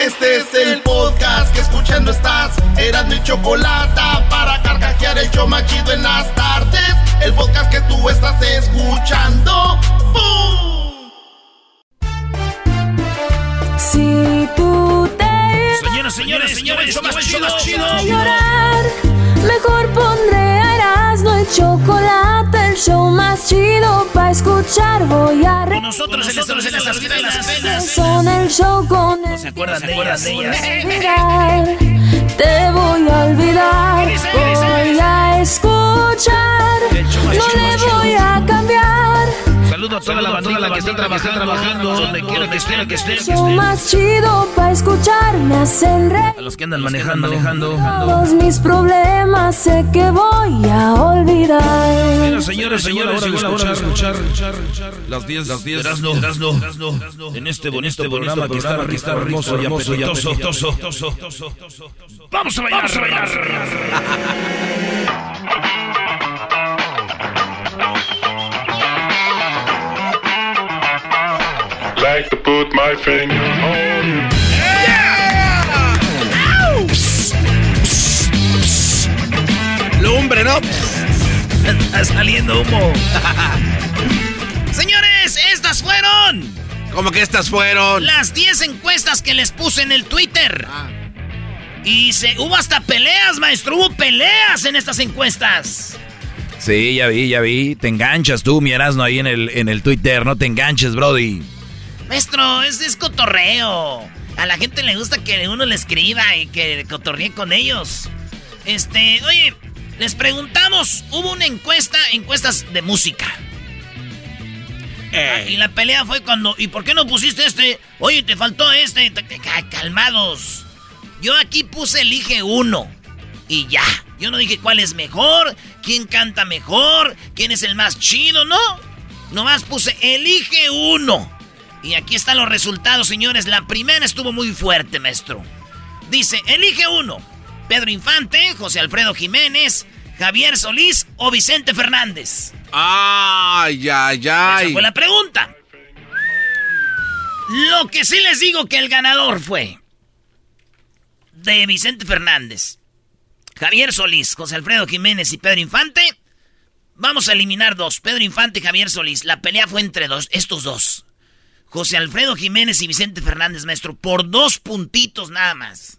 Este es el podcast que escuchando estás. Eran mi chocolate para carcajear el yo machido en las tardes. El podcast que tú estás escuchando. ¡Bum! Si tú te Señoras, señores, señores, señores, chido, a llorar, mejor pondré chocolate, el show más chido para escuchar. Voy a Y nosotros en nosotros en las penas. Son el show con el ¿Se acuerdan de ellas? Te voy a olvidar, voy a escuchar. No le voy a cambiar. Saludo a toda la bandita que está trabajando, donde quiera que estén, que estén. Show más chido para escuchar. Me hacen reír. A los que andan manejando, manejando. Todos mis problemas sé que voy a olvidar. Señores, señores, llegó la hora de escuchar las 10, las 10, en este bonito programa que está, que está hermoso y apetitoso. Vamos a bailar, vamos a bailar. like to put my finger on you. Lumbre, ¿no? Está saliendo humo. Señores, estas fueron Como que estas fueron. las 10 encuestas que les puse en el Twitter. Ah. Y se, hubo hasta peleas, maestro. Hubo peleas en estas encuestas. Sí, ya vi, ya vi. Te enganchas tú, mi Erasmo, ahí en el, en el Twitter. No te enganches, Brody. Maestro, es, es cotorreo. A la gente le gusta que uno le escriba y que cotorree con ellos. Este, oye, les preguntamos, hubo una encuesta, encuestas de música. Y la pelea fue cuando, ¿y por qué no pusiste este? Oye, te faltó este. Te- te- ca- Calmados. Yo aquí puse elige uno. Y ya. Yo no dije cuál es mejor, quién canta mejor, quién es el más chido, no. Nomás puse elige uno. Y aquí están los resultados, señores. La primera estuvo muy fuerte, maestro. Dice, elige uno. Pedro Infante, José Alfredo Jiménez, Javier Solís o Vicente Fernández. Ay, ay, Esa ay. fue la pregunta. Lo que sí les digo que el ganador fue de Vicente Fernández, Javier Solís, José Alfredo Jiménez y Pedro Infante. Vamos a eliminar dos, Pedro Infante y Javier Solís. La pelea fue entre dos, estos dos. José Alfredo Jiménez y Vicente Fernández, maestro, por dos puntitos nada más.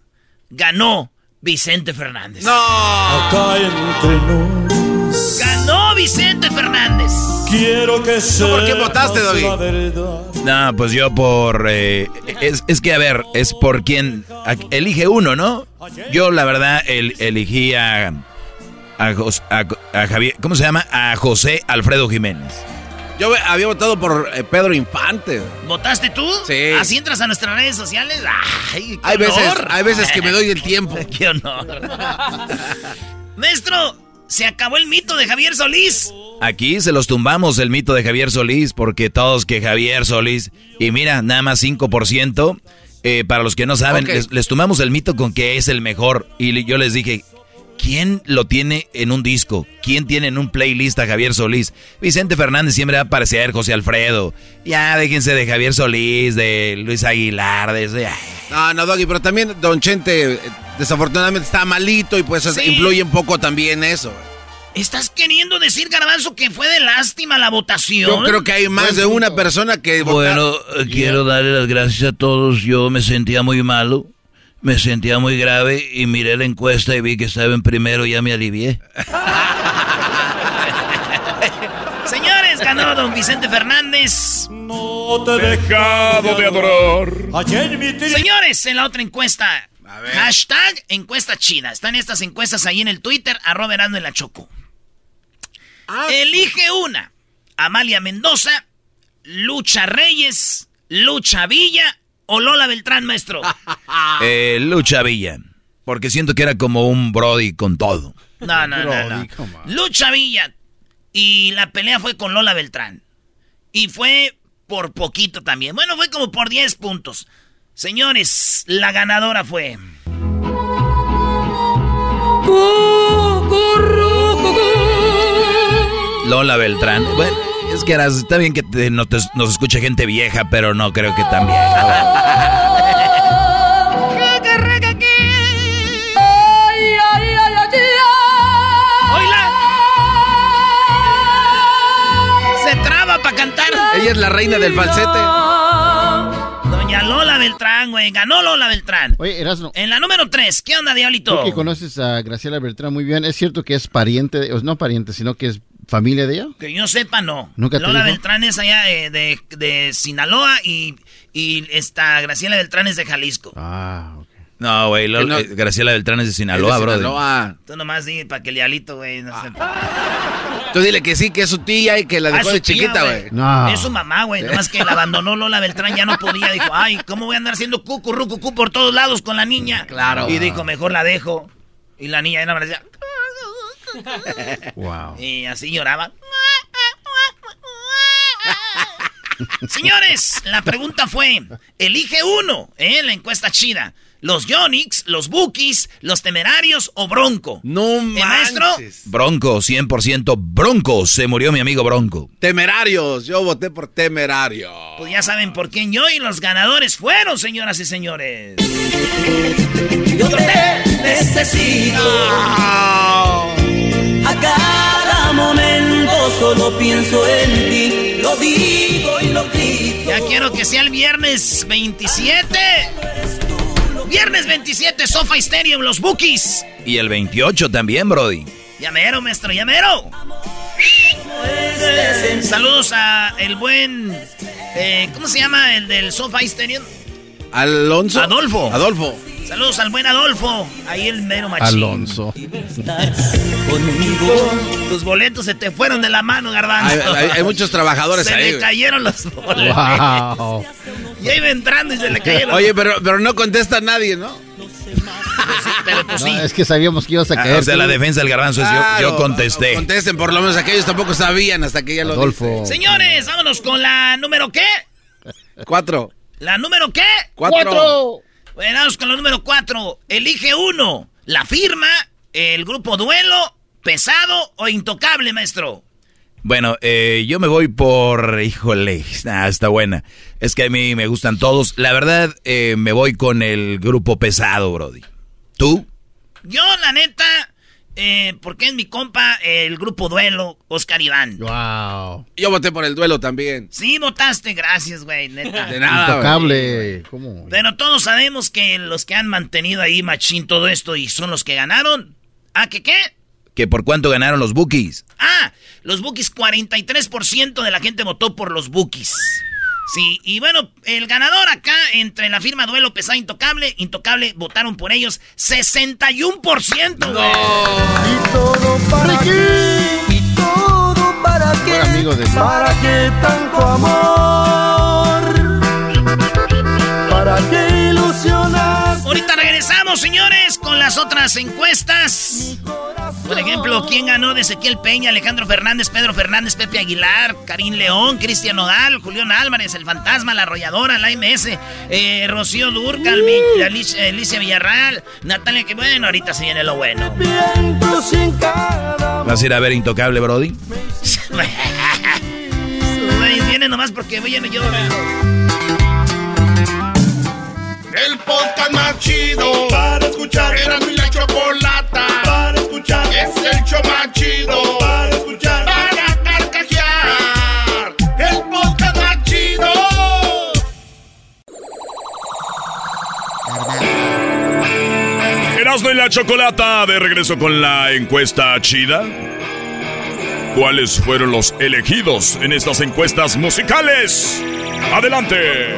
Ganó Vicente Fernández. No. Acá entre nos Ganó Vicente Fernández. quiero que ¿Tú por qué votaste, verdad. No, pues yo por... eh, es, es que, a ver, es por quien... a- elige uno, ¿no? Yo, la verdad, el, elegí a... A, Jos- a- a Javier... ¿Cómo se llama? A José Alfredo Jiménez. Yo había votado por eh, Pedro Infante. ¿Votaste tú? Sí. ¿Así entras a nuestras redes sociales? ¡Ay, qué Hay veces, honor! hay veces que me doy el tiempo. ¡Qué honor! Maestro, se acabó el mito de Javier Solís. Aquí se los tumbamos el mito de Javier Solís, porque todos que Javier Solís, y mira, nada más 5%, eh, para los que no saben, les, les tumbamos el mito con que es el mejor, y yo les dije, ¿quién lo tiene en un disco? ¿Quién tiene en un playlist a Javier Solís? Vicente Fernández siempre va a aparecer, José Alfredo, ya déjense de Javier Solís, de Luis Aguilar, de... ese- No, no, Doggy, pero también Don Chente eh, desafortunadamente está malito y pues Sí. influye un poco también eso. ¿Estás queriendo decir, Garbanzo, que fue de lástima la votación? Yo creo que hay más de una persona que Bueno, eh, quiero darle las gracias a todos. Yo me sentía muy malo, me sentía muy grave y miré la encuesta y vi que estaba en primero y ya me alivié. Señores, ganó don Vicente Fernández. No te he dejado de adorar. Señores, en la otra encuesta. ver. Hashtag encuesta china. Están estas encuestas ahí en el Twitter, arroba Erasmo en la Choco. Elige una. Amalia Mendoza, Lucha Reyes, Lucha Villa o Lola Beltrán, maestro. Eh, Lucha Villa, porque siento que era como un Brody con todo. No, no, no, no. Lucha Villa. Y la pelea fue con Lola Beltrán. Y fue por poquito también. Bueno, fue como por 10 puntos. Señores, la ganadora fue. Lola Beltrán. Bueno, es que eras, está bien que no te, nos escuche gente vieja, pero no creo que tan vieja. Se traba para cantar. Ella es la reina del falsete. Doña Lola Beltrán, güey. Ganó Lola Beltrán. Oye, Erasmo. En la número 3, ¿qué onda, Diablito? Tú que conoces a Graciela Beltrán muy bien. Es cierto que es pariente, no pariente, sino que es familia de ella? Que yo sepa, no. ¿Nunca te Lola? Beltrán es allá de, de- de Sinaloa y, y esta Graciela Beltrán es de Jalisco. Ah, ok. No, güey, no- eh, Graciela Beltrán es de Sinaloa, brother. Sinaloa. Tú nomás di para que el Diablito, güey, no sé. Tú dile que sí, que es su tía y que la Ah, dejó su de chiquita, güey. No. Es su mamá, güey. Nomás que la abandonó Lola Beltrán, ya no podía. Dijo, ay, ¿cómo voy a andar haciendo cucu, rucucú por todos lados con la niña? Claro. Y dijo, mejor la dejo. Y la niña era decía, Wow. y así lloraba. Señores, la pregunta fue, elige uno, ¿eh? La encuesta chida. ¿Los Yonix, los Bookies, los Temerarios o Bronco? No ¿Eh, maestro? Bronco, 100% Bronco. Se murió mi amigo Bronco. Temerarios. Yo voté por temerarios. Pues ya saben por quién yo y los ganadores fueron, señoras y señores. Yo te necesito. A cada momento solo pienso en ti. Lo digo y lo grito. Ya quiero que sea el viernes 27. Viernes 27, Sofa Stadium, los Bookies. Y el 28 también, Brody. Llamero, maestro, llamero. Saludos a el buen. eh, ¿Cómo se llama el del SoFi Stadium? Alonso. Adolfo. Adolfo. Saludos al buen Adolfo. Ahí el mero machín. Alonso. Conmigo. Tus boletos se te fueron de la mano, garbanzo. hay- hay muchos trabajadores se ahí. le güey. cayeron los boletos. Wow. Ya iba entrando y se le cayeron. Oye, pero, pero no contesta nadie, ¿no? pero pues No, sí. es que sabíamos que ibas a Ah, caer. o sea, la defensa del garbanzo es yo, yo contesté. Contesten, por lo menos aquellos tampoco sabían hasta que ya lo Adolfo. Señores, vámonos con la número qué? Cuatro. ¿La número qué? Cuatro. Bueno, vamos con la número cuatro. Elige uno. La firma, el grupo duelo, pesado o intocable, maestro. Bueno, eh, yo me voy por, híjole, está buena. Es que a mí me gustan todos. La verdad, eh, me voy con el grupo pesado, Brody. ¿Tú? Yo, la neta, eh, porque es mi compa, el grupo duelo, Oscar Iván. Wow. Yo voté por el duelo también. Sí, votaste, gracias, güey, neta. De nada. Intocable. ¿Cómo? Pero todos sabemos que los que han mantenido ahí machín todo esto y son los que ganaron. ¿Ah, que qué? ¿Que por cuánto ganaron los bookies? Ah, los Bookies, 43% de la gente votó por los Bookies. Sí, y bueno, el ganador acá entre la firma Duelo Pesado Intocable, Intocable, votaron por ellos 61%, güey. Y todo para qué. Y todo para qué. Buen amigo de ¿Para qué tanto amor? ¿Para qué ilusionas? Ahorita regresamos, señores, con las otras encuestas. Por ejemplo, ¿quién ganó de Ezequiel Peña, Alejandro Fernández, Pedro Fernández, Pepe Aguilar, Karim León, Cristian Nodal, Julián Álvarez, El Fantasma, La Arrolladora, la MS, eh, Rocío Durcal, Mi- Alicia, Alicia Villarreal, Natalia, que bueno, ahorita se viene lo bueno. ¿Vas a ir a ver Intocable, Brody? Viene nomás porque viene yo. El podcast más chido para escuchar. Era mi la chocolata para escuchar. Es el show más chido para escuchar. Para carcajear. El podcast más chido. Erasmo y la Chocolata de regreso con la encuesta chida. ¿Cuáles fueron los elegidos en estas encuestas musicales? Adelante.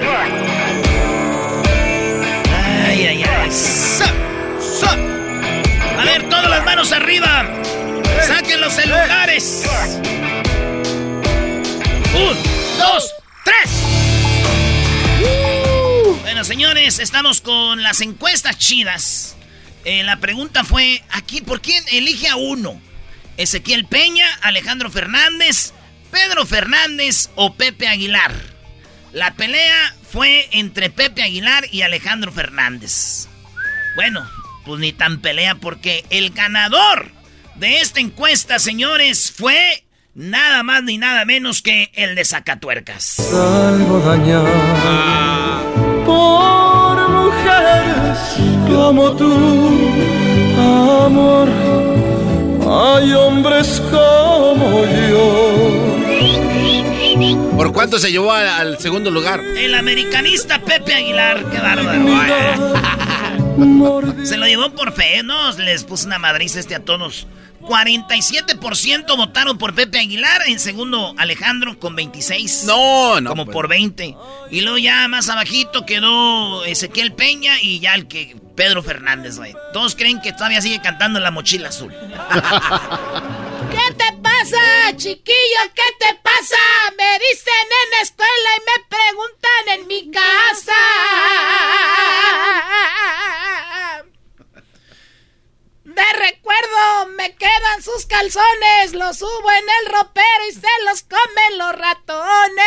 A ver, todas las manos arriba. Saquen los celulares. Un, dos, tres. Bueno, señores, estamos con las encuestas chidas. Eh, la pregunta fue, aquí, ¿por quién elige a uno? Ezequiel Peña, Alejandro Fernández, Pedro Fernández o Pepe Aguilar. La pelea fue entre Pepe Aguilar y Alejandro Fernández. Bueno, pues ni tan pelea porque el ganador de esta encuesta, señores, fue nada más ni nada menos que el de Zacatuercas. Algo dañado por mujeres como tú, amor. Hay hombres como yo ¿Por cuánto se llevó al, al segundo lugar? El americanista Pepe Aguilar, qué bárbaro. Se lo llevó por fe, ¿no? Les puso una madriz este a todos. 47% votaron por Pepe Aguilar. En segundo, Alejandro con 26. No, no. Como pues. por 20. Y luego ya más abajito quedó Ezequiel Peña y ya el que Pedro Fernández, güey. Todos creen que todavía sigue cantando la mochila azul. ¿Qué te pasa, chiquillo? ¿Qué te pasa? Me dicen en la escuela y me preguntan en mi casa. De recuerdo me quedan sus calzones, los subo en el ropero y se los comen los ratones.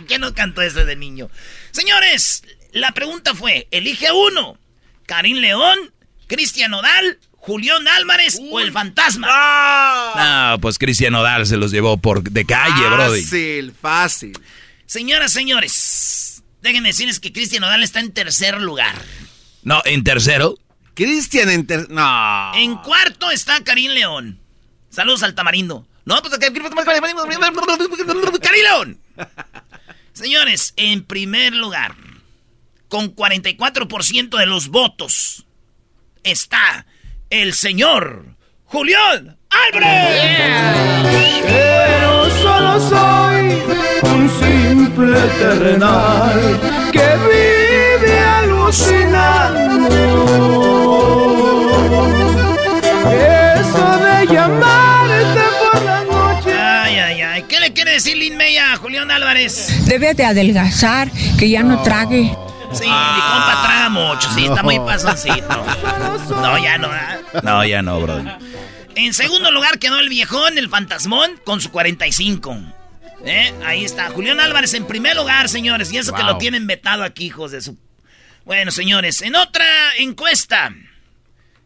¿Quién no cantó ese de niño? Señores, la pregunta fue, elige uno. Karim León, Cristian Odal, Julián Álvarez o el fantasma. No, pues Cristian Odal se los llevó por de calle, Brody. Fácil, fácil. Señoras, señores, déjenme decirles que Cristian Odal está en tercer lugar. No, en tercero. Cristian en ter... No. En cuarto está Karim León. Saludos al tamarindo. No, pues Karim León. Señores, en primer lugar, con 44% de los votos, está el señor Julián Álvarez. Pero solo soy un simple terrenal que vive alucinando. Eso de llamarte por la noche. Ay, ay, ay. ¿Qué le quiere decir Lin May a Julián Álvarez? Debe de adelgazar, que ya no trague. Sí, mi compa traga mucho, sí, está muy pasoncito. No, ya no. ¿verdad? No, ya no, Brody. En segundo lugar quedó el viejón, el fantasmón, con su 45. ¿Eh? Ahí está. Julián Álvarez en primer lugar, señores. Y eso que lo tienen vetado aquí, hijos de su... Bueno, señores, en otra encuesta,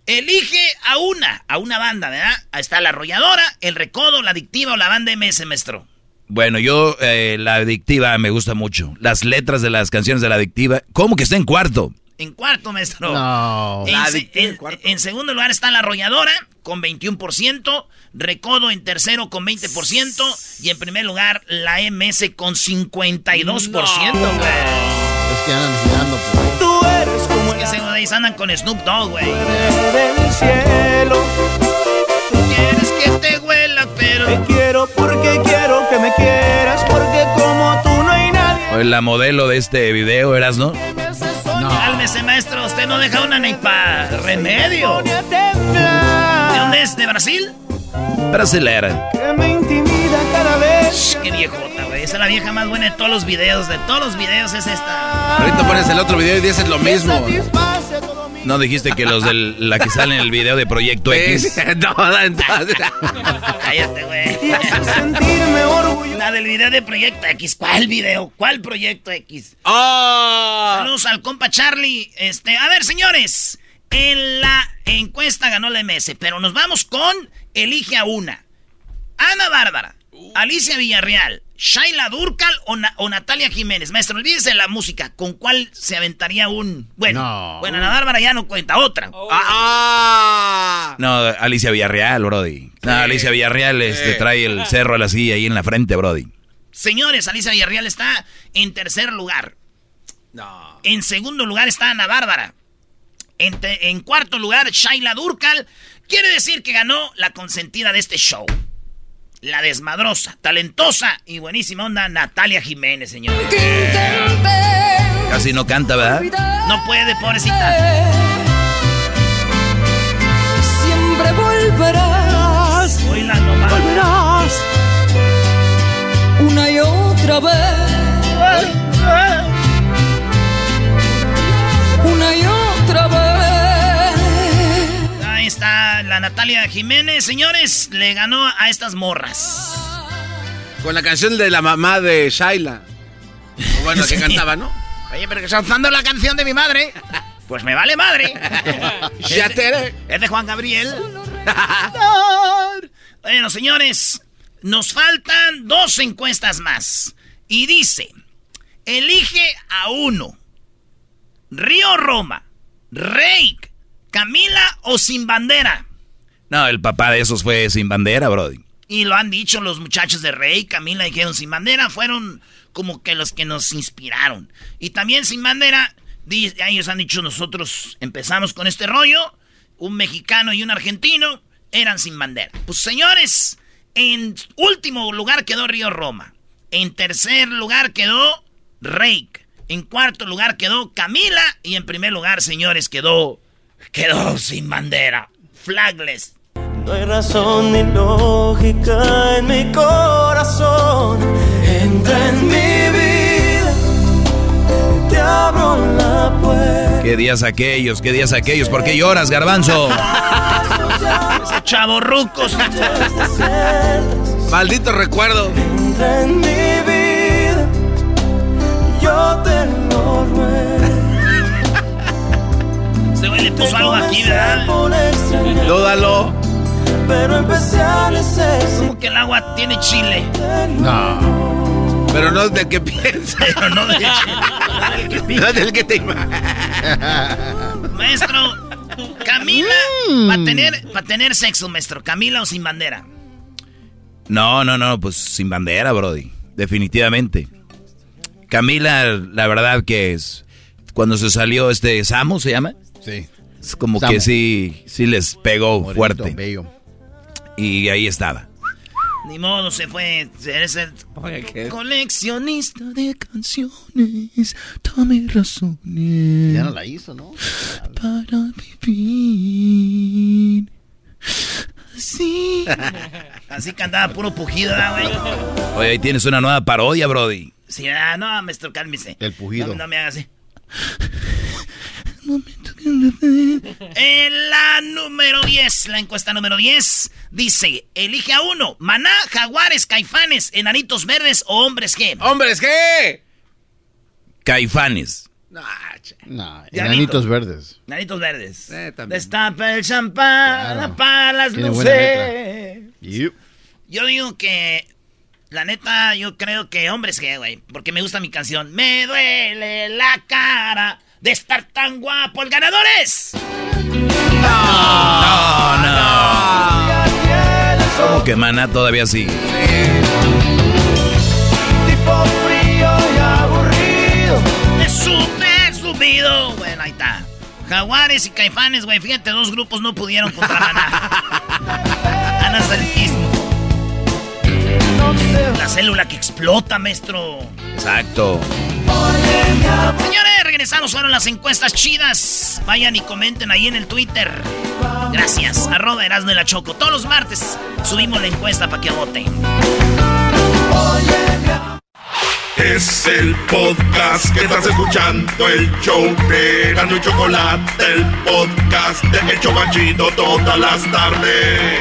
elige a una, a una banda, ¿verdad? Ahí está la arrolladora, el recodo, la adictiva o la banda MS, maestro. Bueno, yo, eh, la adictiva me gusta mucho. Las letras de las canciones de la adictiva. ¿Cómo que está en cuarto? En cuarto, maestro. No. En, La se- adictiva en en- cuarto. en segundo lugar está la arrolladora con 21%, Recodo en tercero con 20% y en primer lugar la MS con 52%, güey. Es que andan girando. pues. Tú eres como Es que güey andan con Snoop Dogg, güey. del cielo. Tú quieres que te. Te quiero porque quiero que me quieras, porque como tú no hay nadie. O La modelo de este video, ¿eras, no? Cálmese, maestro, usted no deja una ni pa' remedio. ¿De dónde es? ¿De Brasil? Brasilera. Que me intimida cada vez. Qué viejota, güey. Esa es la vieja más buena de todos los videos. De todos los videos es esta. Ahorita pones el otro video y dices lo mismo. ¿No dijiste que los de la que sale en el video de Proyecto X? no, entonces... Cállate, güey. y hace sentirme orgulloso. La del video de Proyecto X. ¿Cuál video? ¿Cuál Proyecto X? ¡Oh! Saludos al compa Charlie. Este, a ver, señores. En la encuesta ganó la MS, pero nos vamos con Elige a una. Ana Bárbara, Alicia Villarreal, Shaila Durcal o, Na- o Natalia Jiménez. Maestro, olvídese de la música. ¿Con cuál se aventaría un...? Bueno, No. bueno, Ana Bárbara ya no cuenta. Otra. ¡Ah! No, Alicia Villarreal, Brody. No, Alicia Villarreal este, trae el cerro a la silla ahí en la frente, Brody. Señores, Alicia Villarreal está en tercer lugar. No. En segundo lugar está Ana Bárbara. En, en cuarto lugar, Shaila Durcal. Quiere decir que ganó la consentida de este show. La desmadrosa, talentosa y buenísima onda Natalia Jiménez, señores. Casi no canta, ¿verdad? No puede, pobrecita. Siempre volverás, Oíla nomás. volverás una y otra vez. Una La Natalia Jiménez, señores. Le ganó a estas morras. Con la canción de la mamá de Shaila. O Bueno, que Sí. cantaba, ¿no? Oye, pero que la canción de mi madre. Pues me vale madre. Ya te... Es de Juan Gabriel. bueno, señores, nos faltan dos encuestas más. Y dice, elige a uno. Río Roma, Reik, Camila o Sin Bandera. No, el papá de esos fue sin bandera, Brody. Y lo han dicho los muchachos de Rey, Camila dijeron Sin Bandera, fueron como que los que nos inspiraron. Y también Sin Bandera, ellos han dicho nosotros empezamos con este rollo, un mexicano y un argentino eran Sin Bandera. Pues señores, en último lugar quedó Río Roma. En tercer lugar quedó Rake. En cuarto lugar quedó Camila. Y en primer lugar, señores, quedó. Quedó sin bandera. Flagless. No hay razón ni lógica en mi corazón. Entra en mi vida. Te abro la puerta. ¿Qué días aquellos? ¿Qué días aquellos? ¿Por qué lloras, garbanzo? Chavo rucos. Maldito recuerdo. Entra en mi vida. Yo te lo ruego. Se güey le puso algo aquí, ¿verdad? Dúdalo. Pero empecé a. Como que el agua tiene chile. No. Pero no es del que piensa. Pero no del chile. No es del que te Maestro, Camila va a tener, va a tener sexo, maestro. Camila o sin bandera. No, no, no, pues sin bandera, Brody. Definitivamente. Camila, la verdad que es. Cuando se salió este Samo, ¿se llama? Sí. Es como Samo. que sí, sí les pegó fuerte. bello. Y ahí estaba. Ni modo, se fue. Eres el coleccionista de canciones. Dame razones. Ya no la hizo, ¿no? Para vivir. Así. Así cantaba puro pujido, ¿verdad, güey? Oye, ahí tienes una nueva parodia, Brody. Sí, ah, no, maestro, cálmese. El pujido. No, no me hagas así. En la número 10, la encuesta número 10, dice, elige a uno, maná, jaguares, caifanes, enanitos verdes o hombres G. ¡Hombres, qué! Caifanes. No, enanitos verdes. Enanitos verdes. Eh. Destapa el champán, Claro. apaga las luces. Yep. Yo digo que, la neta, yo creo que hombres G, güey, porque me gusta mi canción. Me duele la cara de estar tan guapo. ¡El ganador es! No, no. ¿Cómo que Maná todavía sigue? Tipo frío y aburrido. ¡Es súper subido! Bueno, ahí está. Jaguares y caifanes, güey. Fíjate, dos grupos no pudieron contra Maná. Anasalitismo. La célula que explota, maestro. Exacto. Señores, regresamos. Fueron las encuestas chidas. Vayan y comenten ahí en el Twitter. Gracias. Arroba Erasmo y la Choco. Todos los martes subimos la encuesta para que voten. Es el podcast que estás escuchando, el show de Erasmo y Chocolate, el podcast de El Chobachito todas las tardes.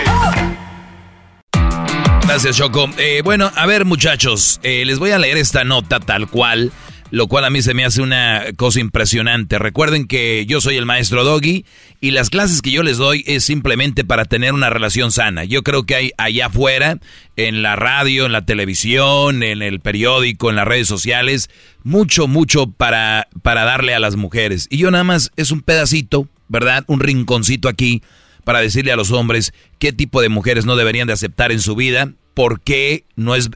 Gracias, Choco. Eh, bueno, a ver, muchachos, eh, les voy a leer esta nota tal cual, lo cual a mí se me hace una cosa impresionante. Recuerden que yo soy el maestro Doggy y las clases que yo les doy es simplemente para tener una relación sana. Yo creo que hay allá afuera, en la radio, en la televisión, en el periódico, en las redes sociales, mucho, mucho para, para darle a las mujeres. Y yo nada más es un pedacito, ¿verdad? Un rinconcito aquí para decirle a los hombres qué tipo de mujeres no deberían de aceptar en su vida, por qué no es,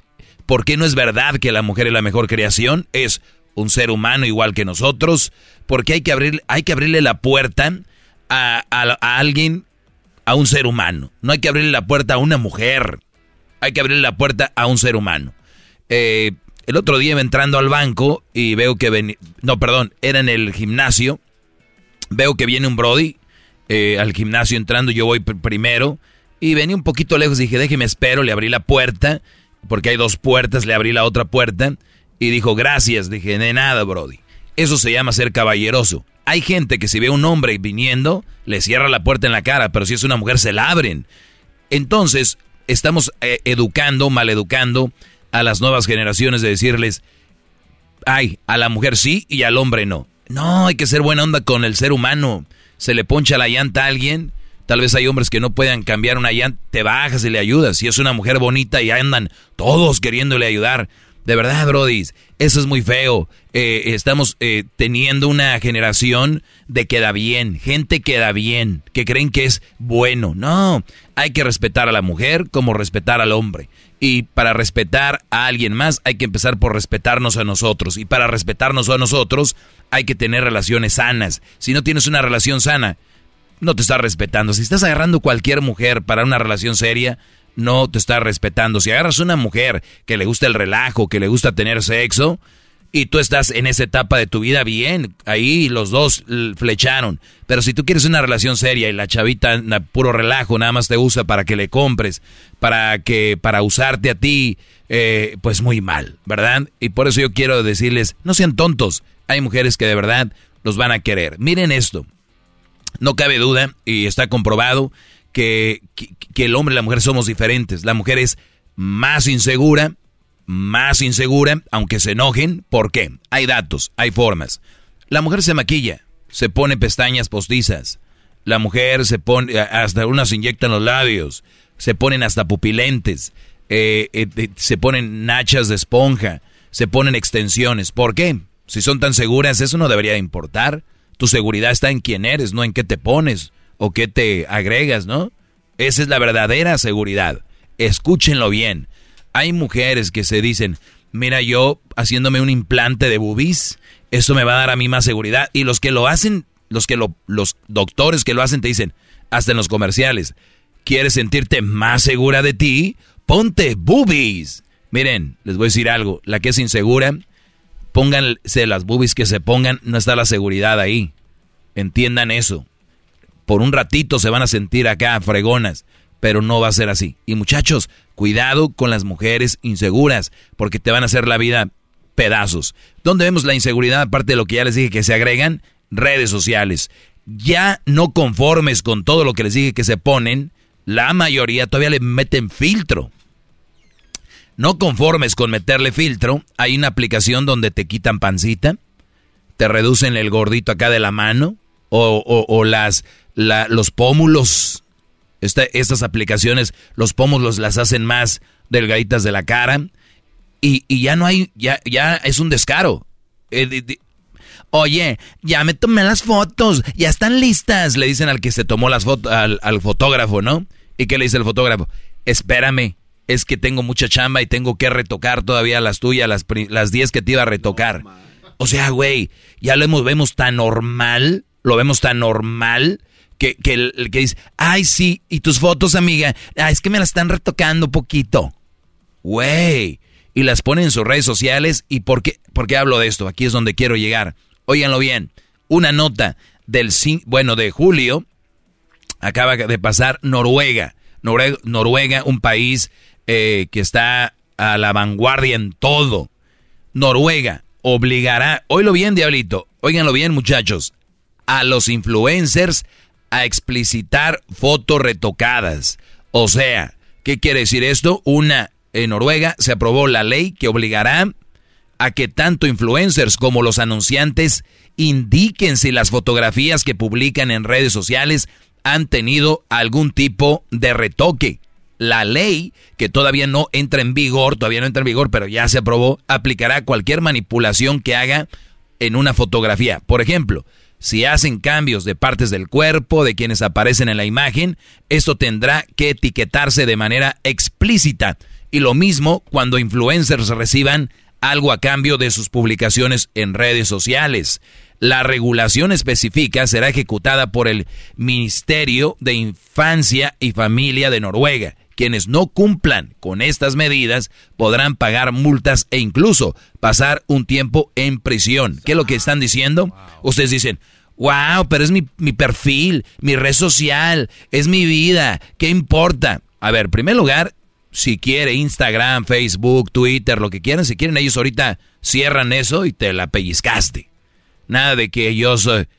por qué no es verdad que la mujer es la mejor creación, es un ser humano igual que nosotros, porque hay que, abrir, hay que abrirle la puerta a, alguien, a un ser humano, no hay que abrirle la puerta a una mujer, hay que abrirle la puerta a un ser humano. Eh, el otro día iba entrando al banco y veo que venía, no, perdón, era en el gimnasio, veo que viene un Brody eh, al gimnasio entrando, yo voy pr- primero y venía un poquito lejos, dije, déjeme espero, le abrí la puerta, porque hay dos puertas, le abrí la otra puerta y dijo, gracias, dije, de nada, Brody. Eso se llama ser caballeroso. Hay gente que si ve a un hombre viniendo, le cierra la puerta en la cara, pero si es una mujer se la abren. Entonces, estamos eh, educando, maleducando a las nuevas generaciones de decirles, ay, a la mujer sí y al hombre no. No, hay que ser buena onda con el ser humano. Se le poncha la llanta a alguien. Tal vez hay hombres que no puedan cambiar una llanta. Te bajas y le ayudas. Si es una mujer bonita y andan todos queriéndole ayudar. De verdad, Brody, eso es muy feo. Eh, estamos eh, teniendo una generación de queda bien, gente queda bien, que creen que es bueno. No, hay que respetar a la mujer como respetar al hombre. Y para respetar a alguien más hay que empezar por respetarnos a nosotros. Y para respetarnos a nosotros hay que tener relaciones sanas. Si no tienes una relación sana, no te estás respetando. Si estás agarrando cualquier mujer para una relación seria, no te estás respetando. Si agarras una mujer que le gusta el relajo, que le gusta tener sexo, y tú estás en esa etapa de tu vida bien, ahí los dos flecharon. Pero si tú quieres una relación seria y la chavita puro relajo, nada más te usa para que le compres, para que para usarte a ti, eh, pues muy mal, ¿verdad? Y por eso yo quiero decirles, no sean tontos. Hay mujeres que de verdad los van a querer. Miren esto. No cabe duda, y está comprobado, que, que, el hombre y la mujer somos diferentes. La mujer es más insegura, más insegura, aunque se enojen. ¿Por qué? Hay datos, hay formas. La mujer se maquilla, se pone pestañas postizas. La mujer se pone, hasta unas inyectan los labios, se ponen hasta pupilentes, eh, eh, se ponen nachas de esponja, se ponen extensiones. ¿Por qué? Si son tan seguras, eso no debería importar. Tu seguridad está en quién eres, no en qué te pones o qué te agregas, ¿no? Esa es la verdadera seguridad. Escúchenlo bien. Hay mujeres que se dicen, mira, yo haciéndome un implante de bubis, eso me va a dar a mí más seguridad. Y los que lo hacen, los que lo, los doctores que lo hacen te dicen, hasta en los comerciales, ¿quieres sentirte más segura de ti? Ponte boobies. Miren, les voy a decir algo, la que es insegura pónganse las boobies que se pongan, no está la seguridad ahí. Entiendan eso. Por un ratito se van a sentir acá fregonas, pero no va a ser así. Y muchachos, cuidado con las mujeres inseguras, porque te van a hacer la vida pedazos. ¿Dónde vemos la inseguridad? Aparte de lo que ya les dije que se agregan, redes sociales. Ya no conformes con todo lo que les dije que se ponen, la mayoría todavía le meten filtro. No conformes con meterle filtro, hay una aplicación donde te quitan pancita, te reducen el gordito acá de la mano, o, las, los pómulos. estas aplicaciones, los pómulos las hacen más delgaditas de la cara. Y, ya no hay, ya, ya es un descaro. Eh, Oye, ya me tomé las fotos, ya están listas, le dicen al que se tomó las fotos, al, al fotógrafo, ¿no? ¿Y qué le dice el fotógrafo? Espérame, es que tengo mucha chamba y tengo que retocar todavía las tuyas, las, las 10 que te iba a retocar. O sea, güey, ya lo vemos tan normal, lo vemos tan normal que, que que dice, ay, sí, y tus fotos, amiga, ah, es que me las están retocando poquito. Güey, y las ponen en sus redes sociales. ¿Y por qué, hablo de esto? Aquí es donde quiero llegar. Óiganlo bien, una nota del, bueno, de julio, acaba de pasar Noruega. Noruega, un país eh, que está a la vanguardia en todo. Noruega obligará, oílo bien, diablito, óiganlo bien, muchachos, a los influencers a explicitar fotos retocadas. O sea, ¿qué quiere decir esto? Una, en Noruega se aprobó la ley que obligará a que tanto influencers como los anunciantes indiquen si las fotografías que publican en redes sociales han tenido algún tipo de retoque la ley, que todavía no entra en vigor, todavía no entra en vigor, pero ya se aprobó, aplicará cualquier manipulación que haga en una fotografía. Por ejemplo, si hacen cambios de partes del cuerpo de quienes aparecen en la imagen, esto tendrá que etiquetarse de manera explícita. Y lo mismo cuando influencers reciban algo a cambio de sus publicaciones en redes sociales. La regulación específica será ejecutada por el Ministerio de Infancia y Familia de Noruega quienes no cumplan con estas medidas podrán pagar multas e incluso pasar un tiempo en prisión. ¿Qué es lo que están diciendo? Ustedes dicen, wow, pero es mi, mi perfil, mi red social, es mi vida, ¿qué importa? A ver, en primer lugar, si quiere Instagram, Facebook, Twitter, lo que quieran, si quieren ellos ahorita cierran eso y te la pellizcaste. Nada de que ellos, eh,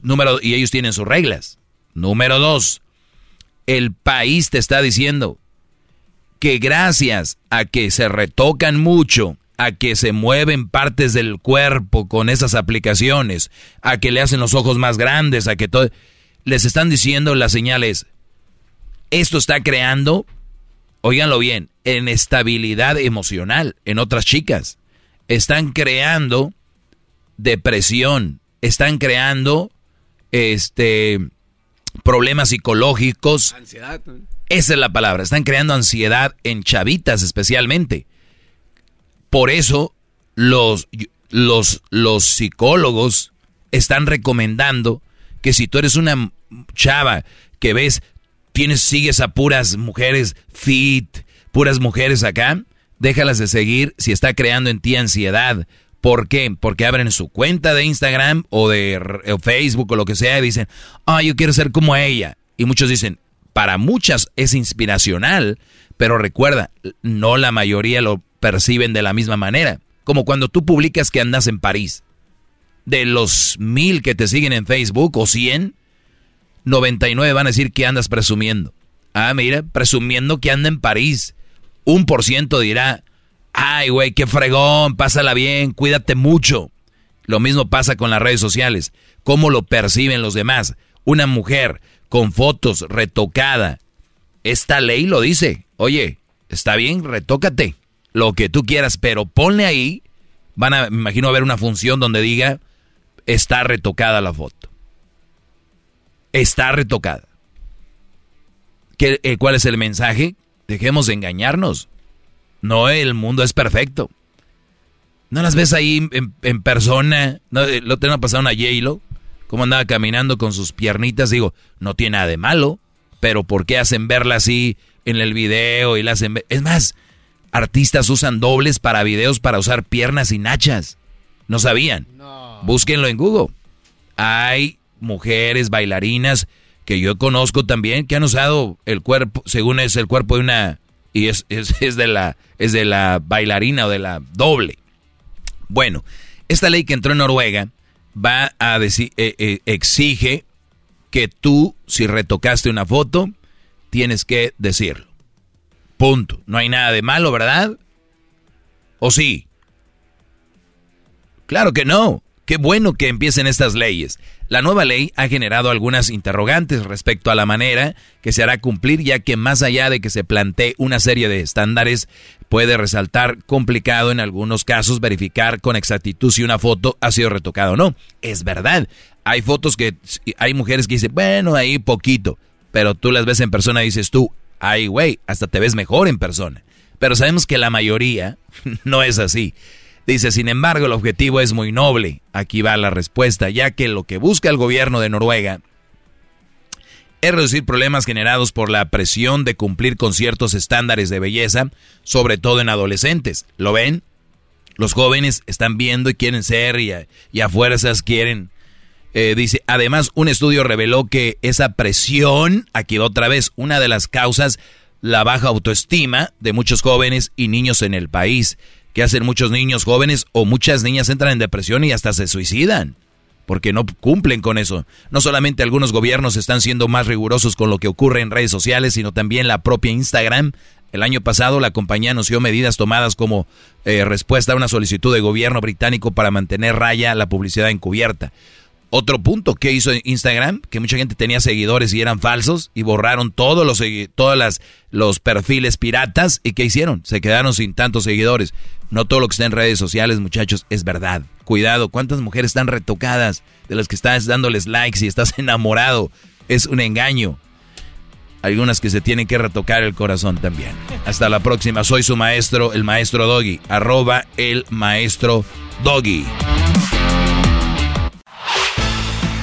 número, y ellos tienen sus reglas. Número dos, el país te está diciendo, que gracias a que se retocan mucho, a que se mueven partes del cuerpo con esas aplicaciones, a que le hacen los ojos más grandes, a que todo... Les están diciendo las señales, esto está creando, oíganlo bien, inestabilidad emocional en otras chicas. están creando depresión, están creando este problemas psicológicos. Ansiedad. Esa es la palabra, están creando ansiedad en chavitas especialmente. Por eso los, los, los psicólogos están recomendando que si tú eres una chava que ves, tienes, sigues a puras mujeres fit, puras mujeres acá, déjalas de seguir si está creando en ti ansiedad. ¿Por qué? Porque abren su cuenta de Instagram o de Facebook o lo que sea y dicen, ah, yo quiero ser como ella. Y muchos dicen, para muchas es inspiracional, pero recuerda, no la mayoría lo perciben de la misma manera. Como cuando tú publicas que andas en París. De los mil que te siguen en Facebook o cien, 99 van a decir que andas presumiendo. Ah, mira, presumiendo que anda en París. Un por ciento dirá, ay, güey, qué fregón, pásala bien, cuídate mucho. Lo mismo pasa con las redes sociales. ¿Cómo lo perciben los demás? Una mujer con fotos retocada. Esta ley lo dice. Oye, está bien, retócate. Lo que tú quieras, pero ponle ahí. Van a, me imagino, a ver una función donde diga, está retocada la foto. Está retocada. ¿Qué, eh, ¿Cuál es el mensaje? Dejemos de engañarnos. No, el mundo es perfecto. ¿No las ves ahí en, persona? ¿No, eh, ¿Lo tengo pasado una J-Lo? ¿Cómo andaba caminando con sus piernitas? Digo, no tiene nada de malo. Pero ¿por qué hacen verla así en el video y la hacen ver? Es más, artistas usan dobles para videos para usar piernas y nachas. ¿No sabían? Búsquenlo en Google. Hay mujeres bailarinas que yo conozco también que han usado el cuerpo, según es el cuerpo de una y es, es, de la es de la bailarina o de la doble. Bueno, esta ley que entró en Noruega va a decir eh, eh, exige que tú si retocaste una foto tienes que decirlo. Punto. No hay nada de malo, ¿verdad? ¿O sí? Claro que no. Qué bueno que empiecen estas leyes. La nueva ley ha generado algunas interrogantes respecto a la manera que se hará cumplir, ya que más allá de que se plantee una serie de estándares, puede resaltar complicado en algunos casos verificar con exactitud si una foto ha sido retocada o no. Es verdad, hay fotos que hay mujeres que dicen, bueno, ahí poquito, pero tú las ves en persona y dices tú, ay güey, hasta te ves mejor en persona. Pero sabemos que la mayoría no es así. Dice, sin embargo, el objetivo es muy noble. Aquí va la respuesta, ya que lo que busca el gobierno de Noruega es reducir problemas generados por la presión de cumplir con ciertos estándares de belleza, sobre todo en adolescentes. ¿Lo ven? Los jóvenes están viendo y quieren ser y a, fuerzas quieren. Eh, dice, además, un estudio reveló que esa presión, aquí otra vez, una de las causas, la baja autoestima de muchos jóvenes y niños en el país que hacen muchos niños jóvenes o muchas niñas entran en depresión y hasta se suicidan porque no cumplen con eso. No solamente algunos gobiernos están siendo más rigurosos con lo que ocurre en redes sociales, sino también la propia Instagram. El año pasado la compañía anunció medidas tomadas como eh, respuesta a una solicitud de gobierno británico para mantener raya la publicidad encubierta. Otro punto que hizo Instagram, que mucha gente tenía seguidores y eran falsos y borraron todos los todas las, los perfiles piratas y ¿qué hicieron? Se quedaron sin tantos seguidores. No todo lo que está en redes sociales, muchachos, es verdad. Cuidado, ¿cuántas mujeres están retocadas de las que estás dándoles likes y estás enamorado? Es un engaño. Algunas que se tienen que retocar el corazón también. Hasta la próxima. Soy su maestro, el maestro Doggy. Arroba el maestro Doggy.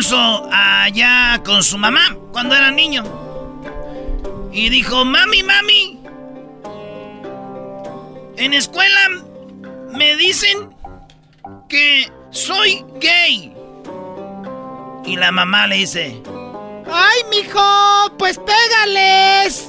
garbanzo allá con su mamá cuando era niño. Y dijo, mami, mami, en escuela me dicen que soy gay. Y la mamá le dice, ay, mijo, pues pégales.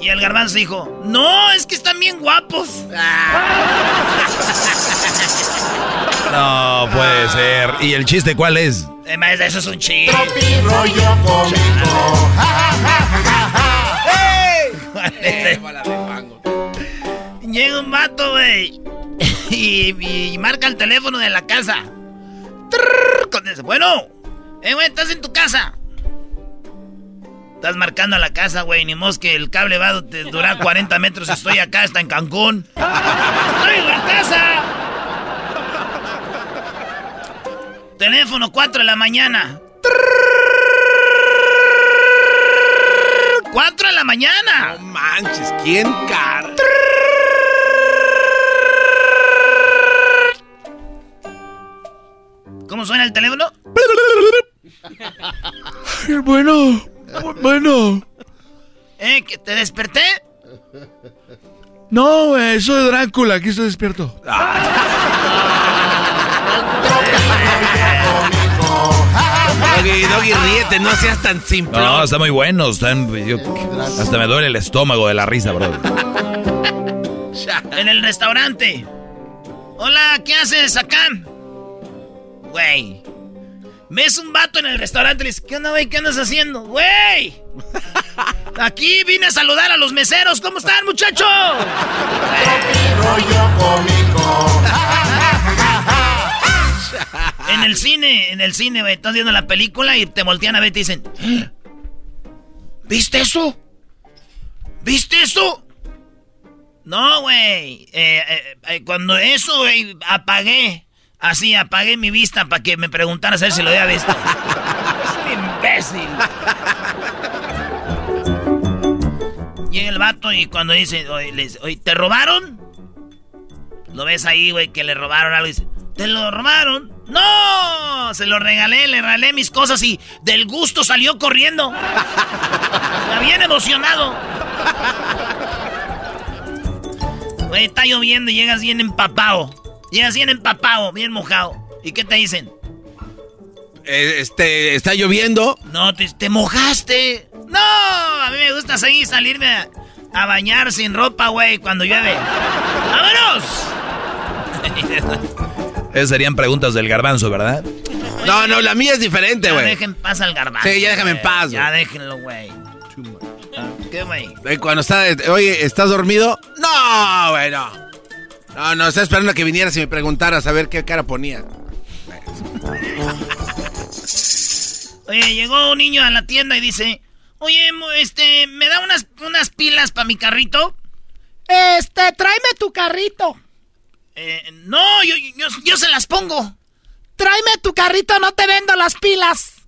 Y el garbanzo dijo, no, es que están bien guapos. No puede ser. ¿Y el chiste cuál es? Eh, maestra, eso es un chiste. Tropi rollo cómico. Ja, ja, ja, ja, ja, ja. Llega un vato, güey. Y, y marca el teléfono de la casa. Trrr, Bueno, eh, güey, estás en tu casa. Estás marcando a la casa, güey. Ni mos que el cable va a te- durar 40 metros. Estoy acá, está en Cancún. ¡Estoy en la casa! Teléfono 4 de la mañana. 4 de la mañana. No manches, ¿quién car? ¿Cómo suena el teléfono? Bueno, bueno. ¿Eh? ¿Que te desperté? No, güey, soy Drácula, aquí estoy despierto. Doggy, Doggy, ríete, no seas tan simple. No, está muy bueno. Están, yo- hasta me duele el estómago de la risa, bro. En el restaurante. Hola, ¿qué haces acá? Güey. ¿Ves un vato en el restaurante y le dices, ¿qué onda, güey? ¿Qué andas haciendo? ¡Güey! Aquí vine a saludar a los meseros. ¿Cómo están, muchachos? En el cine, en el cine, güey. Estás viendo la película y te voltean a ver y te dicen, "¿Ah? ¿viste eso? ¿Viste eso? No, güey. Eh, eh, eh, cuando eso, güey, apagué. Así, apagué mi vista para que me preguntaras a ver si lo había visto. es un imbécil. Llega el vato y cuando dice, oye, le dice, "Oye, ¿te robaron? Lo ves ahí, güey, que le robaron algo y dice, ¿te lo robaron? ¡No! Se lo regalé, le regalé mis cosas y del gusto salió corriendo. Está bien emocionado. Güey, está lloviendo y llegas bien empapado. Llegas bien empapado, bien mojado. ¿Y qué te dicen? Eh, este, está lloviendo. No, te, te mojaste. No, a mí me gusta seguir salirme a, a bañar sin ropa, güey, cuando llueve. ¡Vámonos! Esas serían preguntas del garbanzo, ¿verdad? No, no, la mía es diferente, Ya güey. dejen paz al garbanzo. Sí, ya déjame en güey. paz, Ya güey. déjenlo, güey. ¿Qué, güey? Eh, Cuando está, oye, ¿estás dormido? No, güey, no. No, no, estaba esperando a que vinieras y me preguntaras a ver qué cara ponía. Oye, llegó un niño a la tienda y dice, oye, este, ¿me da unas, unas pilas para mi carrito? Este, tráeme tu carrito. Eh, no, yo, yo, yo se las pongo. Tráeme tu carrito, no te vendo las pilas.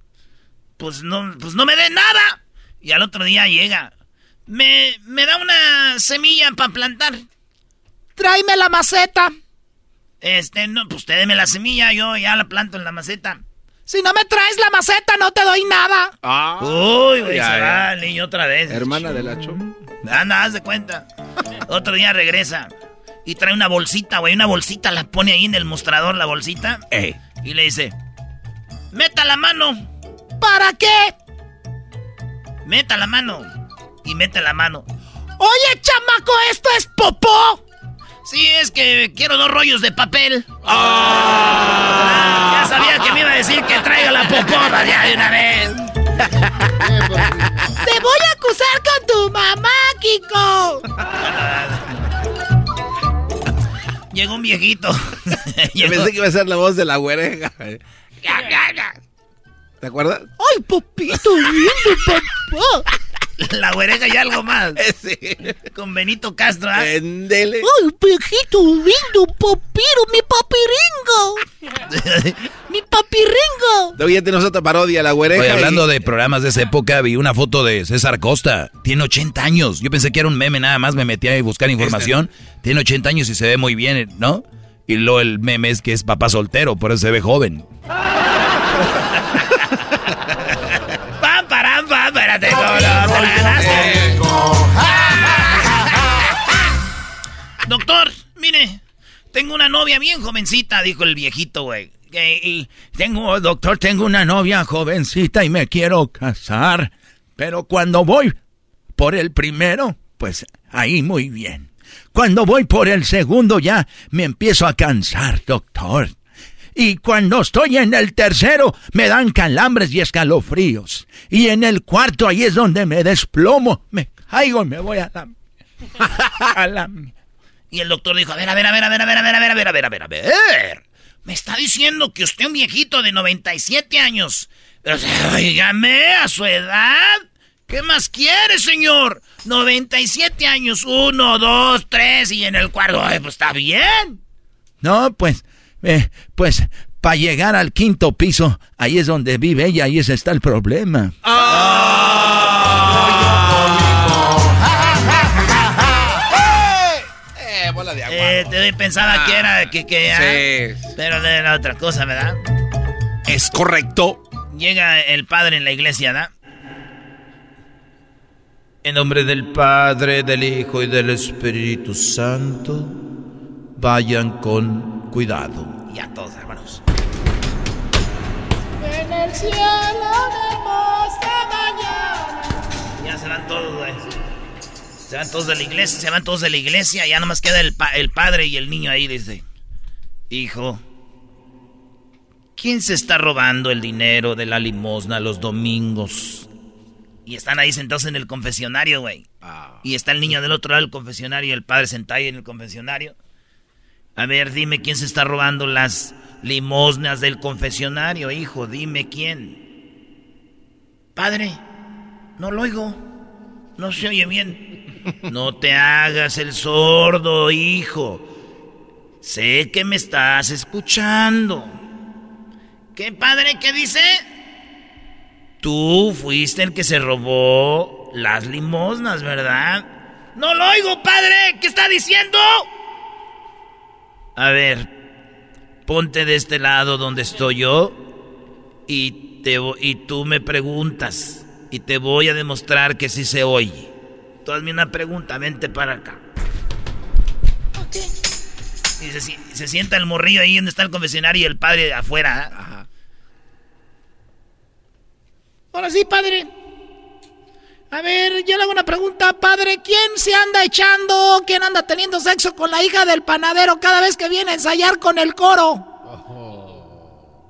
Pues no, pues no me dé nada. Y al otro día llega. Me, me da una semilla para plantar. Tráeme la maceta. Este, no, pues usted deme la semilla, yo ya la planto en la maceta. Si no me traes la maceta, no te doy nada. Ah, Uy, güey, Ya, se ya. va el niño otra vez. hermana de la choma. Anda, haz de cuenta. Otro día regresa y trae una bolsita, güey, una bolsita, la pone ahí en el mostrador, la bolsita, Ey. y le dice, meta la mano, ¿Para qué? meta la mano, y mete la mano. Oye, chamaco, esto es popó. Sí, es que quiero dos rollos de papel. Ah, ya sabía que me iba a decir que traiga la popona ya de una vez. Te voy a acusar con tu mamá, Kiko. Llegó un viejito. Yo pensé que iba a ser la voz de la güereja. ¿Te acuerdas? Ay, papito lindo, papá. La güereja y algo más. Sí. Con Benito Castro, ¿ah? Endele. Ay, viejito lindo, papiro, mi papiringo. Mi papiringo. Ya tenemos otra parodia, la güereja. Oye, y- hablando de programas de esa época, vi una foto de César Costa. Tiene 80 años. Yo pensé que era un meme nada más, me metí a buscar información. Tiene 80 años y se ve muy bien, ¿no? Y luego el meme es que es papá soltero, por eso se ve joven. Doctor, mire, tengo una novia bien jovencita, dijo el viejito, güey. Y tengo, doctor, tengo una novia jovencita y me quiero casar. Pero cuando voy por el primero, pues ahí muy bien. Cuando voy por el segundo ya me empiezo a cansar, doctor. Y cuando estoy en el tercero me dan calambres y escalofríos. Y en el cuarto ahí es donde me desplomo, me caigo y me voy a la... a la... Y el doctor dijo, a ver, a ver, a ver, a ver, a ver, a ver, a ver, a ver, a ver, a ver, a ver. Me está diciendo que usted un viejito de 97 años. Pero, oígame, a su edad. ¿Qué más quiere, señor? 97 años, uno, dos, tres, y en el cuarto, pues está bien. No, pues, eh, pues, para llegar al quinto piso, ahí es donde vive ella, ahí está el problema. Eh, te pensaba que era que, que Sí. pero era otra cosa, ¿verdad? Es correcto. Llega el padre en la iglesia, ¿verdad? En nombre del Padre, del Hijo y del Espíritu Santo, vayan con cuidado. Ya todos, hermanos. En el cielo de hermosa mañana. Ya se van todos, güey. Se van todos de la iglesia, se van todos de la iglesia. Ya nomás queda el, pa- el padre y el niño ahí, dice. Hijo, ¿quién se está robando el dinero de la limosna los domingos? Y están ahí sentados en el confesionario, güey. Y está el niño del otro lado del confesionario y el padre sentado ahí en el confesionario. A ver, dime quién se está robando las limosnas del confesionario, hijo. Dime quién. Padre, no lo oigo. No se oye bien. No te hagas el sordo, hijo. Sé que me estás escuchando. ¿Qué padre qué dice? Tú fuiste el que se robó las limosnas, ¿verdad? No lo oigo, padre. ¿Qué está diciendo? A ver, ponte de este lado donde estoy yo y, te, y tú me preguntas y te voy a demostrar que sí se oye. Tú hazme una pregunta, vente para acá. Y se, se sienta el morrillo ahí donde está el confesionario y el padre afuera. ¿ah? Ahora sí, padre. A ver, yo le hago una pregunta, padre. ¿Quién se anda echando, quién anda teniendo sexo con la hija del panadero cada vez que viene a ensayar con el coro?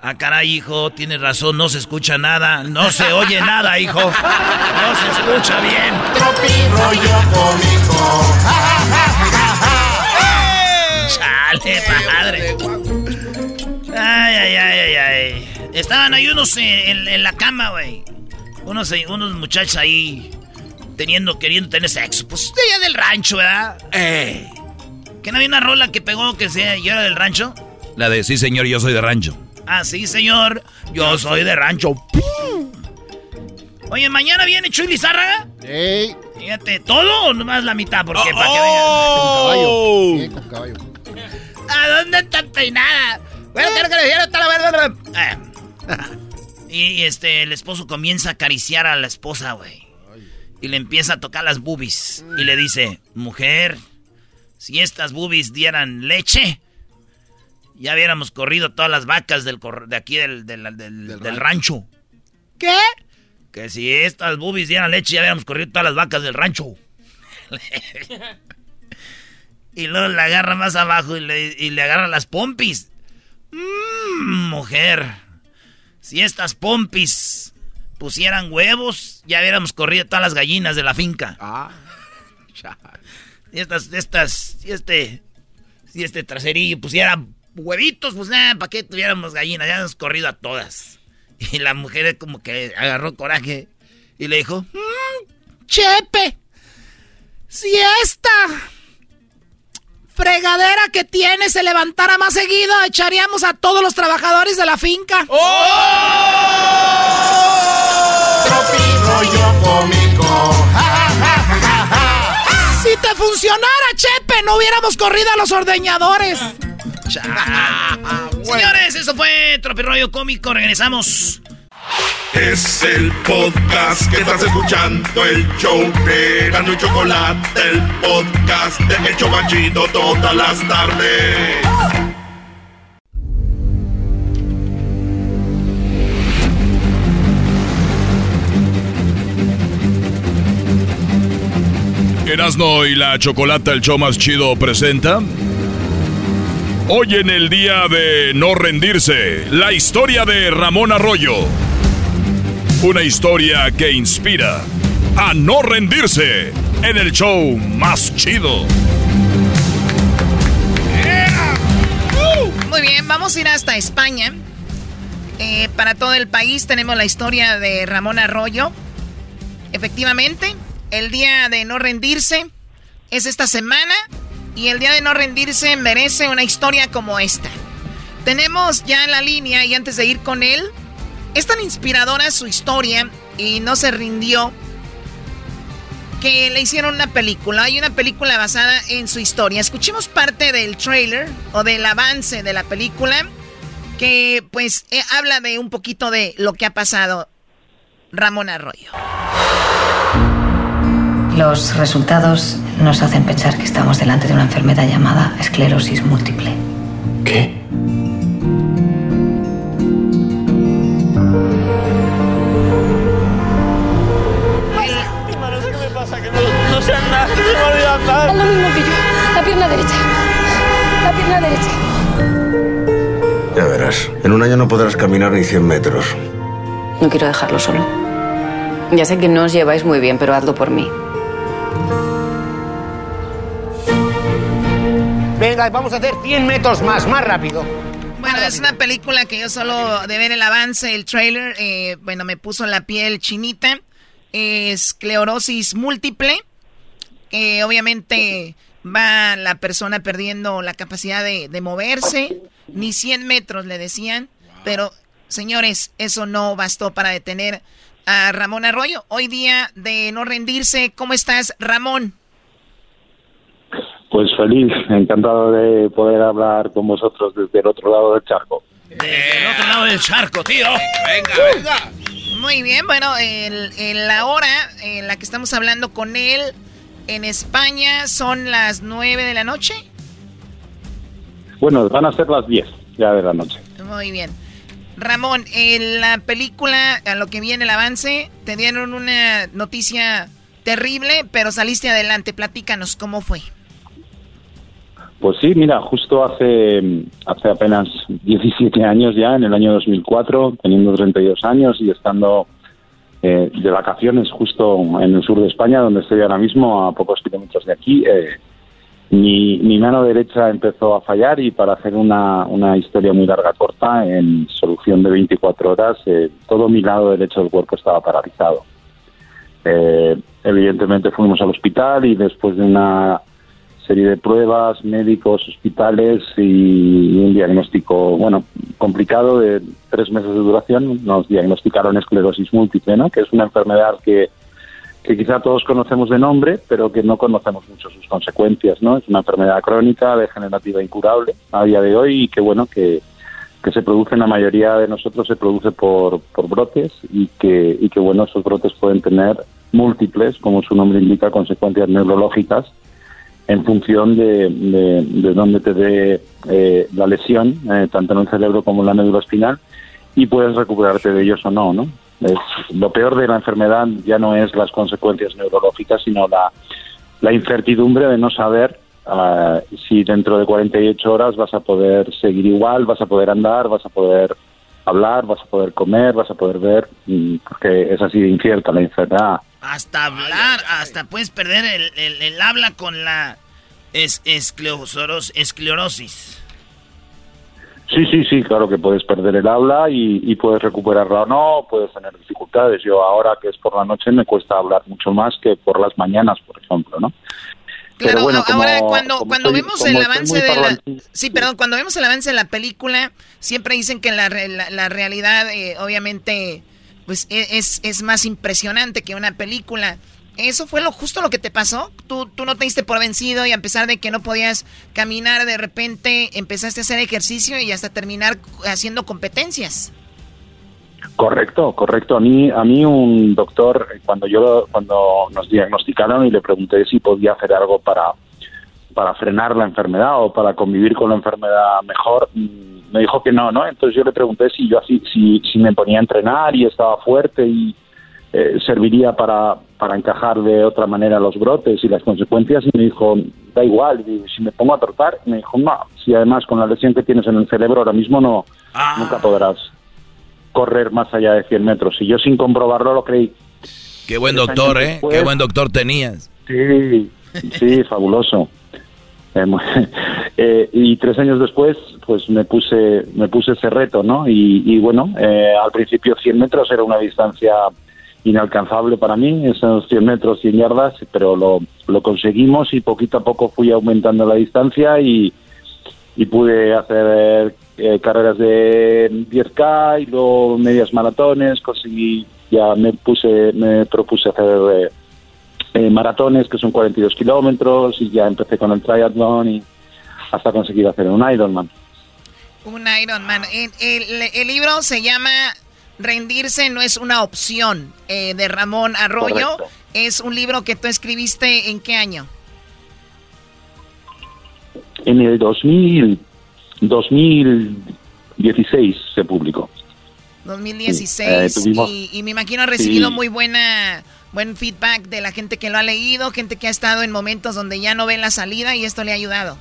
Ah, caray, hijo, tienes razón, no se escucha nada. No se oye nada, hijo. No se escucha bien. Chale, padre. Ay, ay, ay, ay, ay. Estaban ahí unos en, la cama, güey. Unos, eh, unos muchachos ahí teniendo, queriendo tener sexo. Pues de allá del rancho, ¿verdad? Eh. ¿Que no había una rola que pegó que sea yo era del rancho? La de sí, señor, yo soy de rancho. Ah, sí, señor. Yo soy de rancho. Oye, mañana viene Chuy Lizárraga. ¡Ey! Fíjate, ¿todo o nomás la mitad? Porque para que Con caballo. venga. Bien, con caballo. ¿A dónde está peinada? Bueno, quiero que le diera toda la verdad. Y, este, el esposo comienza a acariciar a la esposa, güey. Y le empieza a tocar las boobies. Y le dice, mujer, si estas boobies dieran leche, ya hubiéramos corrido todas las vacas del cor- de aquí del, del- del- del rancho. ¿Qué? Que si estas boobies dieran leche, ya hubiéramos corrido todas las vacas del rancho. y luego le agarra más abajo y le, y le agarra las pompis. Mmm, mujer. Si estas pompis pusieran huevos, ya hubiéramos corrido todas las gallinas de la finca. Ah. Si estas, estas, si este, si este traserillo pusiera huevitos, pues nada, ¿para qué tuviéramos gallinas? Ya hemos corrido a todas. Y la mujer como que agarró coraje y le dijo, Mm, Chepe, si esta fregadera que tiene se levantara más seguido, echaríamos a todos los trabajadores de la finca. Si te funcionara, Chepe, no hubiéramos corrido a los ordeñadores. señores, eso fue Tropirroyo Cómico, regresamos. Es el podcast que estás escuchando, el show de Gano y Chocolate, el podcast de El Chobachito todas las tardes. Erasno y la Chocolata, el show más chido, presenta. Hoy en el día de no rendirse, la historia de Ramón Arroyo. Una historia que inspira a no rendirse en el show más chido. Muy bien, vamos a ir hasta España. Eh, para todo el país tenemos la historia de Ramón Arroyo. Efectivamente, el día de no rendirse es esta semana y el día de no rendirse merece una historia como esta. Tenemos ya en la línea y antes de ir con él, es tan inspiradora su historia y no se rindió que le hicieron una película. Hay una película basada en su historia. Escuchemos parte del trailer o del avance de la película que pues eh, habla de un poquito de lo que ha pasado Ramón Arroyo. Los resultados nos hacen pensar que estamos delante de una enfermedad llamada esclerosis múltiple. ¿Qué? Andar. Haz lo mismo que yo. La pierna derecha. La pierna derecha. Ya verás, en un año no podrás caminar ni 100 metros. No quiero dejarlo solo. Ya sé que no os lleváis muy bien, pero hazlo por mí. Venga, vamos a hacer 100 metros más, más rápido. Bueno, es una película que yo solo de ver el avance, el trailer, eh, bueno, me puso la piel chinita. Esclerosis múltiple. Que obviamente va la persona perdiendo la capacidad de, de moverse. Ni 100 metros le decían. Pero, señores, eso no bastó para detener a Ramón Arroyo. Hoy día de no rendirse. ¿Cómo estás, Ramón? Pues feliz, encantado de poder hablar con vosotros desde el otro lado del charco. Del otro lado del charco, tío. Venga, venga. Muy bien, bueno, el, el- la hora en la que estamos hablando con él en España son las 9 de la noche. Bueno, van a ser las 10 ya de la noche. Muy bien. Ramón, en la película, a lo que viene el avance, te dieron una noticia terrible, pero saliste adelante. Platícanos cómo fue. Pues sí, mira, justo hace, hace apenas 17 años ya, en el año 2004, teniendo 32 años y estando eh, de vacaciones justo en el sur de España, donde estoy ahora mismo, a pocos kilómetros de aquí, eh, mi, mano derecha empezó a fallar y para hacer una, una historia muy larga corta, en solución de 24 horas, eh, todo mi lado derecho del cuerpo estaba paralizado. Eh, evidentemente fuimos al hospital y después de una serie de pruebas, médicos, hospitales y un diagnóstico, bueno, complicado de tres meses de duración, nos diagnosticaron esclerosis múltiple, ¿no? Que es una enfermedad que, que quizá todos conocemos de nombre, pero que no conocemos mucho sus consecuencias, ¿no? Es una enfermedad crónica, degenerativa incurable a día de hoy y que, bueno, que, que se produce en la mayoría de nosotros, se produce por, por brotes y que, y que, bueno, esos brotes pueden tener múltiples, como su nombre indica, consecuencias neurológicas en función de, de, de dónde te dé eh, la lesión, eh, tanto en el cerebro como en la médula espinal, y puedes recuperarte de ellos o no, ¿no? Lo peor de la enfermedad ya no es las consecuencias neurológicas, sino la, la incertidumbre de no saber ah, si dentro de 48 horas vas a poder seguir igual, vas a poder andar, vas a poder hablar, vas a poder comer, vas a poder ver, mm, porque es así de incierta la enfermedad. Hasta hablar, hasta puedes perder el, el- el habla con la es, esclerosis. Sí, sí, sí, claro que puedes perder el habla y, y puedes recuperarla o no, puedes tener dificultades. Yo ahora que es por la noche me cuesta hablar mucho más que por las mañanas, por ejemplo, ¿no? Claro, Pero bueno, a- ahora como- cuando, como cuando estoy- vemos el avance de la... Sí, perdón, cuando vemos el avance de la película, siempre dicen que la, la, la realidad eh, obviamente pues e- es, es más impresionante que una película. ¿Eso fue lo justo lo que te pasó? ¿Tú, tú no te diste por vencido y a pesar de que no podías caminar, de repente empezaste a hacer ejercicio y hasta terminar haciendo competencias. Correcto, correcto. A mí, a mí un doctor, eh, cuando yo, cuando nos diagnosticaron y le pregunté si podía hacer algo para, para frenar la enfermedad o para convivir con la enfermedad mejor, mm, me dijo que no, ¿no? Entonces yo le pregunté si yo así, si, si me ponía a entrenar y estaba fuerte y, eh, serviría para, para encajar de otra manera los brotes y las consecuencias y me dijo, da igual, y si me pongo a tratar, me dijo, no, si además con la lesión que tienes en el cerebro ahora mismo no, nunca podrás correr más allá de 100 metros. Y yo sin comprobarlo lo creí. Qué buen doctor, ¿eh? Qué buen doctor tenías. Sí, sí, fabuloso. Eh, eh, y tres años después, pues me puse, me puse ese reto, ¿no? Y, y bueno, eh, al principio 100 metros era una distancia inalcanzable para mí, esos 100 metros, 100 yardas, pero lo, lo conseguimos y poquito a poco fui aumentando la distancia y, y pude hacer eh, carreras de 10K y luego medias maratones, conseguí, ya me puse, me propuse hacer eh, eh, maratones que son 42 kilómetros y ya empecé con el triatlón y hasta conseguir hacer un Ironman. Un Ironman. El, el, el libro se llama Rendirse no es una opción eh, de Ramón Arroyo. Es un libro que tú escribiste en qué año? En el 2000, 2016 se publicó. 2016 sí, eh, y, y, me imagino ha recibido sí. muy buena buen feedback de la gente que lo ha leído, gente que ha estado en momentos donde ya no ve la salida y esto le ha ayudado.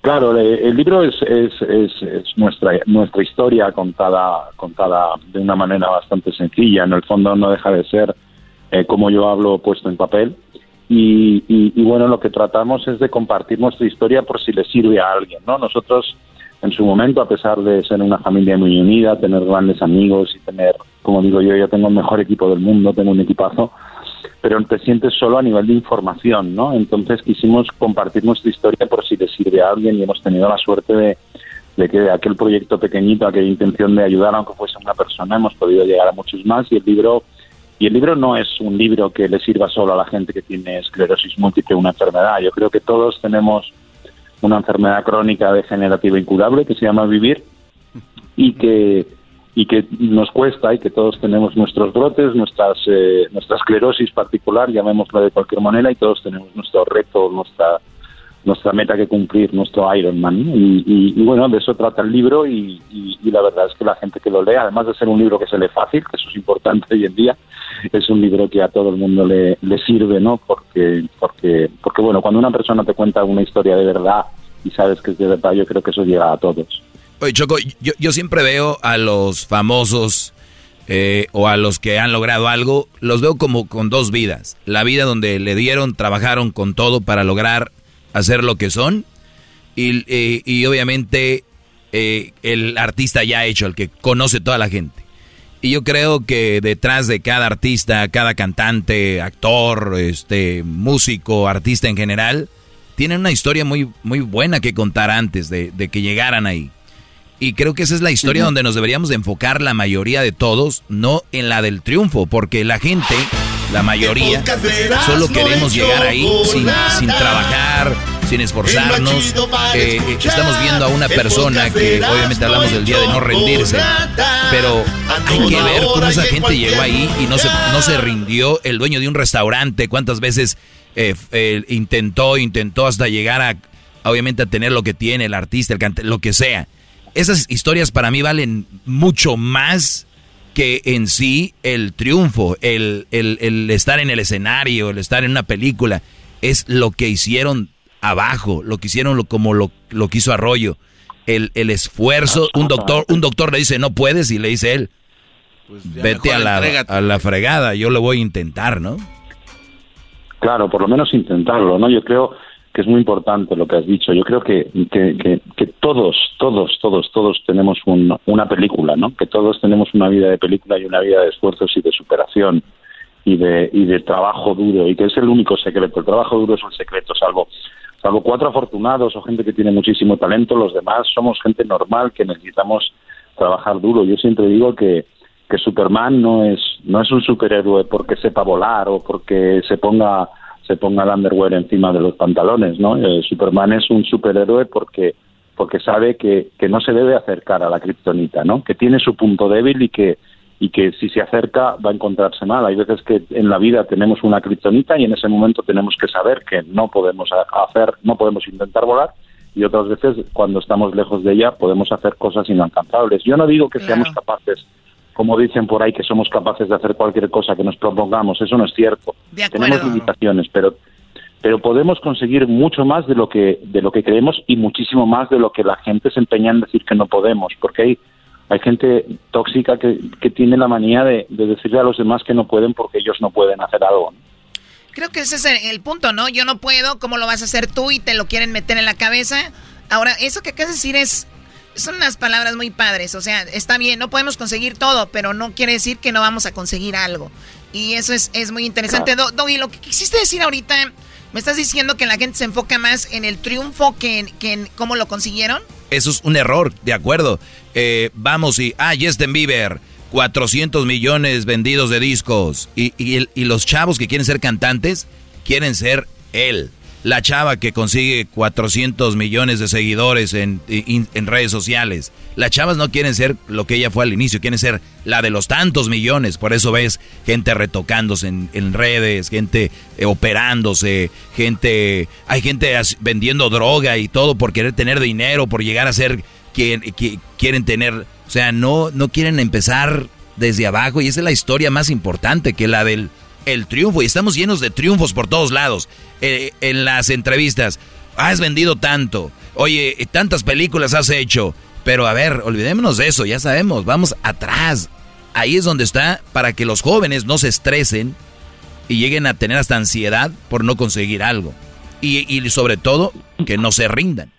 Claro, el libro es, es, es, es, nuestra nuestra historia contada contada de una manera bastante sencilla. En el fondo no deja de ser eh, como yo hablo puesto en papel. Y, y, y, bueno, lo que tratamos es de compartir nuestra historia por si le sirve a alguien, ¿no? Nosotros en su momento, a pesar de ser una familia muy unida, tener grandes amigos y tener, como digo yo, yo tengo el mejor equipo del mundo, tengo un equipazo, pero te sientes solo a nivel de información, ¿no? Entonces quisimos compartir nuestra historia por si le sirve a alguien y hemos tenido la suerte de, de que aquel proyecto pequeñito, aquella intención de ayudar, aunque fuese una persona, hemos podido llegar a muchos más y el libro y el libro no es un libro que le sirva solo a la gente que tiene esclerosis múltiple, una enfermedad. Yo creo que todos tenemos una enfermedad crónica degenerativa incurable que se llama vivir y que y que nos cuesta y que todos tenemos nuestros brotes, nuestras eh, nuestra esclerosis particular, llamémoslo de cualquier manera, y todos tenemos nuestro reto, nuestra nuestra meta que cumplir, nuestro Ironman. Y, y, y bueno, de eso trata el libro y, y, la verdad es que la gente que lo lea, además de ser un libro que se lee fácil, que eso es importante hoy en día, es un libro que a todo el mundo le, sirve, ¿no? Porque, porque, porque bueno, cuando una persona te cuenta una historia de verdad y sabes que es de verdad, yo creo que eso llega a todos. Oye, Choco, yo, yo siempre veo a los famosos eh, o a los que han logrado algo, los veo como con dos vidas. La vida donde le dieron, trabajaron con todo para lograr hacer lo que son. Y, eh, y obviamente eh, el artista ya hecho, el que conoce toda la gente. Y yo creo que detrás de cada artista, cada cantante, actor, este, músico, artista en general, tienen una historia muy, muy buena que contar antes de, de que llegaran ahí. Y creo que esa es la historia donde nos deberíamos de enfocar la mayoría de todos, no en la del triunfo, porque la gente, la mayoría, solo queremos llegar ahí sin, sin trabajar, sin esforzarnos. Eh, estamos viendo a una persona que obviamente hablamos del día de no rendirse, pero hay que ver cómo esa gente llegó ahí y no se, no se rindió. El dueño de un restaurante, cuántas veces eh, eh, intentó, intentó hasta llegar a, obviamente, a tener lo que tiene el artista, el cantante, lo que sea esas historias para mí valen mucho más que en sí el triunfo, el, el, el, estar en el escenario, el estar en una película. Es lo que hicieron abajo, lo que hicieron lo, como lo, lo que hizo Arroyo. El, el esfuerzo, un doctor, un doctor le dice no puedes y le dice él, pues vete a la, a la fregada, yo lo voy a intentar, ¿no? Claro, por lo menos intentarlo, ¿no? Yo creo que es muy importante lo que has dicho. Yo creo que, que, que, que todos, todos, todos, todos tenemos un, una película, ¿no? Que todos tenemos una vida de película y una vida de esfuerzos y de superación y de, y de trabajo duro, y que es el único secreto. El trabajo duro es un secreto, salvo, salvo cuatro afortunados o gente que tiene muchísimo talento, los demás somos gente normal que necesitamos trabajar duro. Yo siempre digo que, que Superman no es, no es un superhéroe porque sepa volar o porque se ponga se ponga el underwear encima de los pantalones, ¿no? Eh, Superman es un superhéroe porque porque sabe que, que no se debe acercar a la kriptonita, ¿no? Que tiene su punto débil y que y que si se acerca va a encontrarse mal. Hay veces que en la vida tenemos una kriptonita y en ese momento tenemos que saber que no podemos hacer, no podemos intentar volar y otras veces cuando estamos lejos de ella podemos hacer cosas inalcanzables. Yo no digo que seamos capaces como dicen por ahí, que somos capaces de hacer cualquier cosa que nos propongamos. Eso no es cierto. Tenemos limitaciones, pero pero podemos conseguir mucho más de lo que de lo que creemos y muchísimo más de lo que la gente se empeña en decir que no podemos, porque hay hay gente tóxica que, que tiene la manía de, decirle a los demás que no pueden porque ellos no pueden hacer algo. Creo que ese es el, punto, ¿no? Yo no puedo, ¿cómo lo vas a hacer tú? Y te lo quieren meter en la cabeza. Ahora, eso que acabas de decir es, son unas palabras muy padres. O sea, está bien, no podemos conseguir todo, pero no quiere decir que no vamos a conseguir algo. Y eso es, es muy interesante. Doggy, lo que quisiste decir ahorita, ¿me estás diciendo que la gente se enfoca más en el triunfo que en, que en cómo lo consiguieron? Eso es un error, de acuerdo. Eh, vamos y, ah, Justin Bieber, 400 millones vendidos de discos. Y, y, los chavos que quieren ser cantantes, quieren ser él. La chava que consigue 400 millones de seguidores en, en, redes sociales. Las chavas no quieren ser lo que ella fue al inicio, quieren ser la de los tantos millones. Por eso ves gente retocándose en, redes, gente eh, operándose, gente... Hay gente vendiendo droga y todo por querer tener dinero, por llegar a ser que, quieren tener, o sea, no, no quieren empezar desde abajo y esa es la historia más importante que la del el triunfo y estamos llenos de triunfos por todos lados. Eh, en las entrevistas, has vendido tanto, oye, tantas películas has hecho, pero a ver, olvidémonos de eso, ya sabemos, vamos atrás. Ahí es donde está para que los jóvenes no se estresen y lleguen a tener hasta ansiedad por no conseguir algo. Y, y sobre todo, que no se rindan.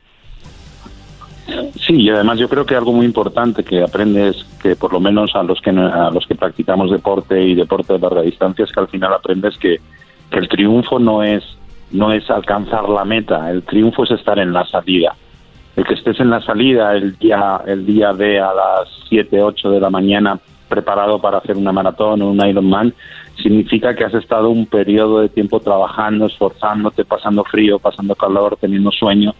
Sí, y además yo creo que algo muy importante que aprendes, que por lo menos a los que a los que practicamos deporte y deporte de larga distancia, es que al final aprendes que, el triunfo no es no es alcanzar la meta, el triunfo es estar en la salida. El que estés en la salida el día el día de a las 7, 8 de la mañana preparado para hacer una maratón o un Ironman, significa que has estado un periodo de tiempo trabajando, esforzándote, pasando frío, pasando calor, teniendo sueño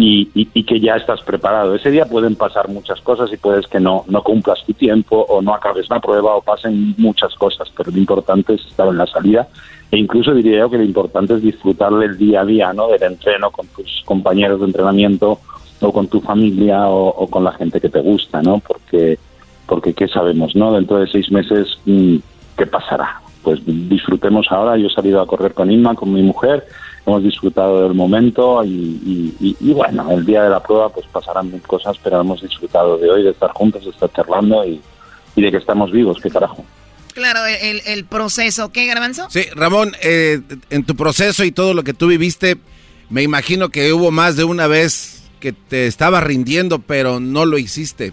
y, que ya estás preparado. Ese día pueden pasar muchas cosas y puedes que no, no cumplas tu tiempo o no acabes la prueba o pasen muchas cosas, pero lo importante es estar en la salida e incluso diría yo que lo importante es disfrutar del día a día, ¿no? del entreno con tus compañeros de entrenamiento o con tu familia o, con la gente que te gusta, ¿no? Porque, porque ¿qué sabemos, no? Dentro de seis meses, mm, ¿qué pasará? Pues disfrutemos ahora. Yo he salido a correr con Inma, con mi mujer, hemos disfrutado del momento y, bueno, el día de la prueba pues pasarán mil cosas, pero hemos disfrutado de hoy, de estar juntos, de estar charlando y, de que estamos vivos, qué carajo. Claro, el, el proceso, ¿qué, Garbanzo? Sí, Ramón, eh, en tu proceso y todo lo que tú viviste, me imagino que hubo más de una vez que te estabas rindiendo, pero no lo hiciste.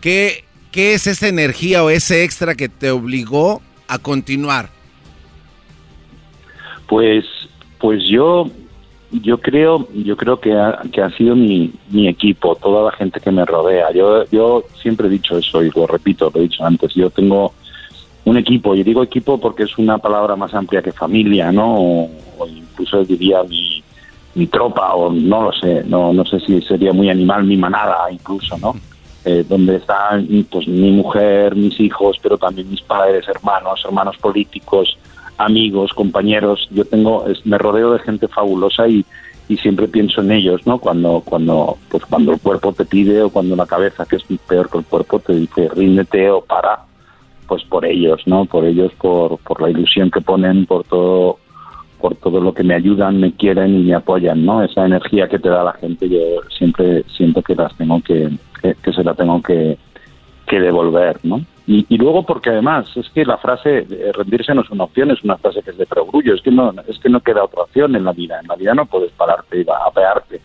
¿Qué, qué es esa energía o ese extra que te obligó a continuar? Pues pues yo yo creo yo creo que ha, que sido mi, mi equipo, toda la gente que me rodea. Yo yo siempre he dicho eso y lo repito, lo he dicho antes. Yo tengo un equipo, y digo equipo porque es una palabra más amplia que familia, ¿no? O, incluso diría mi, mi tropa, o no lo sé, no, no sé si sería muy animal, mi manada incluso, ¿no? Eh, donde están pues mi mujer, mis hijos, pero también mis padres, hermanos, hermanos políticos, amigos, compañeros. Yo tengo, me rodeo de gente fabulosa y, y siempre pienso en ellos, ¿no? Cuando, cuando, pues cuando el cuerpo te pide o cuando la cabeza, que es peor que el cuerpo, te dice ríndete o para, pues por ellos, ¿no? Por ellos, por, por la ilusión que ponen, por todo, por todo lo que me ayudan, me quieren y me apoyan, ¿no? Esa energía que te da la gente, yo siempre siento que las tengo que, que, se la tengo que, que devolver, ¿no? Y, luego porque además es que la frase rendirse no es una opción, es una frase que es de perogrullo, es que no es que no queda otra opción en la vida, en la vida no puedes pararte y apearte,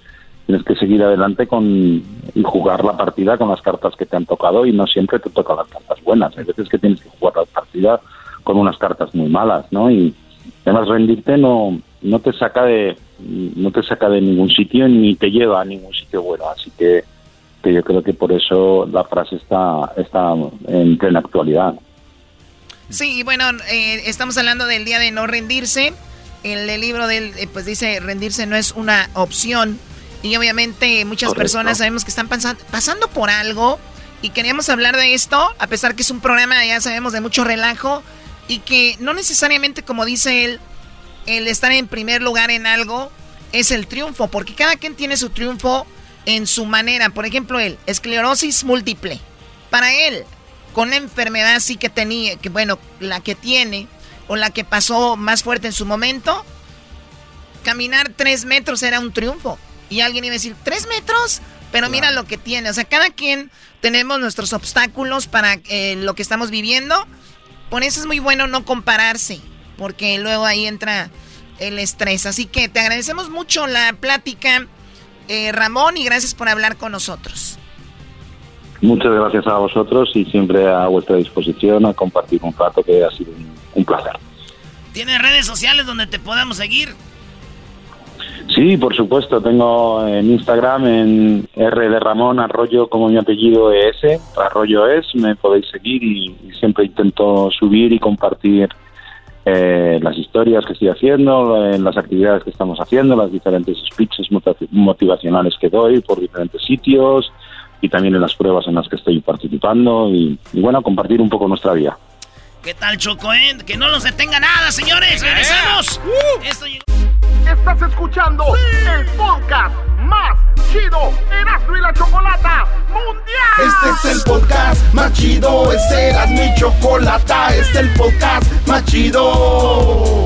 tienes que seguir adelante con y jugar la partida con las cartas que te han tocado y no siempre te tocan las cartas buenas, hay veces que tienes que jugar la partida con unas cartas muy malas, ¿no? Y además rendirte no no te saca de no te saca de ningún sitio ni te lleva a ningún sitio bueno, así que yo creo que por eso la frase está, está en plena actualidad. Sí, bueno, eh, estamos hablando del día de no rendirse. El, el libro del, eh, pues dice, rendirse no es una opción. Y obviamente muchas personas sabemos que están pasando por algo. Y queríamos hablar de esto, a pesar que es un programa, ya sabemos, de mucho relajo. Y que no necesariamente, como dice él, el estar en primer lugar en algo es el triunfo. Porque cada quien tiene su triunfo en su manera. Por ejemplo, él, esclerosis múltiple. Para él, con una enfermedad así que tenía, que bueno, la que tiene, o la que pasó más fuerte en su momento, caminar tres metros era un triunfo. Y alguien iba a decir, ¿tres metros? Pero mira lo que tiene. O sea, cada quien tenemos nuestros obstáculos para eh, lo que estamos viviendo. Por eso es muy bueno no compararse, porque luego ahí entra el estrés. Así que te agradecemos mucho la plática, eh, Ramón, y gracias por hablar con nosotros. Muchas gracias a vosotros y siempre a vuestra disposición a compartir un rato que ha sido un, placer. ¿Tienes redes sociales donde te podamos seguir? Sí, por supuesto. Tengo en Instagram en R de Ramón Arroyo como mi apellido es Arroyo es. Me podéis seguir y siempre intento subir y compartir eh, las historias que estoy haciendo, en las actividades que estamos haciendo, las diferentes speeches motivacionales que doy por diferentes sitios y también en las pruebas en las que estoy participando y, bueno, compartir un poco nuestra vida. ¿Qué tal, Choco? Eh? Que no nos detenga nada, señores. ¡Regresamos! Estás escuchando el podcast más chido, Erasmo y la Chocolata Mundial. Este es el podcast más chido, este es mi Chocolata, este es el podcast más chido.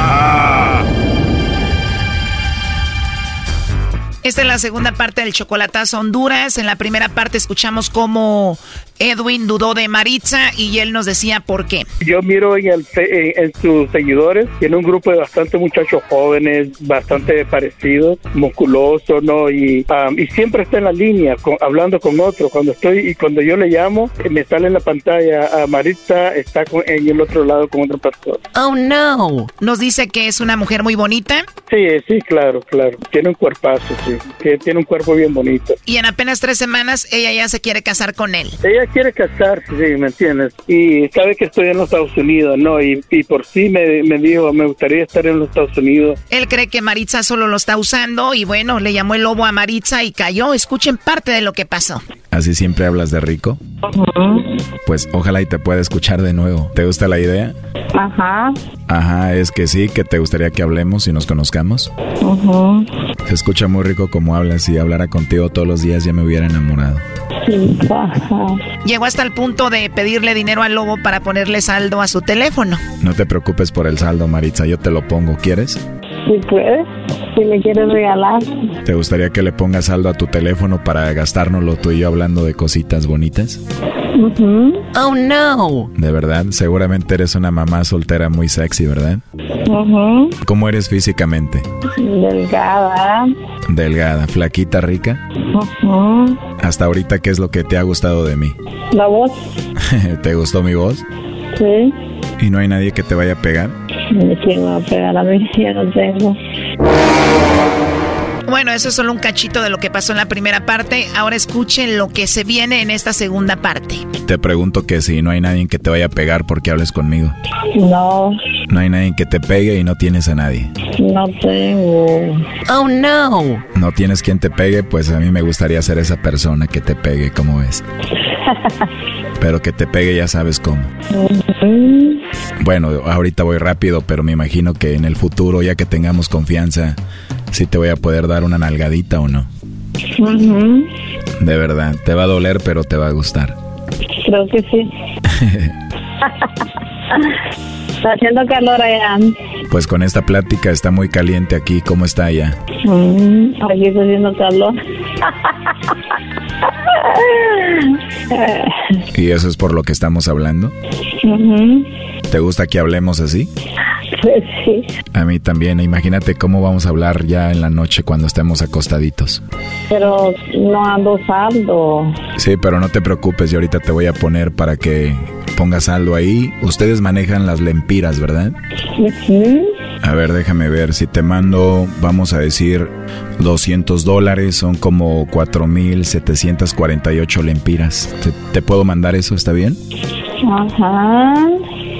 Esta es la segunda parte del Chocolatazo Honduras. En la primera parte escuchamos cómo Edwin dudó de Maritza y él nos decía por qué. Yo miro en, el, en, sus seguidores, tiene un grupo de bastante muchachos jóvenes, bastante parecidos, musculosos, ¿no? Y, um, y siempre está en la línea, hablando con otros. Cuando estoy y cuando yo le llamo, me sale en la pantalla a Maritza, está en el otro lado con otra persona. Oh, no. Nos dice que es una mujer muy bonita. Sí, sí, claro, claro. Tiene un cuerpazo, sí. Que tiene un cuerpo bien bonito. Y en apenas tres semanas ella ya se quiere casar con él. Ella quiere casarse, sí, ¿me entiendes? Y sabe que estoy en los Estados Unidos, ¿no? Y, y por sí me, me, dijo, me gustaría estar en los Estados Unidos. Él cree que Maritza solo lo está usando y bueno, le llamó el lobo a Maritza y cayó. Escuchen parte de lo que pasó. ¿Así siempre hablas de rico? Pues ojalá y te pueda escuchar de nuevo. ¿Te gusta la idea? Ajá. Ajá, es que sí, que te gustaría que hablemos y nos conozcamos. Se escucha muy rico como hablas. Si hablara contigo todos los días ya me hubiera enamorado. Sí. Llegó hasta el punto de pedirle dinero al lobo para ponerle saldo a su teléfono. No te preocupes por el saldo, Maritza, yo te lo pongo. ¿Quieres? Si puedes, si me quieres regalar. ¿Te gustaría que le pongas saldo a tu teléfono para gastárnoslo tú y yo hablando de cositas bonitas? Oh no. De verdad, seguramente eres una mamá soltera muy sexy, ¿verdad? ¿Cómo eres físicamente? Delgada. Delgada, flaquita, rica. Hasta ahorita, ¿qué es lo que te ha gustado de mí? La voz. ¿Te gustó mi voz? Sí. ¿Y no hay nadie que te vaya a pegar? ¿Quién va a pegar a mí? Ya no tengo. Bueno, eso es solo un cachito de lo que pasó en la primera parte. Ahora escuchen lo que se viene en esta segunda parte. Te pregunto que si no hay nadie que te vaya a pegar porque hables conmigo. No. No hay nadie que te pegue y no tienes a nadie. No tengo. Oh no. No tienes quien te pegue, pues a mí me gustaría ser esa persona que te pegue, ¿cómo ves? Pero que te pegue ya sabes cómo. Bueno, ahorita voy rápido, pero me imagino que en el futuro, ya que tengamos confianza, si te voy a poder dar una nalgadita o no. De verdad, te va a doler, pero te va a gustar. Creo que sí. está haciendo calor allá. Pues con esta plática está muy caliente aquí. ¿Cómo está allá? Mm, aquí está haciendo calor. ¿Y eso es por lo que estamos hablando? ¿Te gusta que hablemos así? Sí. A mí también. Imagínate cómo vamos a hablar ya en la noche cuando estemos acostaditos. Pero no ando saldo. Sí, pero no te preocupes. Yo ahorita te voy a poner para que pongas saldo ahí. Ustedes manejan las lempiras, ¿verdad? Sí. A ver, déjame ver. Si te mando, vamos a decir, 200 dólares, son como 4.748 lempiras. ¿Te, ¿Te puedo mandar eso? ¿Está bien? Ajá.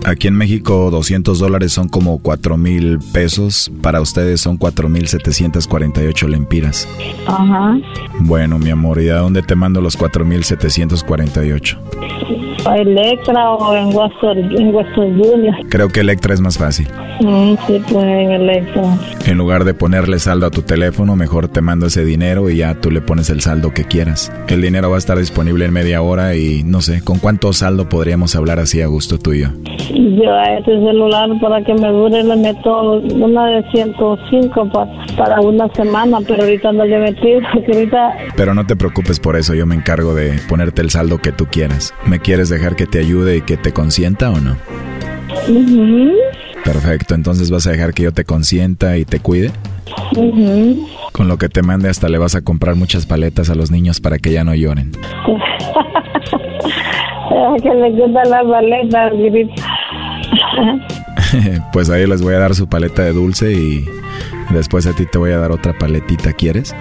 Aquí en México 200 dólares son como 4 mil pesos. Para ustedes son 4.748 lempiras. Ajá. Bueno, mi amor, ¿y a dónde te mando los 4.748? ¿A Electra o en Western, en Western Junior? Creo que Electra es más fácil. Mm, sí, pues en Electra. En lugar de ponerle saldo a tu teléfono, mejor te mando ese dinero y ya tú le pones el saldo que quieras. El dinero va a estar disponible en media hora y no sé, ¿con cuánto saldo podríamos hablar así a gusto tú y yo? Yo a este celular para que me dure le meto una de 105 para, para una semana, pero ahorita no le metí porque ahorita Pero no te preocupes por eso, yo me encargo de ponerte el saldo que tú quieras. ¿Me quieres dejar que te ayude y que te consienta o no? Perfecto, entonces vas a dejar que yo te consienta y te cuide. Con lo que te mande hasta le vas a comprar muchas paletas a los niños para que ya no lloren. Que le gusta la paleta, grita. pues ahí les voy a dar su paleta de dulce y después a ti te voy a dar otra paletita, ¿quieres?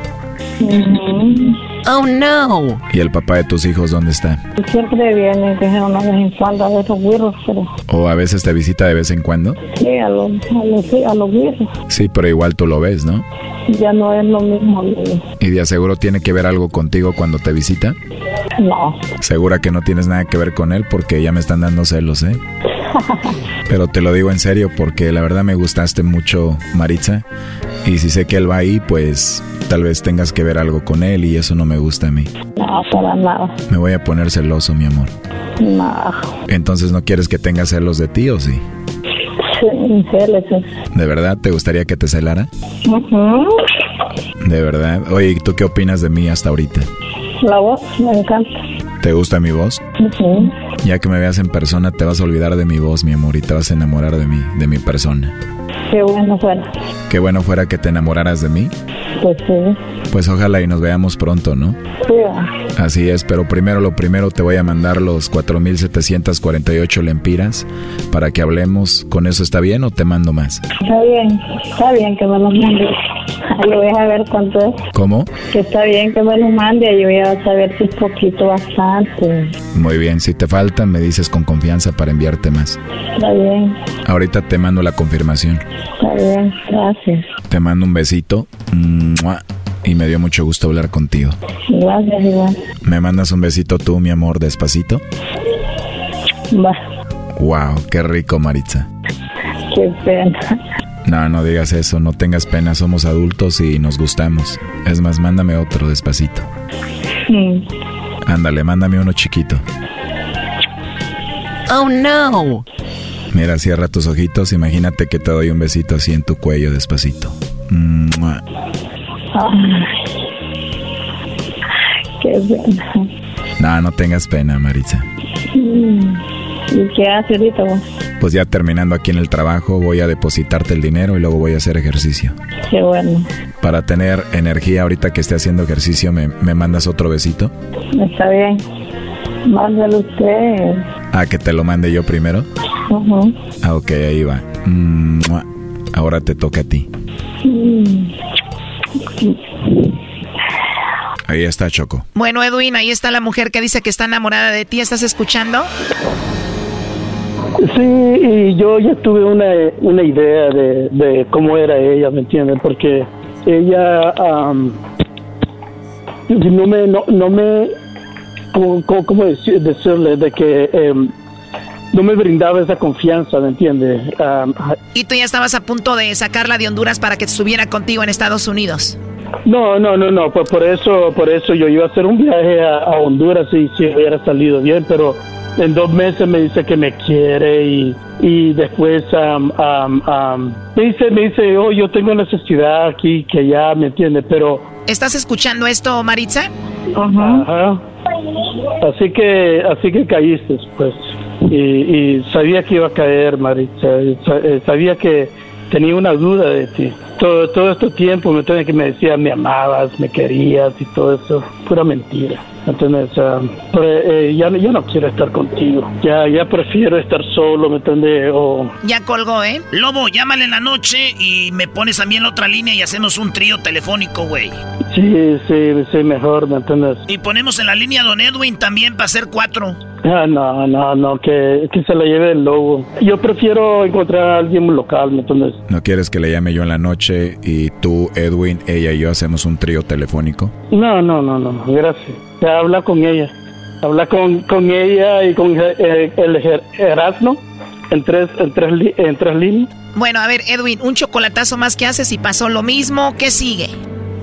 Oh no. ¿Y el papá de tus hijos dónde está? Siempre viene es una vez en cuando a esos güiros, pero ¿O a veces te visita de vez en cuando? sí, a los, a los, sí, a los güiros. Sí, pero igual tú lo ves, ¿no? Ya no es lo mismo. ¿Y de aseguro tiene que ver algo contigo cuando te visita? No. Segura que no tienes nada que ver con él porque ya me están dando celos, ¿eh? Pero te lo digo en serio porque la verdad me gustaste mucho, Maritza. Y si sé que él va ahí, pues tal vez tengas que ver algo con él y eso no me gusta a mí. No, para nada. Me voy a poner celoso, mi amor. No. Entonces no quieres que tenga celos de ti o sí? Sí. ¿De verdad te gustaría que te celara? Ujú. De verdad. Oye, ¿y tú qué opinas de mí hasta ahorita? La voz me encanta. ¿Te gusta mi voz? Ujú. Ya que me veas en persona te vas a olvidar de mi voz, mi amor, y te vas a enamorar de mí, de mi persona. Qué bueno fuera. Qué bueno fuera que te enamoraras de mí. Pues sí. Pues ojalá y nos veamos pronto, ¿no? Sí. Así es, pero primero lo primero te voy a mandar los 4.748 lempiras para que hablemos. ¿Con eso está bien o te mando más? Está bien. Está bien que me lo mande. Yo voy a ver cuánto es. ¿Cómo? Que está bien que me lo mande. Yo voy a saber si es poquito bastante. Muy bien, si te faltan me dices con confianza para enviarte más. Está bien. Ahorita te mando la confirmación. Está bien. Gracias. Te mando un besito. ¡Mua! Y me dio mucho gusto hablar contigo. Gracias, igual. ¿Me mandas un besito tú, mi amor, despacito? Va. Wow, qué rico, Maritza. Qué pena. No, no digas eso, no tengas pena, somos adultos y nos gustamos. Es más, mándame otro despacito. Mm. Ándale, mándame uno chiquito. Oh no. Mira, cierra tus ojitos, imagínate que te doy un besito así en tu cuello despacito. ¡Mua! Qué pena. No, no tengas pena, Maritza. Mm. ¿Y qué hace ahorita vos? Pues ya terminando aquí en el trabajo, voy a depositarte el dinero y luego voy a hacer ejercicio. Qué bueno. Para tener energía ahorita que esté haciendo ejercicio, ¿me, me mandas otro besito? Está bien. Mándalo usted. Ah, que te lo mande yo primero. Ujú. Ah, ok, ahí va. ¡Mua! Ahora te toca a ti. Mm. Ahí está Choco. Bueno, Edwin, ahí está la mujer que dice que está enamorada de ti. ¿Estás escuchando? Sí, y yo ya tuve una, una idea de, de cómo era ella, ¿me entiendes? Porque ella am, no me, no, no me, ¿cómo, cómo- cómo decir- decirle? De que em, no me brindaba esa confianza, ¿me entiendes? Y tú ya estabas a punto de sacarla de Honduras para que estuviera contigo en Estados Unidos. No, no, no, no, pues por eso, por eso yo iba a hacer un viaje a, a Honduras y si hubiera salido bien, pero en dos meses me dice que me quiere y, y después am, am, am, me dice, me dice, oh, yo tengo necesidad aquí, que ya, ¿me entiende? Pero ¿Estás escuchando esto, Maritza? Ajá. Así que, así que caíste, pues. Y, y sabía que iba a caer, Maritza. eh, Sabía que tenía una duda de ti. Todo, todo este tiempo me tenía que me decía me amabas, me querías y todo eso. Pura mentira. ¿Entiendes? Ah, pero, eh, ya, no- ya no quiero estar contigo. Ya, ya prefiero estar solo, ¿me entiendes? O Ya colgó, ¿eh? Lobo, llámale en la noche y me pones a mí en la otra línea y hacemos un trío telefónico, güey. sí, sí, sí, mejor, ¿me entiendes? Y ponemos en la línea a Don Edwin también para hacer cuatro. Ah, no, no, no, que, que se la lleve el lobo. Yo prefiero encontrar a alguien local, ¿me entiendes? ¿No quieres que le llame yo en la noche y tú, Edwin, ella y yo hacemos un trío telefónico? No, no, no, no, gracias. Ya habla con ella. Habla con, con ella y con eh, el Ger- Erasmo en tres, en, tres li- en tres líneas. Bueno, a ver, Edwin, un chocolatazo más que haces y pasó lo mismo. ¿Qué sigue?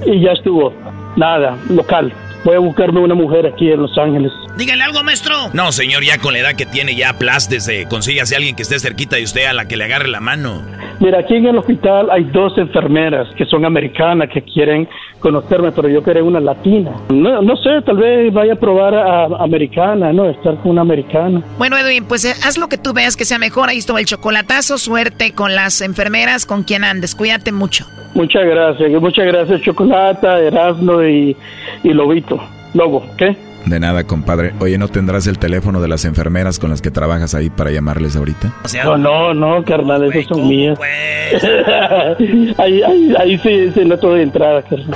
Y ya estuvo. Nada, local. Voy a buscarme una mujer aquí en Los Ángeles. Dígale algo, maestro. No, señor, ya con la edad que tiene, ya aplástese. Consígase a alguien que esté cerquita de usted a la que le agarre la mano. Mira, aquí en el hospital hay dos enfermeras que son americanas que quieren conocerme, pero yo quería una latina. No, no sé, tal vez vaya a probar a, a americana, ¿no? Estar con una americana. Bueno, Edwin, pues eh, haz lo que tú veas que sea mejor. Ahí estuvo el chocolatazo. Suerte con las enfermeras, con quien andes. Cuídate mucho. Muchas gracias, muchas gracias, Chocolata, Erasmo y, y Lobito. Lobo, ¿qué? De nada, compadre. Oye, ¿no tendrás el teléfono de las enfermeras con las que trabajas ahí para llamarles ahorita? No, no, no, carnal, esos son mías. ahí, ahí, ahí sí, sí, no de entrada, carnal.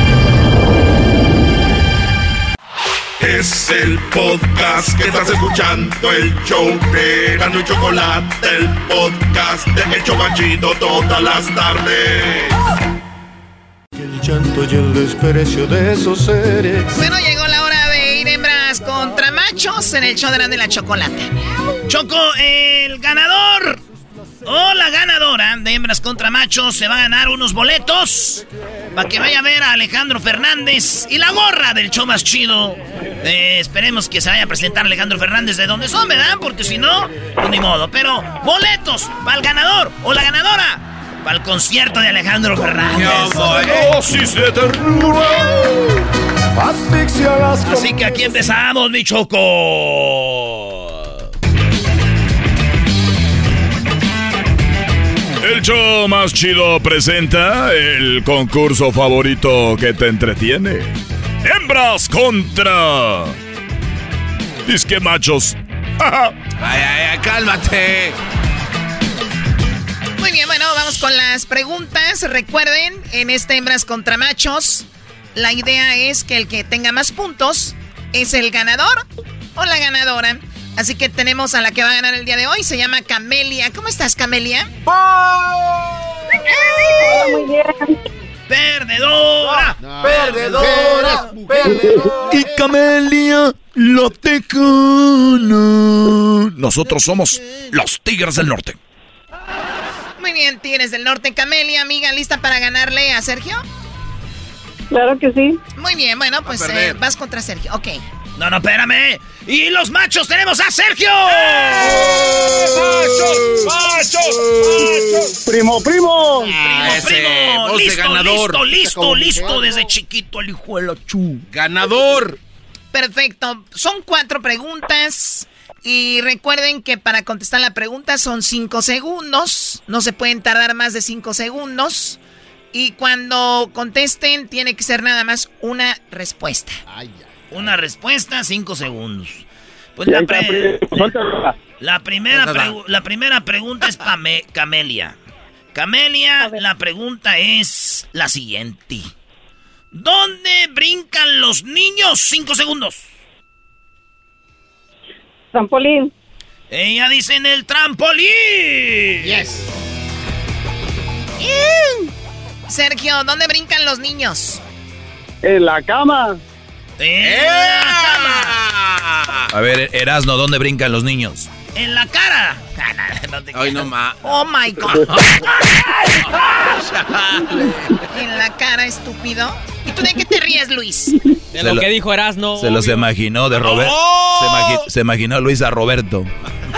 Es el podcast que estás escuchando, el show de Erasmo y Chocolate, el podcast de El Chobachito todas las tardes. El llanto y el desprecio de esos seres. Bueno, llegó la hora de ir hembras contra machos en el show de Erasmo y la chocolata. Choco, el ganador o la ganadora de hembras contra machos se va a ganar unos boletos para que vaya a ver a Alejandro Fernández y la gorra del show más chido. Eh, esperemos que se vaya a presentar Alejandro Fernández de donde son, ¿verdad? Porque si no, pues ni modo. Pero boletos para el ganador o la ganadora para el concierto de Alejandro Fernández. Dosis de ternura. Asfixia las Así que aquí empezamos, mi Choco. El show más chido presenta el concurso favorito que te entretiene. Hembras contra. Disque machos. Ay, ay, ay, cálmate. Muy bien, bueno, vamos con las preguntas. Recuerden, en este hembras contra machos, la idea es que el que tenga más puntos es el ganador o la ganadora. Así que tenemos a la que va a ganar el día de hoy, se llama Camelia. ¿Cómo estás, Camelia? muy bien. ¡Perdedora! Perdedora, Y Camelia, la tecana. Nosotros somos los Tigres del Norte. Muy bien, Tigres del Norte. Camelia, amiga, ¿lista para ganarle a Sergio? Claro que sí. Muy bien, bueno, pues eh, vas contra Sergio. Ok. No, no, espérame. Y los machos tenemos a Sergio. Primo, primo. Primo, ese, primo. voz de Listo, ganador. listo, listo, listo. Desde chiquito el hijo de la chu. Ganador. Perfecto. Son cuatro preguntas. Y recuerden que para contestar la pregunta son cinco segundos. No se pueden tardar más de cinco segundos. Y cuando contesten, tiene que ser nada más una respuesta. Una respuesta, cinco segundos. Pues la, pre- la primera la primera pregunta es para Camelia. Camelia, la pregunta es la siguiente. ¿Dónde brincan los niños? Cinco segundos. Trampolín. Ella dice en el trampolín. Yes. Sergio, ¿dónde brincan los niños? En la cama. En la cama. A ver, Erasno, ¿dónde brincan los niños? En la cara. Ay, no más. Oh my God. en la cara, estúpido. ¿Y tú de qué te ríes, Luis? De lo, que dijo Erasno. Se los imaginó de Roberto. ¡Oh! Se, imaginó Luis a Roberto.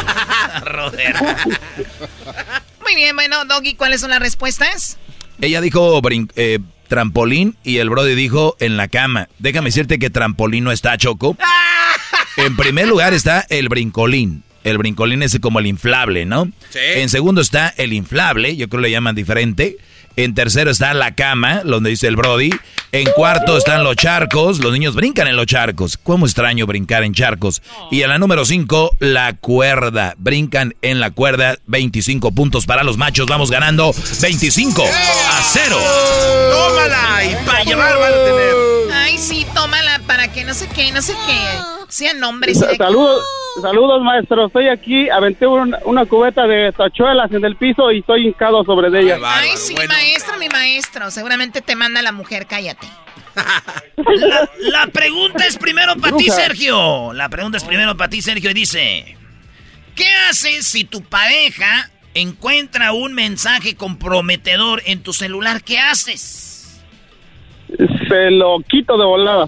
Roberto. Muy bien, bueno, Doggy, ¿cuáles son las respuestas? Ella dijo eh, trampolín y el Brody dijo en la cama. Déjame decirte que trampolín no está, Choco. En primer lugar está el brincolín. El brincolín es como el inflable, ¿no? Sí. En segundo está el inflable, yo creo que le llaman diferente. En tercero está la cama, donde dice el Brody. En cuarto están los charcos. Los niños brincan en los charcos. ¿Cómo extraño brincar en charcos? Y en la número cinco, la cuerda. Brincan en la cuerda. 25 puntos para los machos. Vamos ganando 25 a 0. ¡Tómala! Y para llevar van a tener. Ay, sí, tómala para que no sé qué, no sé qué. Sean hombres. Sa- Saludos, saludos maestro. Estoy aquí, aventé un- una cubeta de tachuelas en el piso y estoy hincado sobre de ella. Ay, sí, maestro, mi maestro. Seguramente te manda la mujer, cállate. La, la pregunta es primero para ti. Sergio. La pregunta es primero para ti, Sergio. Y dice: ¿Qué haces si tu pareja encuentra un mensaje comprometedor en tu celular? ¿Qué haces? Se lo quito de volada.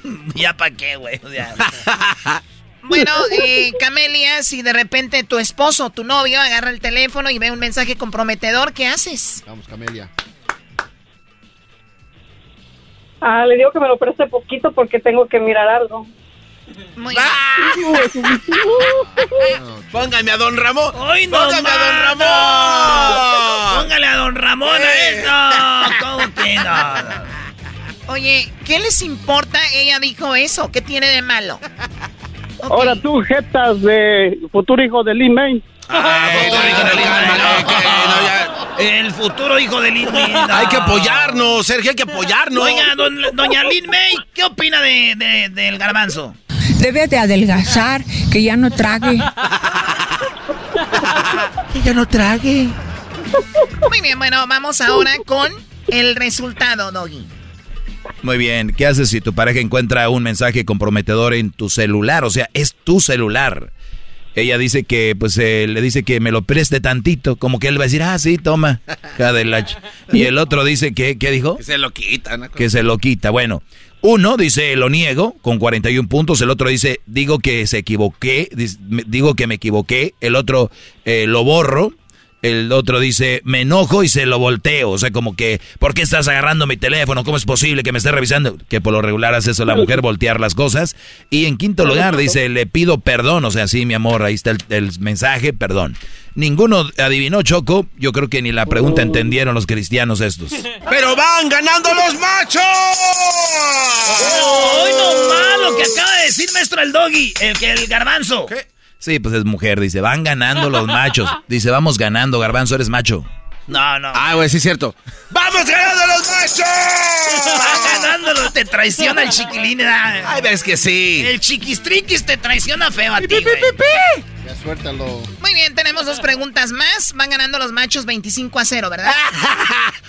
ya para qué, güey. O sea, Bueno, eh, Camelia, si de repente tu esposo, tu novio, agarra el teléfono y ve un mensaje comprometedor, ¿qué haces? Vamos, Camelia. Ah, le digo que me lo preste poquito porque tengo que mirar algo. Muy Póngame a Don Ramón. ¡Ay, no, Póngame a Don! Ramón. Póngale a Don Ramón a Eh. esto. ¿Cómo que no? Oye, ¿qué les importa? Ella dijo eso. ¿Qué tiene de malo? Ahora tú, jetas de futuro hijo de Lin May. El futuro hijo de Lin May. Hay que apoyarnos, Sergio, hay que apoyarnos. Oiga, don- doña Lin May, ¿qué opina de, de- del garbanzo? Debe de adelgazar, que ya no trague. Que ya no trague. Muy bien, bueno, vamos ahora con el resultado, Doggy. Muy bien. ¿Qué haces si tu pareja encuentra un mensaje comprometedor en tu celular? O sea, es tu celular. Ella dice que, pues, eh, le dice que me lo preste tantito. Como que él va a decir, ah, sí, toma. hija de la ch-". Y el otro dice que, ¿qué dijo? Que se lo quitan. Que se lo quita. Bueno, uno dice, lo niego, con 41 puntos. El otro dice, digo que se equivoqué. Digo que me equivoqué. El otro, eh, lo borro. El otro dice, me enojo y se lo volteo. O sea, como que, ¿por qué estás agarrando mi teléfono? ¿Cómo es posible que me estés revisando? Que por lo regular hace eso la mujer, voltear las cosas. Y en quinto lugar dice, le pido perdón. O sea, sí, mi amor, ahí está el, el mensaje, perdón. Ninguno adivinó, Choco. Yo creo que ni la pregunta entendieron los cristianos estos. ¡Pero van ganando los machos! ¡Ay, no malo que acaba de decir maestro el doggy! El el garbanzo. Sí, pues es mujer, dice, van ganando los machos. Dice, vamos ganando, garbanzo, eres macho. No, no. Ah, güey, sí es cierto. ¡Vamos ganando los machos! Va ganándolo, te traiciona el chiquilín. ¿verdad? Ay, ves que sí. El chiquistriquis te traiciona feo a ti, güey. Ya suéltalo. Muy bien, tenemos dos preguntas más. Van ganando los machos 25 a 0, ¿verdad?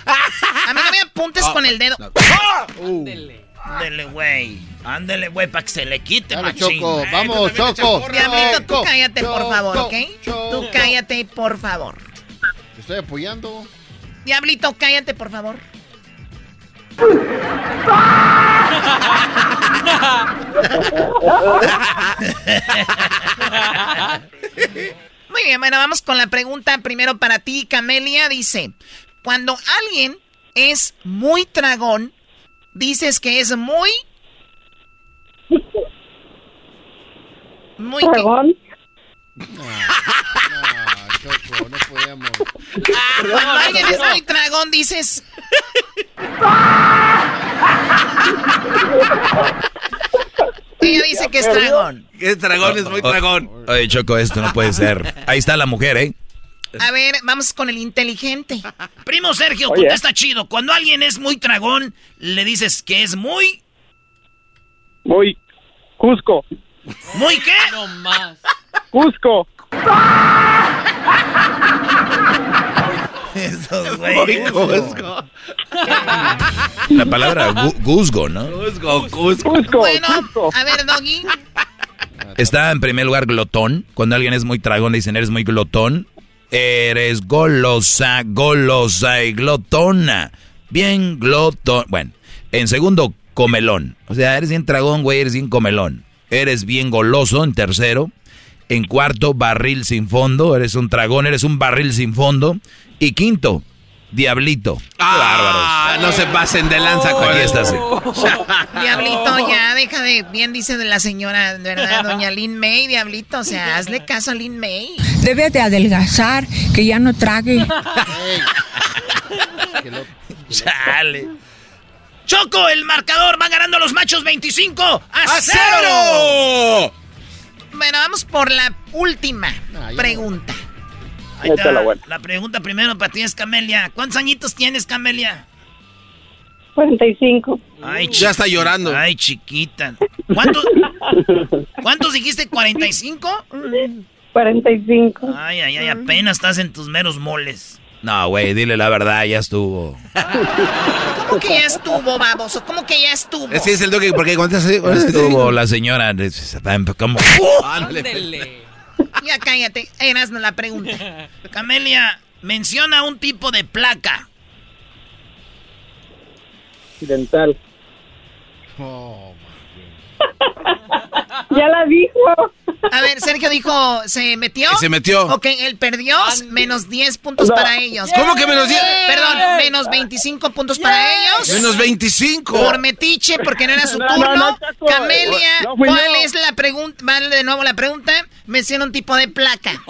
A mí no me apuntes con el dedo. Ándele, güey. Ándele, güey, para que se le quite, Dale. Choco, Eh, vamos, Choco. Diablito, tú Choco, cállate, por Choco, favor, ¿ok? Choco. Tú cállate, por favor. Te estoy apoyando. Diablito, cállate, por favor. Muy bien, bueno, vamos con la pregunta primero para ti, Camelia. Dice, cuando alguien es muy tragón, dices que es muy... Muy... ¿Tragón? Ah, Choco, no podemos. Cuando alguien es muy tragón, dices... Ella dice que es tragón. Es dragón, es muy dragón. Oye, Choco, esto no puede ser. Ahí está la mujer, ¿eh? A ver, vamos con el inteligente. Primo Sergio, Oye. contesta chido. Cuando alguien es muy tragón, le dices que es muy... Muy Cusco. ¿Muy qué? No más. Cusco. Eso, güey. Muy Cusco. La palabra gu- guzgo, ¿no? Cusco, Cusco. Cusco. Bueno, Cusco. a ver, Doggy. Está en primer lugar glotón. Cuando alguien es muy tragón, dicen eres muy glotón. Eres golosa, golosa y glotona. Bien glotón. Bueno, en segundo, comelón. O sea, eres bien tragón, güey, eres bien comelón. Eres bien goloso en tercero. En cuarto, barril sin fondo. Eres un tragón, eres un barril sin fondo. Y quinto, diablito. Ah, no se pasen de lanza con está, sí. Diablito, ya, deja de. Bien dice de la señora, ¿verdad? Doña Lin May, Diablito. O sea, hazle caso a Lin May. Debe de adelgazar, que ya no trague. Chale. Choco, el marcador va ganando los machos 25 a, ¡A cero. cero! Bueno, vamos por la última pregunta. Ahí está, Échala, bueno. La pregunta primero para ti es Camelia. ¿Cuántos añitos tienes, Camelia? 45. Ay, Ya está llorando. Ay, chiquita. ¿Cuántos, ¿Cuántos dijiste? ¿45? 45. Ay, ay, ay, apenas estás en tus meros moles. No, güey, dile la verdad, ya estuvo. ¿Cómo que ya estuvo, baboso? ¿Cómo que ya estuvo? Es que es el toque, porque así. Estuvo la señora. Ándale. Ya cállate. Eras la pregunta. Camelia, menciona un tipo de placa. Dental. Ya la dijo. A ver, Sergio dijo, ¿se metió? Se metió. Ok, él perdió, menos 10 puntos para ellos. ¿Cómo que menos 10? Perdón, menos 25 puntos para ellos. Menos 25. Por metiche, porque no era su No, turno. no, no, Chaco. Camelia, ¿cuál es la pregunta? Vale de nuevo la pregunta. Menciona un tipo de placa.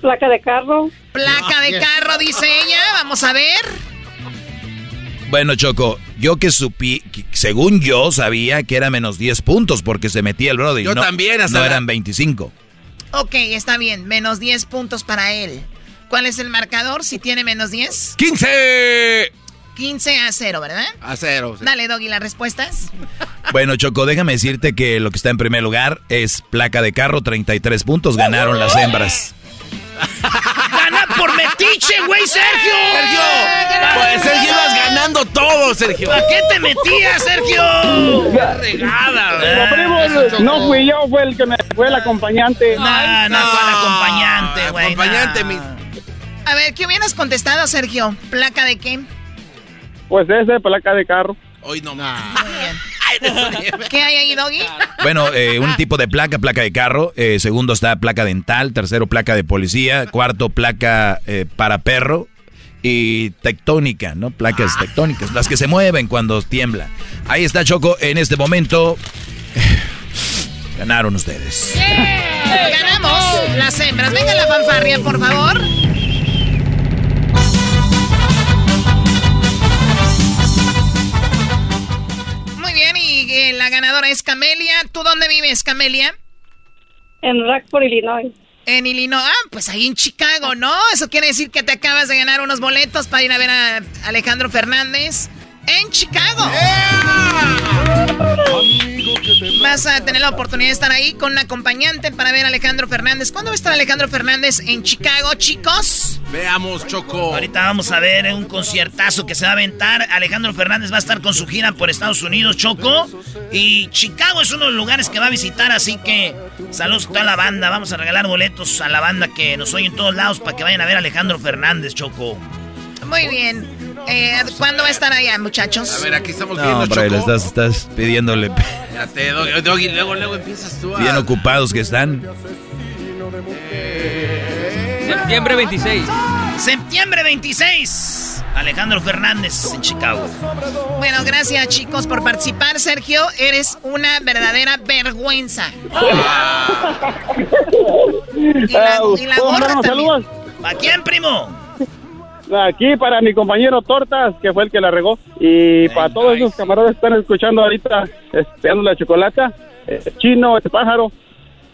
Placa de carro. Placa de carro, dice ella. Vamos a ver. Bueno, Choco, yo que supí, que según yo sabía que era menos 10 puntos porque se metía el Brody. Yo no, también, hasta No la- eran 25. Ok, está bien. Menos 10 puntos para él. ¿Cuál es el marcador si tiene menos 10? 15 15 a 0, ¿verdad? a cero. sí. Dale, Doggy, las respuestas. Bueno, Choco, déjame decirte que lo que está en primer lugar es placa de carro, 33 puntos. Ganaron las hembras. ¡Gana por metiche, güey, Sergio! Sergio, pues Sergio ibas ganando todo, Sergio. ¿A qué te metías, Sergio? ¡Qué regada! Primo, no fui yo, fue el que me fue el acompañante. No, no, ¿cuál acompañante, güey? Acompañante, no. mi- A ver, ¿qué hubieras contestado, Sergio? ¿Placa de qué? Pues ese, placa de carro. Hoy no Muy bien. ¿Qué hay ahí, Doggy? Bueno, eh, un tipo de placa, placa de carro. eh, segundo está placa dental. Tercero, placa de policía. Cuarto, placa eh, para perro. Y tectónica, ¿no? Placas tectónicas, las que se mueven cuando tiembla. Ahí está Choco en este momento. Ganaron ustedes. Ganamos las hembras. Venga la fanfarria, por favor. Bien, la ganadora es Camelia. ¿Tú dónde vives, Camelia? En Rockford, Illinois. En Illinois. Ah, pues ahí en Chicago, ¿no? Eso quiere decir que te acabas de ganar unos boletos para ir a ver a Alejandro Fernández en Chicago. Vas a tener la oportunidad de estar ahí con un acompañante para ver a Alejandro Fernández. ¿Cuándo va a estar Alejandro Fernández en Chicago, chicos? Veamos, Choco. Ahorita vamos a ver un conciertazo que se va a aventar. Alejandro Fernández va a estar con su gira por Estados Unidos, Choco. Y Chicago es uno de los lugares que va a visitar, así que saludos a toda la banda. Vamos a regalar boletos a la banda que nos oye en todos lados para que vayan a ver a Alejandro Fernández, Choco. Muy bien. Eh, ¿Cuándo va a estar allá, muchachos? A ver, aquí estamos No, viendo, hombre, le estás, estás pidiéndole. Espérate, Doggy, Doggy, luego, luego empiezas tú a... Bien ocupados que están. Septiembre 26. Septiembre 26. Alejandro Fernández en Chicago. Bueno, gracias chicos por participar. Sergio, eres una verdadera vergüenza. Y la, y la ¿Puedo mandar gorra también. saludos? ¿A quién, primo? Aquí para mi compañero Tortas, que fue el que la regó. Y para todos esos camaradas que están escuchando ahorita, esperando la chocolata, eh, Chino, este pájaro,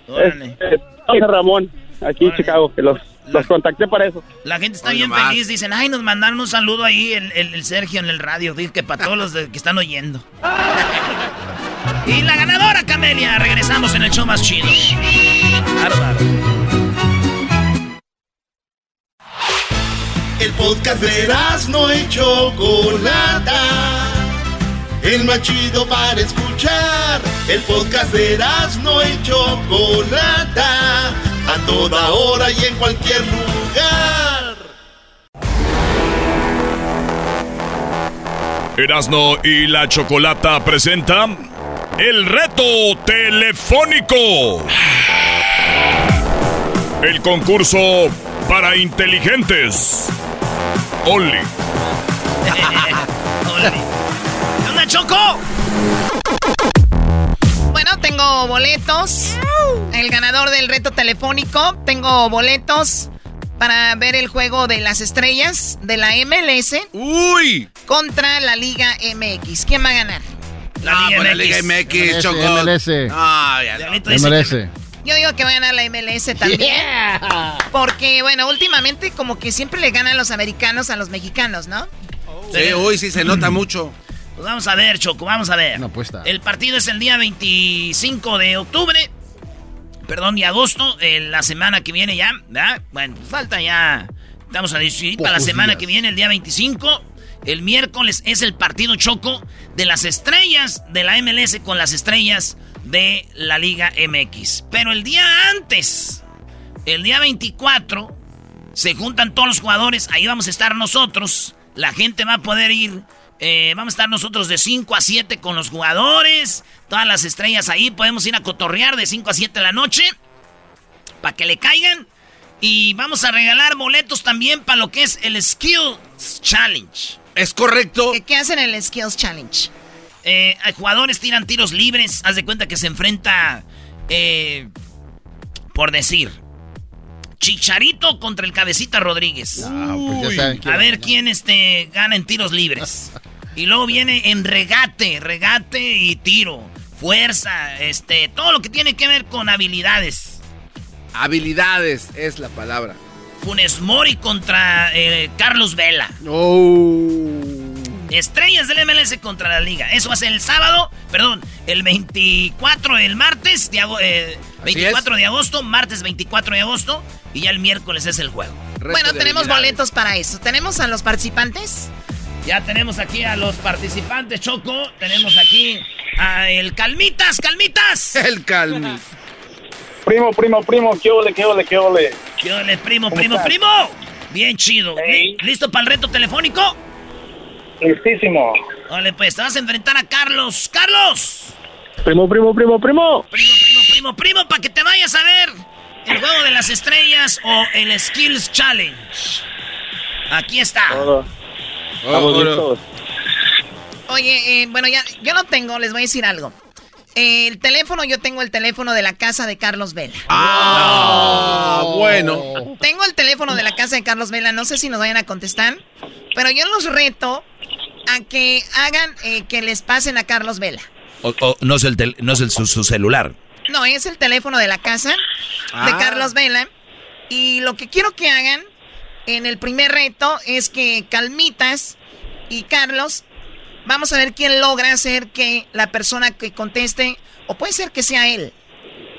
Órale. este, Ramón, aquí en Chicago, que los, los contacté para eso. La gente está bien nomás. feliz. Dicen, ay, nos mandaron un saludo ahí el, el- el Sergio en el radio. Dice que para todos los de- que están oyendo. y la ganadora, Camelia. Regresamos en el show más chido. Bárbaro. El podcast de no y Chocolata. el más chido para escuchar. El podcast de Erasmo y Chocolata, a toda hora y en cualquier lugar. Erasno y la Chocolata presenta el reto telefónico. El concurso para inteligentes. Only. ¿Qué onda, Choco? Bueno, tengo boletos. El ganador del reto telefónico. Tengo boletos para ver el juego de las estrellas de la MLS. ¡Uy! Contra la Liga MX. ¿Quién va a ganar? La Liga, MX. Liga MX, Choco. MLS. Ah, ya no. MLS. Yo digo que va a ganar la MLS también. Porque, bueno, últimamente como que siempre le ganan los americanos a los mexicanos, ¿no? Sí, uy, sí se nota mucho. Pues vamos a ver, Choco, vamos a ver. Una apuesta. El partido es el día 25 de octubre. Perdón, de agosto, eh, la semana que viene ya, ¿verdad? Bueno, falta ya. Estamos a decidir para la semana que viene, el día 25. El miércoles es el partido Choco de las estrellas de la MLS con las estrellas de la Liga MX. Pero el día antes, el día 24, se juntan todos los jugadores. Ahí vamos a estar nosotros. La gente va a poder ir. eh, vamos a estar nosotros de 5 a 7 con los jugadores. Todas las estrellas ahí. Podemos ir a cotorrear de 5 a 7 de la noche. Para que le caigan. Y vamos a regalar boletos también para lo que es el Skills Challenge. Es correcto. ¿Qué, qué hacen en el Skills Challenge? Eh, jugadores tiran tiros libres. Haz de cuenta que se enfrenta. eh, por decir. Chicharito contra el Cabecita Rodríguez. Ah, pues ya saben quién A ver quién este, gana en tiros libres. y luego viene en regate, regate y tiro. Fuerza, este, todo lo que tiene que ver con habilidades. Habilidades es la palabra. Funes Mori contra eh, Carlos Vela. Oh. Estrellas del MLS contra la liga. Eso va a ser el sábado, perdón, el 24, el martes, de ago- eh, 24 de agosto, martes 24 de agosto, y ya el miércoles es el juego. Bueno, tenemos boletos para eso. ¿Tenemos a los participantes? Ya tenemos aquí a los participantes, Choco. Tenemos aquí a el Calmitas, Calmitas. El Calmi. Primo, primo, primo, qué ole, qué ole, qué ole. ¿Qué ole, primo, ¿Cómo primo, estás? primo? Bien chido. Li- ¿Listo para el reto telefónico? Listísimo. Vale, pues te vas a enfrentar a Carlos. ¡Carlos! Primo, primo, primo, primo. Primo, primo, primo, primo, para que te vayas a ver el juego de las estrellas o el Skills Challenge. Aquí está. Todo. Estamos Oh, listos. Oye, eh, bueno, ya, yo no tengo, les voy a decir algo. Eh, el teléfono, yo tengo el teléfono de la casa de Carlos Vela. Ah, bueno. Tengo el teléfono de la casa de Carlos Vela, no sé si nos vayan a contestar, pero yo los reto a que hagan eh, que les pasen a Carlos Vela. O, o no es, el tel- no es el, su, su celular. No, es el teléfono de la casa de Ah. Carlos Vela. Y lo que quiero que hagan en el primer reto es que Calmitas y Carlos, vamos a ver quién logra hacer que la persona que conteste, o puede ser que sea él.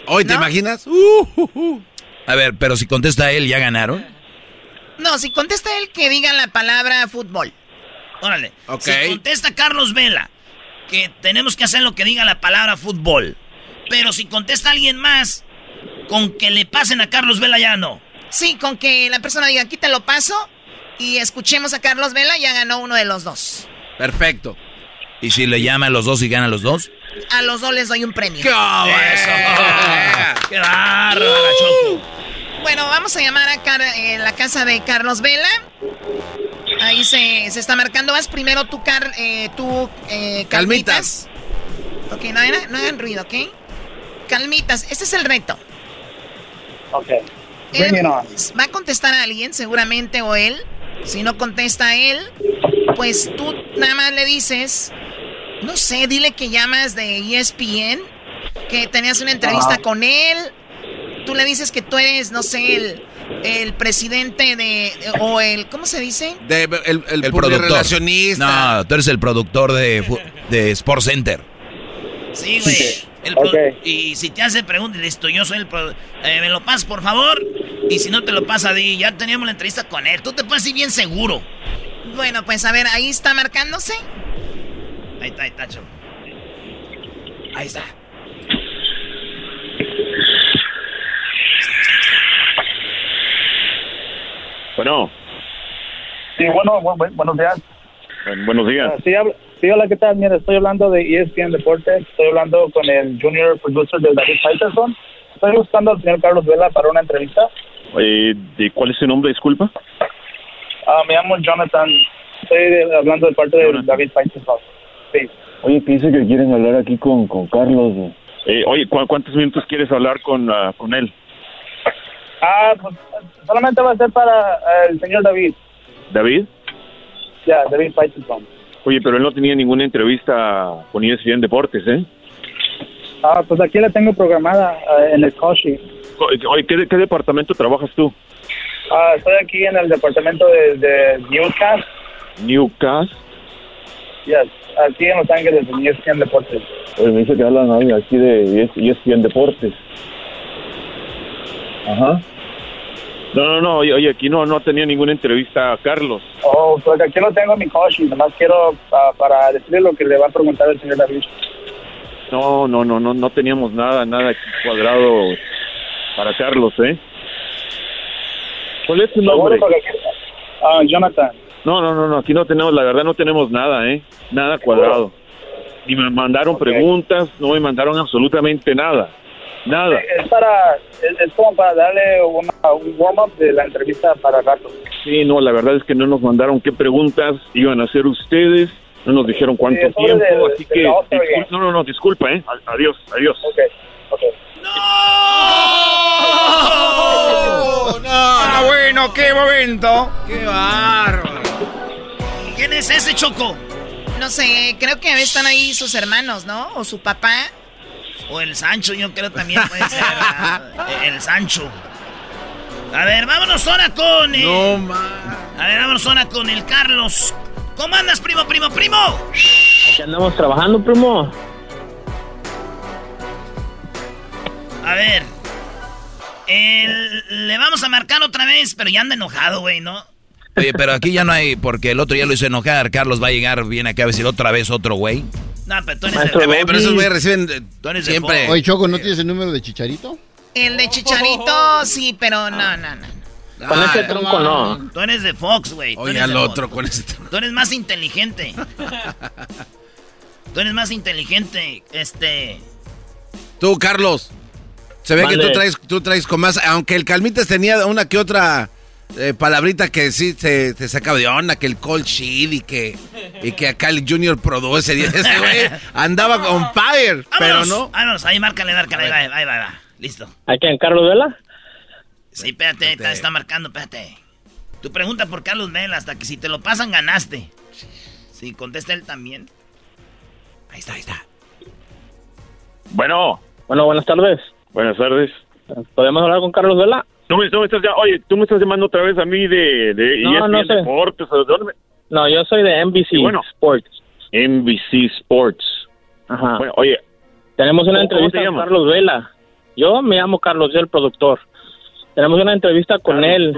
¿Hoy te imaginas? Uh, uh, uh. A ver, pero si contesta él, ¿ya ganaron? No, si contesta él, que diga la palabra fútbol. Órale. Ok. Si contesta Carlos Vela, que tenemos que hacer lo que diga la palabra fútbol. Pero si contesta alguien más, con que le pasen a Carlos Vela ya no. Sí, con que la persona diga, aquí te lo paso, y escuchemos a Carlos Vela, ya ganó uno de los dos. Perfecto. ¿Y si le llama a los dos y gana a los dos? A los dos les doy un premio. ¡Qué bárbaro, Choco! Bueno, vamos a llamar a Car- eh, la casa de Carlos Vela. Ahí se, se está marcando. Vas primero tú, Car, eh, tú eh, Calmitas. Ok, no, hagan- no hagan ruido, ¿ok? Calmitas, este es el reto. Ok. Él Bring it on. va a contestar a alguien, seguramente, o él. Si no contesta a él, pues tú nada más le dices, no sé, dile que llamas de ESPN, que tenías una entrevista con él. Tú le dices que tú eres, no sé, el, el presidente de, o el, ¿cómo se dice? De- el el, El productor. No, tú eres el productor de, de Sports Center. Sí, güey. El Y si te hace pregunta, listo, yo soy el eh, me lo pasas, por favor. Y si no te lo pasa, di, ya teníamos la entrevista con él. Tú te puedes ir bien seguro. Bueno, pues a ver, ahí está marcándose. Ahí está, ahí está. Ahí está. Bueno. Sí, bueno, bu- buenos días. buenos días. Ah, sí, habla- sí, hola, ¿qué tal? Mira, estoy hablando de ESPN Deportes. Estoy hablando con el junior producer de David Peterson. Estoy buscando al señor Carlos Vela para una entrevista. Eh, ¿de ¿Cuál es su nombre, disculpa? Ah, me llamo Jonathan. Estoy de- hablando de parte de David Peterson. Sí. Oye, que dice que quieren hablar aquí con, con Carlos. Eh, oye, ¿cu- ¿cuántos minutos quieres hablar con, ah, con él? Ah, pues solamente va a ser para eh, el señor David. ¿David? Ya, David Peterson. Oye, pero él no tenía ninguna entrevista con E ESPN Deportes, ¿eh? Ah, pues aquí la tengo programada eh, en el sheet. Oye, ¿qué, qué departamento trabajas tú? Ah, estoy aquí en el departamento de, de Newcastle. Newcastle. Yes, aquí en Los Ángeles, en ESPN Deportes. Oye, me dice que hablan aquí de E ESPN Deportes. Ajá. No, no, no, oye, oye, aquí no, no tenía ninguna entrevista a Carlos. Oh, pues aquí lo tengo en mi sheet. Nomás quiero ah, para decirle lo que le va a preguntar el señor David. No, no, no, no, no teníamos nada, nada aquí cuadrado para Carlos, ¿eh? ¿Cuál es tu nombre? Ah, Jonathan. No, no, no, no, aquí no tenemos, la verdad no tenemos nada, ¿eh? Nada cuadrado. Ni me mandaron preguntas, no me mandaron absolutamente nada. Nada. Es para, es, es como para darle una, un warm-up de la entrevista para rato. Sí, no, la verdad es que no nos mandaron qué preguntas iban a hacer ustedes, no nos dijeron cuánto Sí, tiempo, así que... discul- no, no, no, disculpa, ¿eh? Adiós, adiós. Ok, ok. ¡No! Ah, bueno, qué momento. ¡Qué bárbaro! ¿Quién es ese Choco? No sé, creo que están ahí sus hermanos, ¿no? O su papá. O el Sancho, yo creo también puede ser. el Sancho. A ver, vámonos ahora con. eh, No, ma. A ver, vámonos ahora con el Carlos. ¿Cómo andas, primo, primo, primo? Aquí andamos trabajando, primo. A ver. el- le vamos a marcar otra vez, pero ya anda enojado, güey, ¿no? Oye, pero aquí ya no hay, porque el otro ya lo hizo enojar. Carlos va a llegar bien acá a decir otra vez otro güey. No, pero tú eres Maestro el pero esos güeyes reciben, eh, Tú eres de siempre. Oye, Choco, ¿no tienes el número de Chicharito? El de Chicharito, sí, pero no, no, no. Con Ah, ese tronco no. Tú eres de Fox, güey. Oye, al otro Fox. con ese Tú eres más inteligente. Tú eres más inteligente, este... Tú, Carlos. Se ve que tú traes, tú traes con más. Aunque el Calmitas tenía una que otra eh, palabrita que sí te, te sacaba de onda, que el cold sheet y que, y que acá el Junior Produce. y Ese güey andaba on fire, pero no. Vámonos, ahí márcale, márcale, ahí va, ahí va, ahí va. Listo. ¿A quién? ¿Carlos Vela? Sí, espérate, está, está marcando, espérate. Tu pregunta por Carlos Vela, hasta que si te lo pasan, ganaste. Sí, contesta él también. Ahí está, ahí está. Bueno. Bueno, buenas tardes. Buenas tardes. ¿Podemos hablar con Carlos Vela? No me, no me estás ya, oye, tú me estás llamando otra vez a mí de, de No, ESPN no sé. Deportes, ¿o de dónde No, yo soy de NBC bueno. Sports. NBC Sports. Ajá. Bueno, oye, Tenemos una ¿Cómo- cómo entrevista con? Carlos Vela. Yo me llamo Carlos, soy el productor. Tenemos una entrevista con él.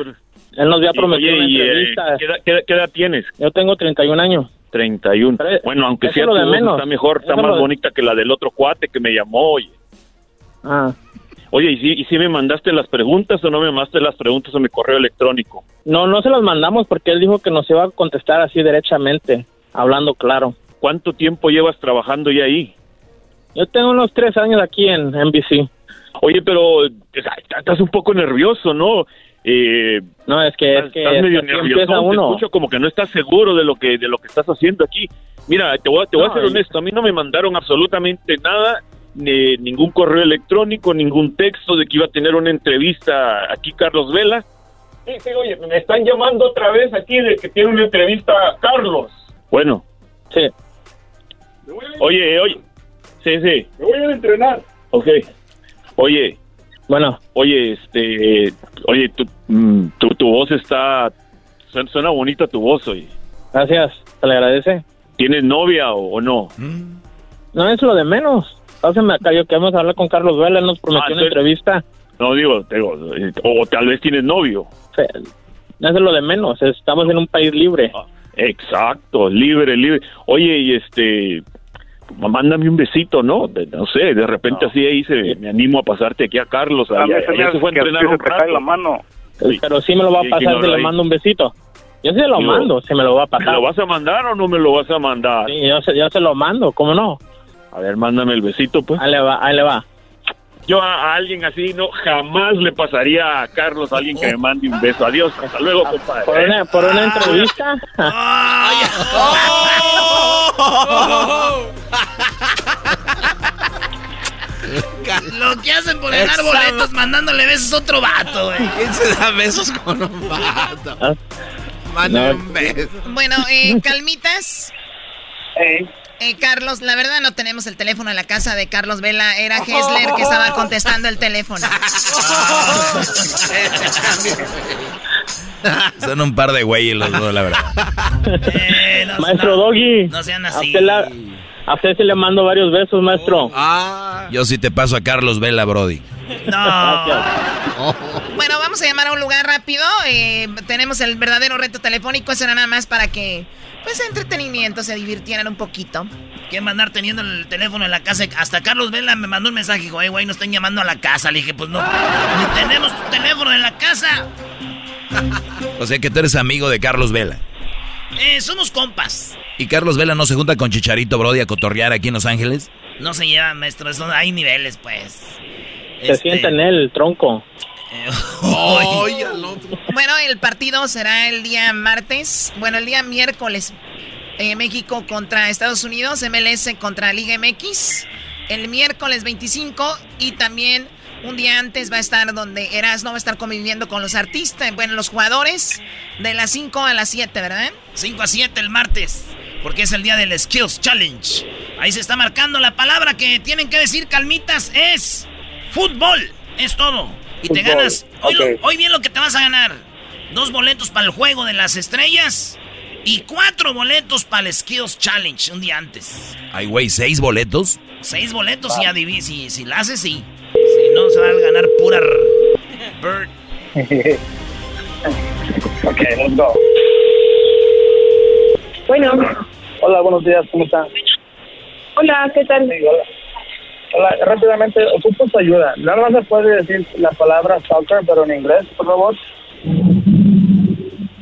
Él nos había prometido oye, una y, eh, entrevista. ¿qué, edad, qué edad- qué edad tienes? Yo tengo 31 años. 31. Pero, Bueno, aunque sea tu voz está mejor, está más de- bonita que la del otro cuate que me llamó, oye. Ah. Oye, ¿y si, ¿y si me mandaste las preguntas o no me mandaste las preguntas a mi correo electrónico? No, no se las mandamos porque él dijo que nos iba a contestar así derechamente, hablando claro. ¿Cuánto tiempo llevas trabajando ya ahí? Yo tengo unos tres años aquí en NBC. Oye, pero estás un poco nervioso, ¿no? Eh, no, es que, es estás, que, estás es medio nervioso. Te escucho como que no estás seguro de lo que de lo que estás haciendo aquí. Mira, te voy, a- te voy a ser honesto. A mí no me mandaron absolutamente nada, ni ningún correo electrónico, ningún texto de que iba a tener una entrevista aquí Carlos Vela. Sí, sí, oye, me están llamando otra vez aquí de que tiene una entrevista Carlos. Bueno. Sí. Oye, oye. Sí, sí. Me voy a entrenar. Ok. Oye. Bueno. Oye, este. Oye, tu, mm, tu, tu voz está. Suena, suena bonita tu voz, oye. Gracias, se le agradece. ¿Tienes novia o, o no? No es lo de menos. Pásame acá, yo que vamos a hablar con Carlos Vela, él nos prometió Ah, una sí. entrevista. No, digo, te digo, o tal vez tienes novio. Fe- No es lo de menos, estamos en un país libre. Exacto, libre, libre. Oye, y este. mándame un besito, ¿no? De- no sé, de repente así ahí se, me animo a pasarte aquí a Carlos. A mí Allá, se me se fue a entrenar sí se un te cae rato. la mano. Sí. Pero sí me lo va a Sí, pasar ¿quién si le mando un besito. Yo sí lo Digo, mando, si me lo va a ¿Me pasar. lo vas a mandar o no me lo vas a mandar? Sí, yo se, yo se lo mando, ¿cómo no? A ver, mándame el besito, pues. Ahí le va, ahí le va. Yo a, a alguien así no jamás le pasaría a Carlos a alguien que me mande un beso. Adiós, hasta luego, compadre. Por una, por una entrevista. Lo que hacen por ganar Esa- boletos mandándole besos a otro vato, güey. ¿Quién se da besos con un vato? Mándame No. un beso. Bueno, eh, calmitas. Eh, Carlos, la verdad no tenemos el teléfono en la casa de Carlos Vela. Era Hessler que estaba contestando el teléfono. Son un par de güeyes los dos, la verdad. maestro Doggy. No sean así. A usted sí le mando varios besos, maestro. Yo sí te paso a Carlos Vela, Brody. No. Bueno, vamos a llamar a un lugar rápido. eh, tenemos el verdadero reto telefónico. Eso era nada más para que, pues, entretenimiento, se divirtieran un poquito. ¿Quién va a andar teniendo el teléfono en la casa? Hasta Carlos Vela me mandó un mensaje. Dijo, "Eh, güey, nos están llamando a la casa. Le dije, pues no. Ni tenemos tu teléfono en la casa. O sea que tú eres amigo de Carlos Vela. Eh, somos compas. ¿Y Carlos Vela no se junta con Chicharito Brody a cotorrear aquí en Los Ángeles? No se llevan, maestro. eso- hay niveles, pues. Se sienta en él, el tronco. Ay, Bueno, el partido será el día martes. Bueno, el día miércoles. eh, México contra Estados Unidos, MLS contra Liga MX. El miércoles 25 y también un día antes va a estar donde Erasmo va a estar conviviendo con los artistas, bueno, los jugadores, de las 5 a las 7, ¿verdad? 5 a 7 el martes, porque es el día del Skills Challenge. Ahí se está marcando la palabra que tienen que decir calmitas es fútbol, es todo. Y te ganas, hoy, lo- hoy bien lo que te vas a ganar. Dos boletos para el juego de las estrellas y cuatro boletos para el Skills Challenge un día antes. Ay, güey, ¿seis boletos? Seis boletos y adivi- si, si la haces, sí. No, se va a ganar pura bird. ok, let's go. Bueno. Hola, buenos días, ¿cómo están? Hola, ¿qué tal? hola. Hola, rápidamente, ocupo su ayuda. Nada más me puede decir la palabra soccer, pero en inglés, por favor.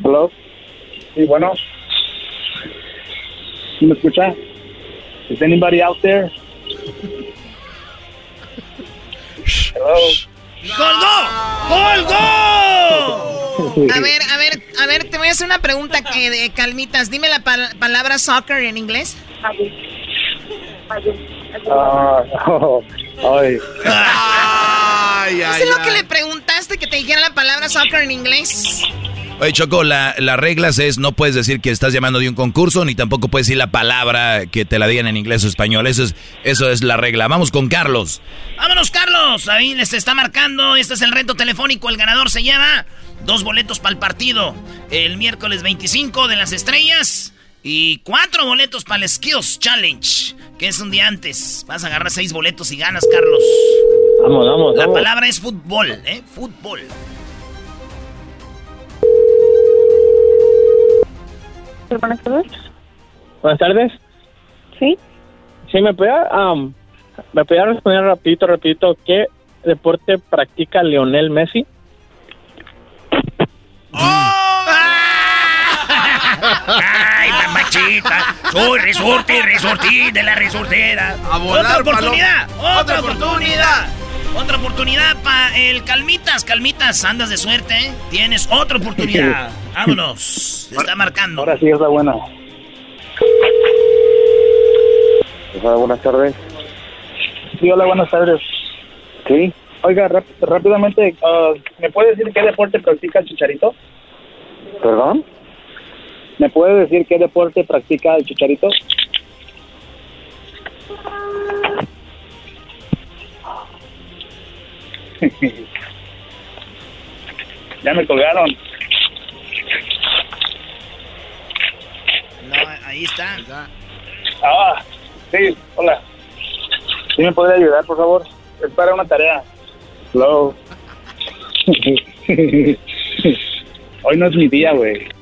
Hello. Sí, bueno. ¿Sí ¿Me escucha? Is anybody out there? Hello. ¡Colgó! ¡Colgó! A ver, a ver, a ver, te voy a hacer una pregunta que de calmitas. Dime la pal- palabra soccer en inglés. Ah, oh, ay. ¿Eso es lo que le preguntaste que te dijera la palabra soccer en inglés? Oye, Choco, la, las reglas es no puedes decir que estás llamando de un concurso, ni tampoco puedes decir la palabra que te la digan en inglés o español. Eso es, eso es la regla. Vamos con Carlos. Vámonos, Carlos. Ahí les está marcando. Este es el reto telefónico. El ganador se lleva dos boletos para el partido. El miércoles 25 de las estrellas. Y cuatro boletos para el Skills Challenge, que es un día antes. Vas a agarrar seis boletos y ganas, Carlos. Vamos, vamos, La vamos. palabra es fútbol, ¿eh? Fútbol. Buenas tardes. Buenas tardes. Sí. Sí, me puede, um, me puede responder rapidito, rapidito, ¿qué deporte practica Lionel Messi? ¡Ay, mamachita! Soy resorte, resortín de la resortera. volar, ¡Otra oportunidad! ¡Otra oportunidad! Otra oportunidad para el Calmitas. Calmitas, andas de suerte, ¿eh? Tienes otra oportunidad. Vámonos. Se está marcando. Ahora sí es la buena. buenas tardes. Sí, hola, buenas tardes. Sí. Oiga, ráp- rápidamente, ah, ¿me puede decir qué deporte practica el Chicharito? ¿Perdón? ¿Me puede decir qué deporte practica el Chicharito? ya me colgaron. No, ahí está. Ah, sí, hola. ¿Sí me podría ayudar, por favor? Es para una tarea. Hello. Hoy no es mi día, güey.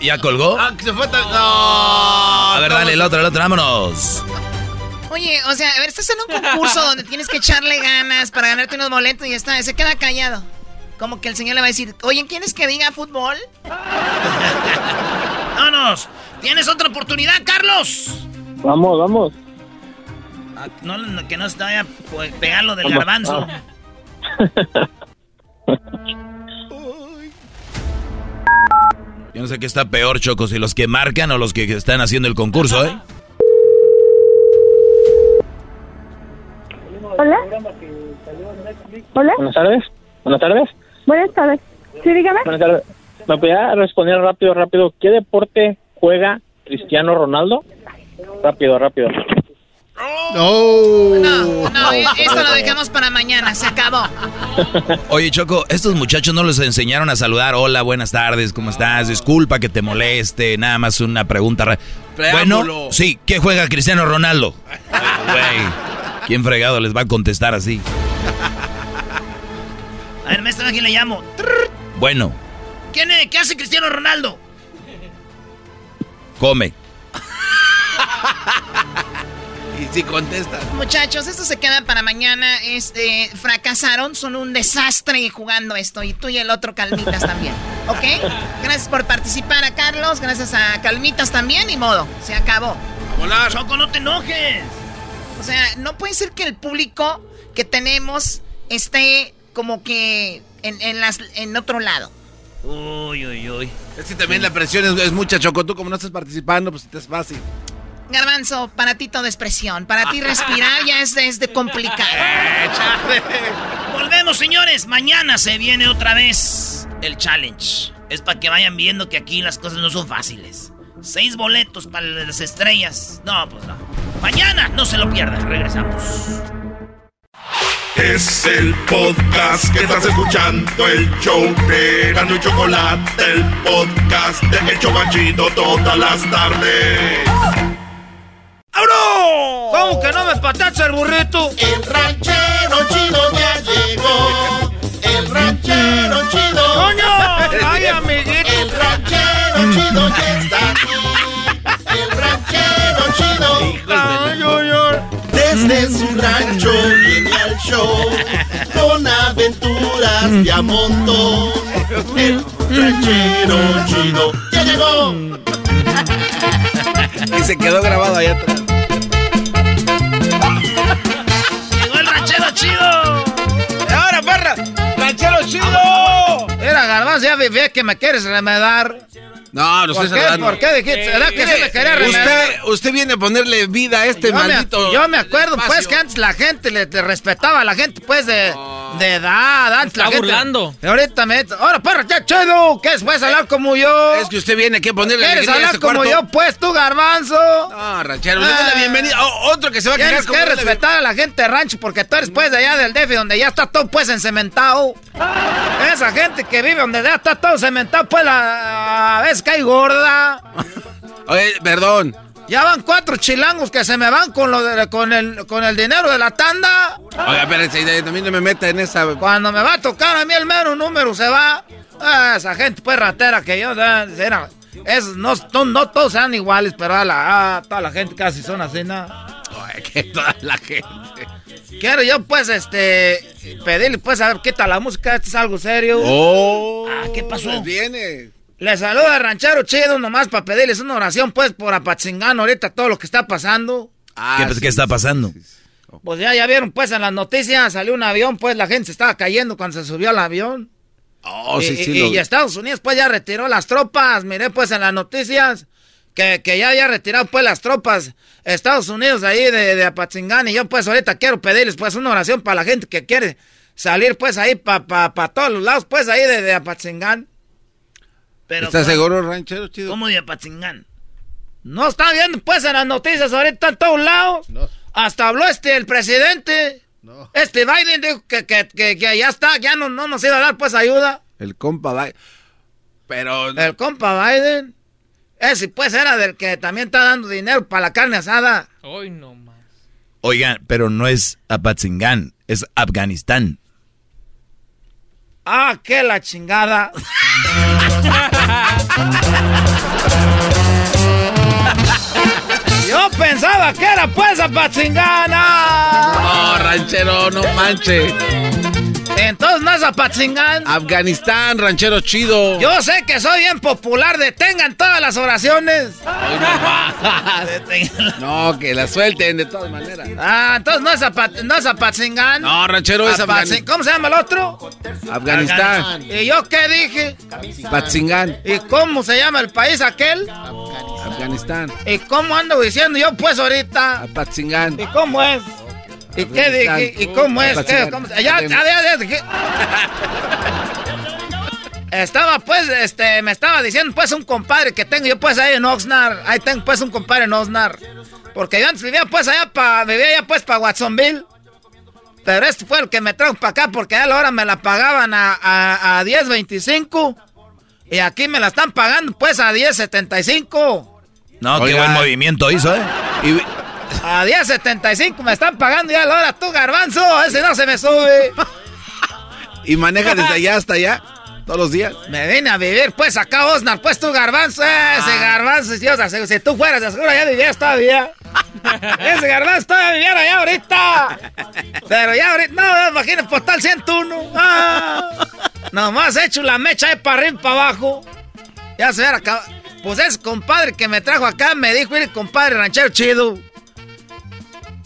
¿Ya colgó? Ah, que se fue tan... No. A ver, dale, el otro, el otro, vámonos. Oye, o sea, a ver, estás en un concurso donde tienes que echarle ganas para ganarte unos boletos y ya está, se queda callado. Como que el señor le va a decir, oye, ¿quién es que diga fútbol? ¡Vámonos! ¿Tienes otra oportunidad, Carlos? Vamos, vamos. Ah, no, no, que no se te vaya a pues, pegar lo del garbanzo. Yo no sé qué está peor, Choco, si los que marcan o los que están haciendo el concurso, ¿eh? Hola. Hola. Buenas tardes. Buenas tardes. Buenas tardes. Sí, dígame. Buenas tardes. ¿Me podía responder rápido, rápido? ¿Qué deporte juega Cristiano Ronaldo? Rápido, rápido. No, no, esto lo dejamos para mañana, se acabó. Oye, Choco, estos muchachos no les enseñaron a saludar. Hola, buenas tardes, ¿cómo estás? Disculpa que te moleste, nada más una pregunta. Bueno, sí, ¿qué juega Cristiano Ronaldo? Güey, ¿quién fregado les va a contestar así? A ver, maestro, ¿a quién le llamo? Bueno. ¿Quién ¿Qué hace Cristiano Ronaldo? Come. Y si contesta. Muchachos, esto se queda para mañana. Este, fracasaron, son un desastre jugando esto. Y tú y el otro Calmitas también. ¿Ok? Gracias por participar a Carlos. Gracias a Calmitas también. Y modo, se acabó. Hola, Choco, no te enojes. O sea, no puede ser que el público que tenemos esté como que en, en, las, en otro lado. Uy, uy, uy. Es que también la presión es, es mucha, Choco. Tú como no estás participando, pues te es fácil. Garbanzo, para ti todo es presión. Para ti respirar ya es, es de complicado. Volvemos, señores. Mañana se viene otra vez el challenge. Es para que vayan viendo que aquí las cosas no son fáciles. Seis boletos para las estrellas. No, pues no. Mañana no se lo pierdan. Regresamos. Es el podcast que estás escuchando, el show de Gano y Chocolate, el podcast de El Chobachito todas las tardes. ¡Abro! ¿Cómo que no me patacha el burrito? El ranchero chido ya llegó. El ranchero chido. ¡Coño! ¡Ay, amiguito! El ranchero chido ya está aquí. El ranchero chido. ¡Ay, ay, ay! Desde su rancho viene al show con aventuras de a montón. El ranchero chido ya llegó. Y se quedó grabado allá atrás. Chido! Era garbanzo, ya ve que me quieres remedar. No, no ¿Por estoy qué? saludando. ¿Por qué dijiste? ¿Verdad que se me quería remedar? Usted, usted viene a ponerle vida a este yo maldito. Me, yo me acuerdo, pues, que antes la gente le, le respetaba a la gente, pues, de, de edad. Antes Está la burlando. Ahorita me. Ahora, perro, ya chido. ¿Qué es, pues, hablar como yo? Es que usted viene aquí a ponerle ¿Quieres hablar este como cuarto. yo, pues, tú, garbanzo? No, ranchero, le doy la Ah. bienvenida. O- otro que se va a quedar Tienes que respetar a la gente de rancho porque tú eres pues de allá del DF donde ya está todo pues encementado. Esa gente que vive donde ya está todo cementado pues la, a veces cae gorda. Oye, perdón. Ya van cuatro chilangos que se me van con lo de- con el con el dinero de la tanda. Oiga, espérense, también no me meta en esa. Cuando me va a tocar a mí el mero número se va. Ah, esa gente pues ratera que yo era, es, no, no, no todos sean iguales, pero a la, ah, toda la gente casi son así, ¿no? Oye, que toda la gente. Quiero yo, pues, este, pedirle, pues, a ver, quita la música, esto es algo serio. Oh. Ah, ¿qué pasó? Pues viene. Le saluda a Ranchero Chido nomás para pedirles una oración, pues, por Apatzingán ahorita todo lo que está pasando. Ah, ¿Qué, qué está pasando? Pues ya, ya vieron, pues, en las noticias salió un avión, pues, la gente se estaba cayendo cuando se subió al avión. Oh, y, sí, sí. y- lo- y Estados Unidos, pues, ya retiró las tropas. Miré, pues, en las noticias que, que ya había retirado, pues, las tropas Estados Unidos ahí de, de Apatzingán. Y yo, pues, ahorita quiero pedirles, pues, una oración para la gente que quiere salir, pues, ahí para pa, pa todos los lados, pues, ahí de, de Apatzingán. Pero, ¿Estás pues, seguro, ranchero chido? ¿Cómo de Apatzingán? No están viendo, pues, en las noticias ahorita en todos lados. Hasta habló este, el presidente. Este Biden dijo que, que, que, que ya está, ya no, no nos iba a dar, pues, ayuda. El compa va. Pero. El compa Biden. Ese pues era del que también está dando dinero para la carne asada. Hoy no más. Oigan, pero no es Apatzingán, es Afganistán. Ah, qué la chingada. Yo pensaba que era pues a Patzingana. No, ranchero, no manches. Entonces no es Apatzingán. Afganistán, ranchero chido. Yo sé que soy bien popular. Detengan todas las oraciones. no, que la suelten de todas maneras. Ah, entonces no es, Apat no es Apatzingán. No, ranchero es Afganistán. ¿Cómo se llama el otro? Afganistán. ¿Y yo qué dije? Apatzingán. ¿Y cómo se llama el país aquel? Afganistán. ¿Y cómo ando diciendo yo pues ahorita? Apatzingán. ¿Y cómo es? ¿Y qué dije? ¿Y cómo es? ¿Qué? ¿Cómo? Ya, ya, ya, ya, Estaba pues, este, me estaba diciendo pues un compadre que tengo yo pues ahí en Oxnard. Ahí tengo pues un compadre en Oxnard. Porque yo antes vivía pues allá para, vivía allá pues para Watsonville. Pero este fue el que me trajo para acá porque a la hora me la pagaban a, a, a 10.25. Y aquí me la están pagando pues a 10.75. No, qué buen movimiento hizo, ¿eh? Y... A 10.75 me están pagando ya la hora tú, garbanzo. Ese no se me sube. ¿Y maneja desde allá hasta allá? ¿Todos los días? Me vine a vivir, pues, acá, Osnar. Pues tú, garbanzo. Ese ah. garbanzo, si, si tú fueras, de seguro ya vivías todavía. Ese garbanzo todavía viviera allá ahorita. Pero ya ahorita, no, imagínate, postal 101. Ah, nomás he hecho la mecha de para arriba y para abajo. Ya se verá acá. Pues ese compadre que me trajo acá me dijo, mire, compadre ranchero chido.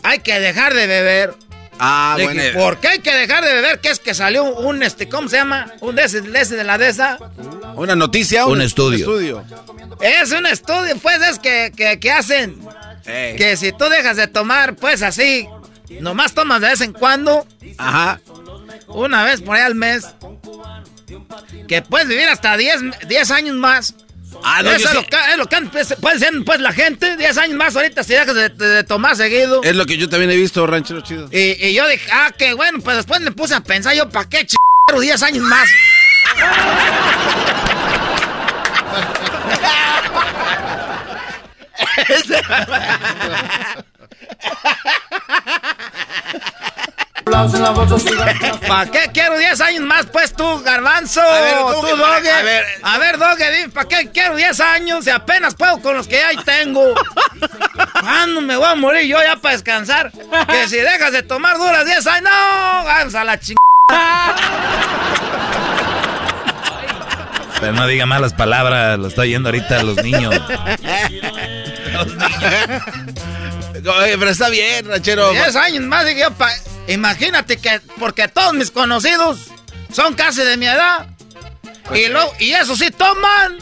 Hay que dejar de beber. Ah, bueno. ¿Por qué hay que dejar de beber? ¿Qué es que salió un, este, ¿cómo se llama? Un de ese, de, la de esa. Una noticia, un, estudio. Es un estudio, pues, es que, que, hacen. Que si tú dejas de tomar, pues así, nomás tomas de vez en cuando. Ajá. Una vez por ahí al mes. Que puedes vivir hasta 10 años más. Ah, no, Eso es, lo que, es, lo que, puede ser pues la gente, 10 años más ahorita si dejas de, tomar seguido. Es lo que yo también he visto, ranchero chido. Y, y yo dije, ah, qué bueno, pues después me puse a pensar yo, ¿para qué ch 10 años más? ¿Para qué quiero 10 años más, pues tú, garbanzo? A ver, tú, Doge. A ver, a ver Doge, ¿para qué quiero 10 años si apenas puedo con los que ya tengo? ¿Cuándo me voy a morir yo ya para descansar? Que si dejas de tomar duras 10 años, no, vamos a la chingada. Pero no diga malas palabras, lo estoy oyendo ahorita los niños. los niños. pero está bien, ranchero. 10 años más, dije yo, para Imagínate que, porque todos mis conocidos son casi de mi edad. y, lo, y eso sí, toman.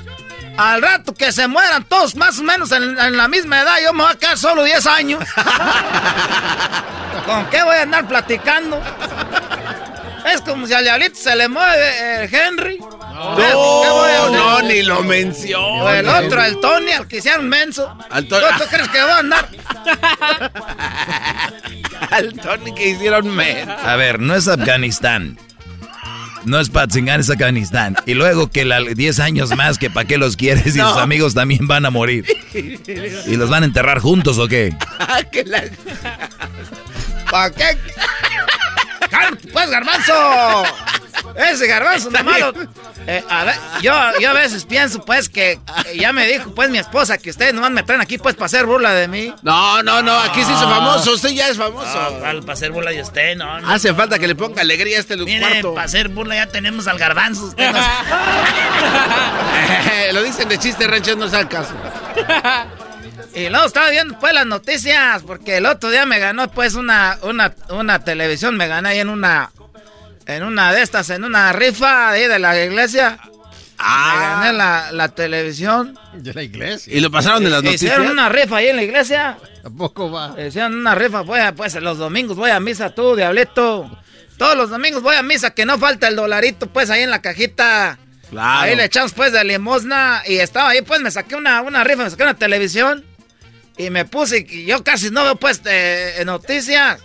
Al rato que se mueran todos más o menos en, la misma edad, yo me voy a quedar solo 10 años. ¿Con qué voy a andar platicando? Es como si al diablito se le mueve el Henry. No, no, ni lo menciono. el otro, el Tony, al que hicieron menso. Al ¿Tú, crees que va a andar? al Tony que hicieron menso. A ver, no es Afganistán. No es Patzingan, es Afganistán. Y luego que la, 10 años más, que para qué los quieres y sus amigos también van a morir. ¿Y los van a enterrar juntos o qué? ¿Para qué? ¡Pues, garbanzo! Ese garbanzo de malo. Eh, a ver, yo, yo a veces pienso, pues, que ya me dijo, pues, mi esposa, que ustedes nomás me traen aquí, pues, para hacer burla de mí. No, no, no, aquí sí es famoso, usted ya es famoso. para hacer burla de usted, no, Hace falta que le ponga alegría a este Miren, cuarto. para hacer burla ya tenemos al garbanzo. Lo dicen de chiste, rancho, no sabe caso. Y luego estaba viendo pues las noticias, porque el otro día me ganó pues una, una, una televisión, me gané ahí en una en una de estas, en una rifa ahí de la iglesia. Ah. Me gané la, la televisión. De la iglesia. ¿Y lo pasaron de las noticias? Hicieron una rifa ahí en la iglesia. Tampoco va. Hicieron una rifa, pues, pues los domingos voy a misa tú, diablito. Todos los domingos voy a misa, que no falta el dolarito, pues, ahí en la cajita. Claro. Ahí le echamos, pues, de limosna. Y estaba ahí, pues, me saqué una, una rifa, me saqué una televisión. Y me puse, y yo casi no veo, pues, eh, noticias.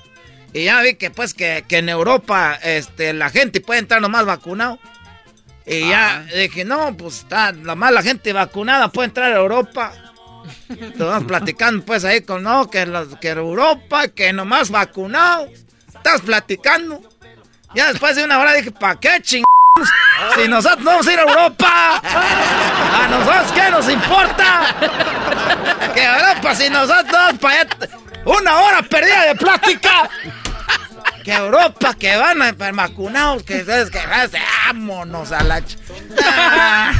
Y ya vi que pues que, en Europa este, la gente puede entrar nomás vacunado. Y ya ah. dije, no, pues está, nomás la gente vacunada puede entrar a Europa. Estamos platicando pues ahí con, no, que, que Europa, que nomás vacunado. Estás platicando. Ya después de una hora dije, ¿para qué chingados? Si nosotros vamos a ir a Europa, a nosotros qué nos importa. Que Europa, si nosotros para allá Una hora perdida de plástica. Que Europa, que van a vacunados, que ustedes que vámonos a la... ch- Ah.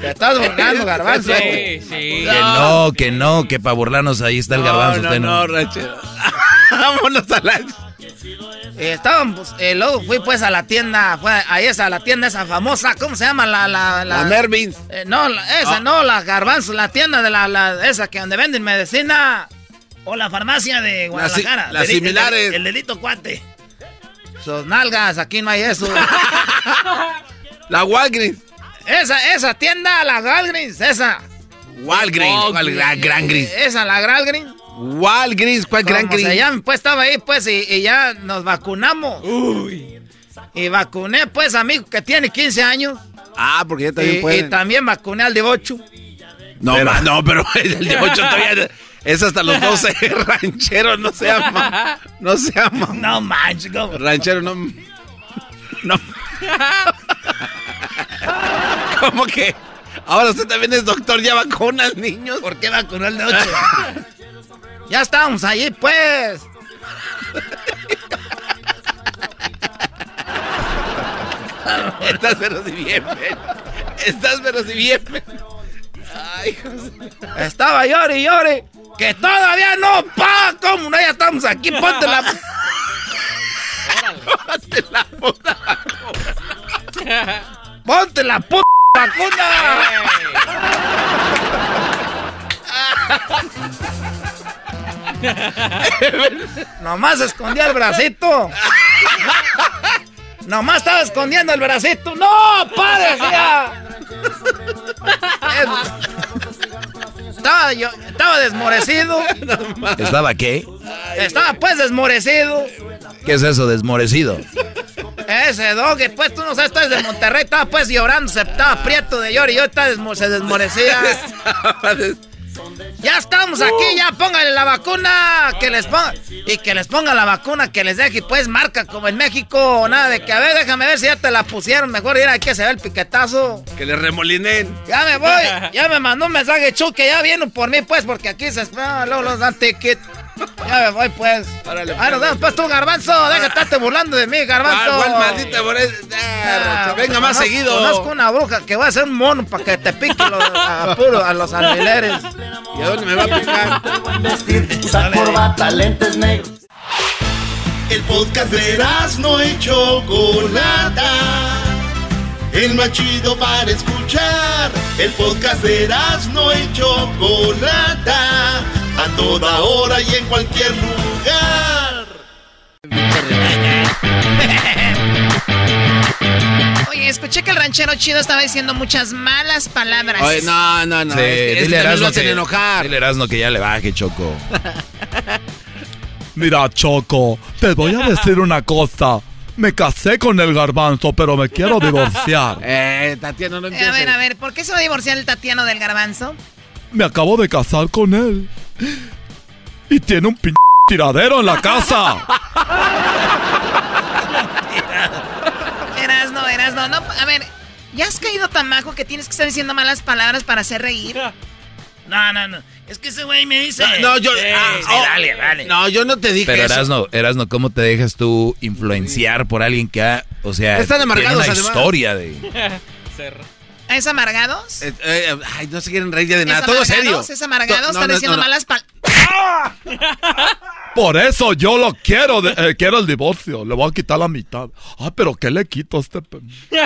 Te estás burlando, garbanzo. Sí, sí. Que no, que no, que para burlarnos ahí está el garbanzo. no, usted no, ranchero. Vámonos a la... Eh, estábamos, eh, luego fui pues a la tienda, fue ahí esa, la tienda esa famosa, ¿cómo se llama? La, la, La Mervyn's. Eh, no, la- esa, no, la garbanzo, la tienda de la, la- esa que donde venden medicina. O la farmacia de Las Guadalajara. las el- similares. El, delito cuate. Sus nalgas, aquí no hay eso. La Walgreens. esa, esa tienda, la Walgreens, esa. Walgreens. ¿Cuál gran, gran gris? Esa, la Walgreens. Walgreens. ¿Cuál gran gris? se llama, pues estaba ahí, pues, y, y ya nos vacunamos. Y vacuné, pues, a mi hijo que tiene 15 años. Ah, porque ya también Y, y pueden. también vacuné al de 8. No, ma- no, pero el de 8 todavía es hasta los 12 rancheros, no se llama. No se llama. No manches, ¿cómo? Ranchero no. No. ¿Cómo que? Ahora usted también es doctor, ya vacuna al niños. ¿Por qué vacunó al de 8? Ya estábamos allí, pues. Estás pero si bien. Estás pero si bien. Ay. Estaba llore y llore. Que todavía no, pa. ¿Cómo no? Ya estamos aquí. Ponte la. Ponte la puta Ponte la puta vacuna. Nomás escondía el bracito. Nomás estaba escondiendo el bracito. ¡No, pa! Decía. Estaba yo, estaba desmorecido. ¿Estaba qué? Estaba pues desmorecido. ¿Qué es eso, desmorecido? Ese doggy, pues tú no sabes, estás de Monterrey, estaba pues llorando, se estaba prieto de llorar y yo estaba desmo- se desmorecía. Ya estamos aquí, ya póngale la vacuna, que les ponga, y que les ponga la vacuna, que les deje pues marca como en México, nada de que a ver, déjame ver si ya te la pusieron, mejor ir aquí se ve el piquetazo. Que le remolinen. Ya me voy, ya me mandó un mensaje Chu que ya vienen por mí pues, porque aquí se espera, luego los dan ticket. Ya me voy pues. Órale, Ah, nos vemos pues tú, garbanzo, deja de estarte burlando de mí, garbanzo. ¿Cuál, cuál maldita por eso? Ah, Venga más Conozco- seguido. Conozco una bruja que va a hacer un mono para que te pique los, a, puro- a los alfileres. ¿Y a dónde me va a picar? Usa corbata, lentes negros. El podcast de no y Chocolata. El más chido para escuchar. El podcast de no y Chocolata. A toda hora y en cualquier lugar. Oye, escuché que el ranchero chido estaba diciendo muchas malas palabras. Oye, no, no, no. Sí, es que- es que dile Erasmo hacen que, enojar. dile a Erasmo que ya le baje, Choco. Mira, Choco, te voy a decir una cosa. Me casé con el garbanzo, pero me quiero divorciar. Eh, Tatiana, no Eh, a ver, a ver, ¿por qué se va a divorciar el Tatiano del garbanzo? Me acabo de casar con él. Y tiene un p tiradero en la casa. Erasno, Erasno, no, a ver, ¿ya has caído tan majo que tienes que estar diciendo malas palabras para hacer reír? No, no, no. Es que ese güey me dice. No, no, yo. Sí, ah, oh, dale, dale. No, yo no te dije Pero. Erasno, Erasno, ¿cómo te dejas tú influenciar por alguien que ha, o sea, Están amargados, tiene una además. historia de... ¿Es amargados? Eh, eh, ay, no se quieren reír ya de nada. ¿Es Todo amargados? serio. ¿Es amargado? No, ¿Están no, diciendo no, no. malas palabras? Por eso yo lo quiero, de- eh, quiero el divorcio. Le voy a quitar la mitad. Ah, pero ¿qué le quito a este? pe-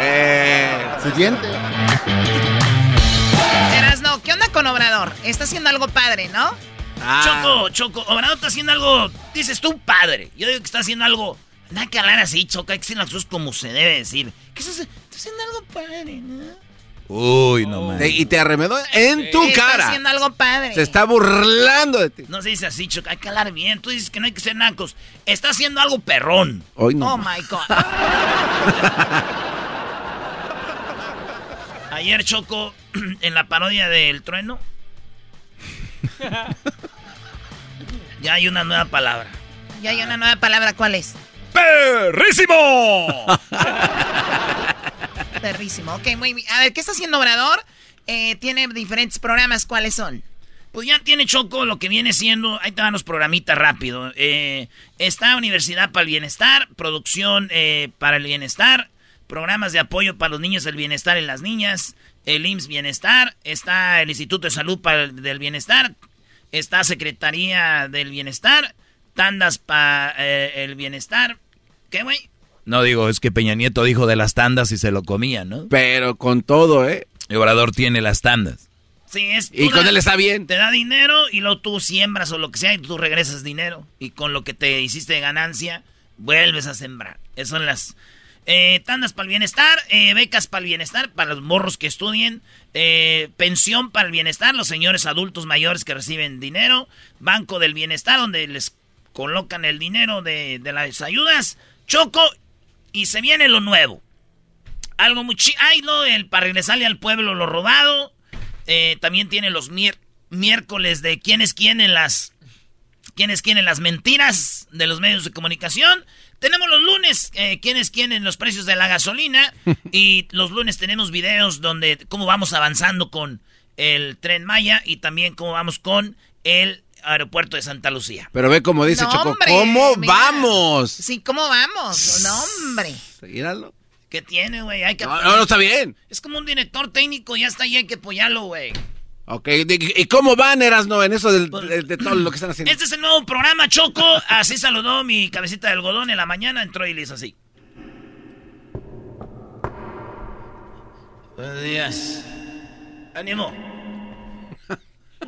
Eh, Siguiente. Erasno, ¿qué onda con Obrador? Está haciendo algo padre, ¿no? Ah. Choco, Choco, Obrador está haciendo algo, dices tú, padre. Yo digo que está haciendo algo, nada que hablar así, Choco, hay que decir las cosas como se debe decir. ¿Qué estás, está haciendo algo padre, no? Uy, no man. Te- y te arremedó en tu Está cara. haciendo algo padre. Se está burlando de ti. No se dice así, Choco, hay que hablar bien. Tú dices que no hay que ser nacos. Está haciendo algo perrón. Hoy no. Oh my God. Ayer, Choco, en la parodia del trueno, ya hay una nueva palabra. Ya hay una nueva palabra, ¿cuál es? ¡Perrísimo! Perrísimo. Ok, muy bien. A ver, ¿qué está haciendo Obrador? Eh, tiene diferentes programas. ¿Cuáles son? Pues ya tiene Choco lo que viene siendo. Ahí te van los programitas rápido. Eh, está Universidad para el Bienestar, Producción eh, para el Bienestar, programas de apoyo para los niños del bienestar en las niñas, el IMSS Bienestar, está el Instituto de Salud para el, del Bienestar, está Secretaría del Bienestar, tandas para eh, el bienestar. ¿Qué, güey? No digo, es que Peña Nieto dijo de las tandas y se lo comía, ¿no? Pero con todo, ¿eh? El Obrador tiene las tandas. Sí, es. Y con él está bien. Te da dinero y luego tú siembras o lo que sea y tú regresas dinero. Y con lo que te hiciste de ganancia, vuelves a sembrar. Esas son las eh, tandas para el bienestar, eh, becas para el bienestar, para los morros que estudien, eh, pensión para el bienestar, los señores adultos mayores que reciben dinero, banco del bienestar, donde les colocan el dinero de, de las ayudas, choco, y se viene lo nuevo. Algo muy chi... Ay, no, el para regresarle al pueblo lo robado. Eh, también tiene los miércoles de quién es quién en las... quién es quién en las mentiras de los medios de comunicación. Tenemos los lunes, eh, quién es quién en los precios de la gasolina. y los lunes tenemos videos donde cómo vamos avanzando con el tren Maya y también cómo vamos con el aeropuerto de Santa Lucía. Pero ve como dice Choco, ¿cómo vamos? Sí, ¿cómo vamos? No, hombre. Míralo. ¿Qué tiene, güey? Hay que no, no, no, está bien. Es como un director técnico, ya está ahí, hay que apoyarlo, güey. Ok, ¿y cómo van, Erasno, en eso del, de, de, todo lo que están haciendo? Este es el nuevo programa, Choco. Así saludó mi cabecita de algodón en la mañana, entró y le hizo así. Buenos días. Ánimo.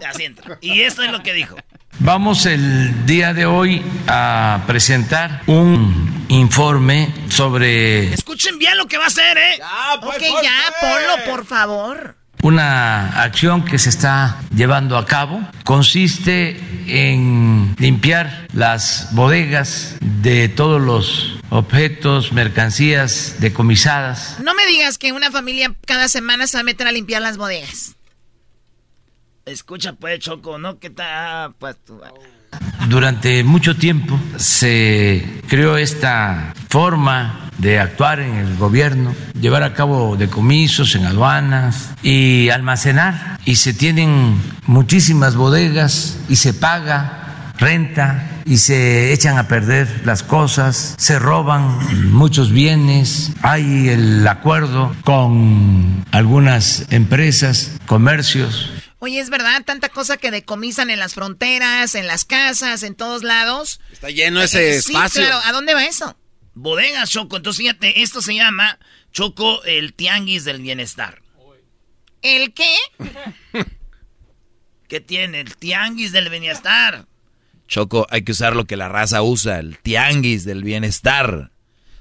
Así entra. Y esto es lo que dijo. Vamos el día de hoy a presentar un informe sobre... Escuchen bien lo que va a hacer, ¿eh? Ya, pues, ok, ya, ponlo, por favor. Una acción que se está llevando a cabo consiste en limpiar las bodegas de todos los objetos, mercancías decomisadas. No me digas que una familia cada semana se va a meter a limpiar las bodegas. Escucha pues, Choco, ¿no? ¿Qué tal? Pues tú... Durante mucho tiempo se creó esta forma de actuar en el gobierno, llevar a cabo decomisos en aduanas y almacenar. Y se tienen muchísimas bodegas y se paga renta y se echan a perder las cosas, se roban muchos bienes, hay el acuerdo con algunas empresas, comercios Oye, ¿es verdad tanta cosa que decomisan en las fronteras, en las casas, en todos lados? Está lleno ese sí, espacio. claro. ¿A dónde va eso? Bodegas, Choco. Entonces, fíjate, esto se llama, Choco, el tianguis del bienestar. ¿El qué? ¿Qué tiene? El tianguis del bienestar. Choco, hay que usar lo que la raza usa, el tianguis del bienestar.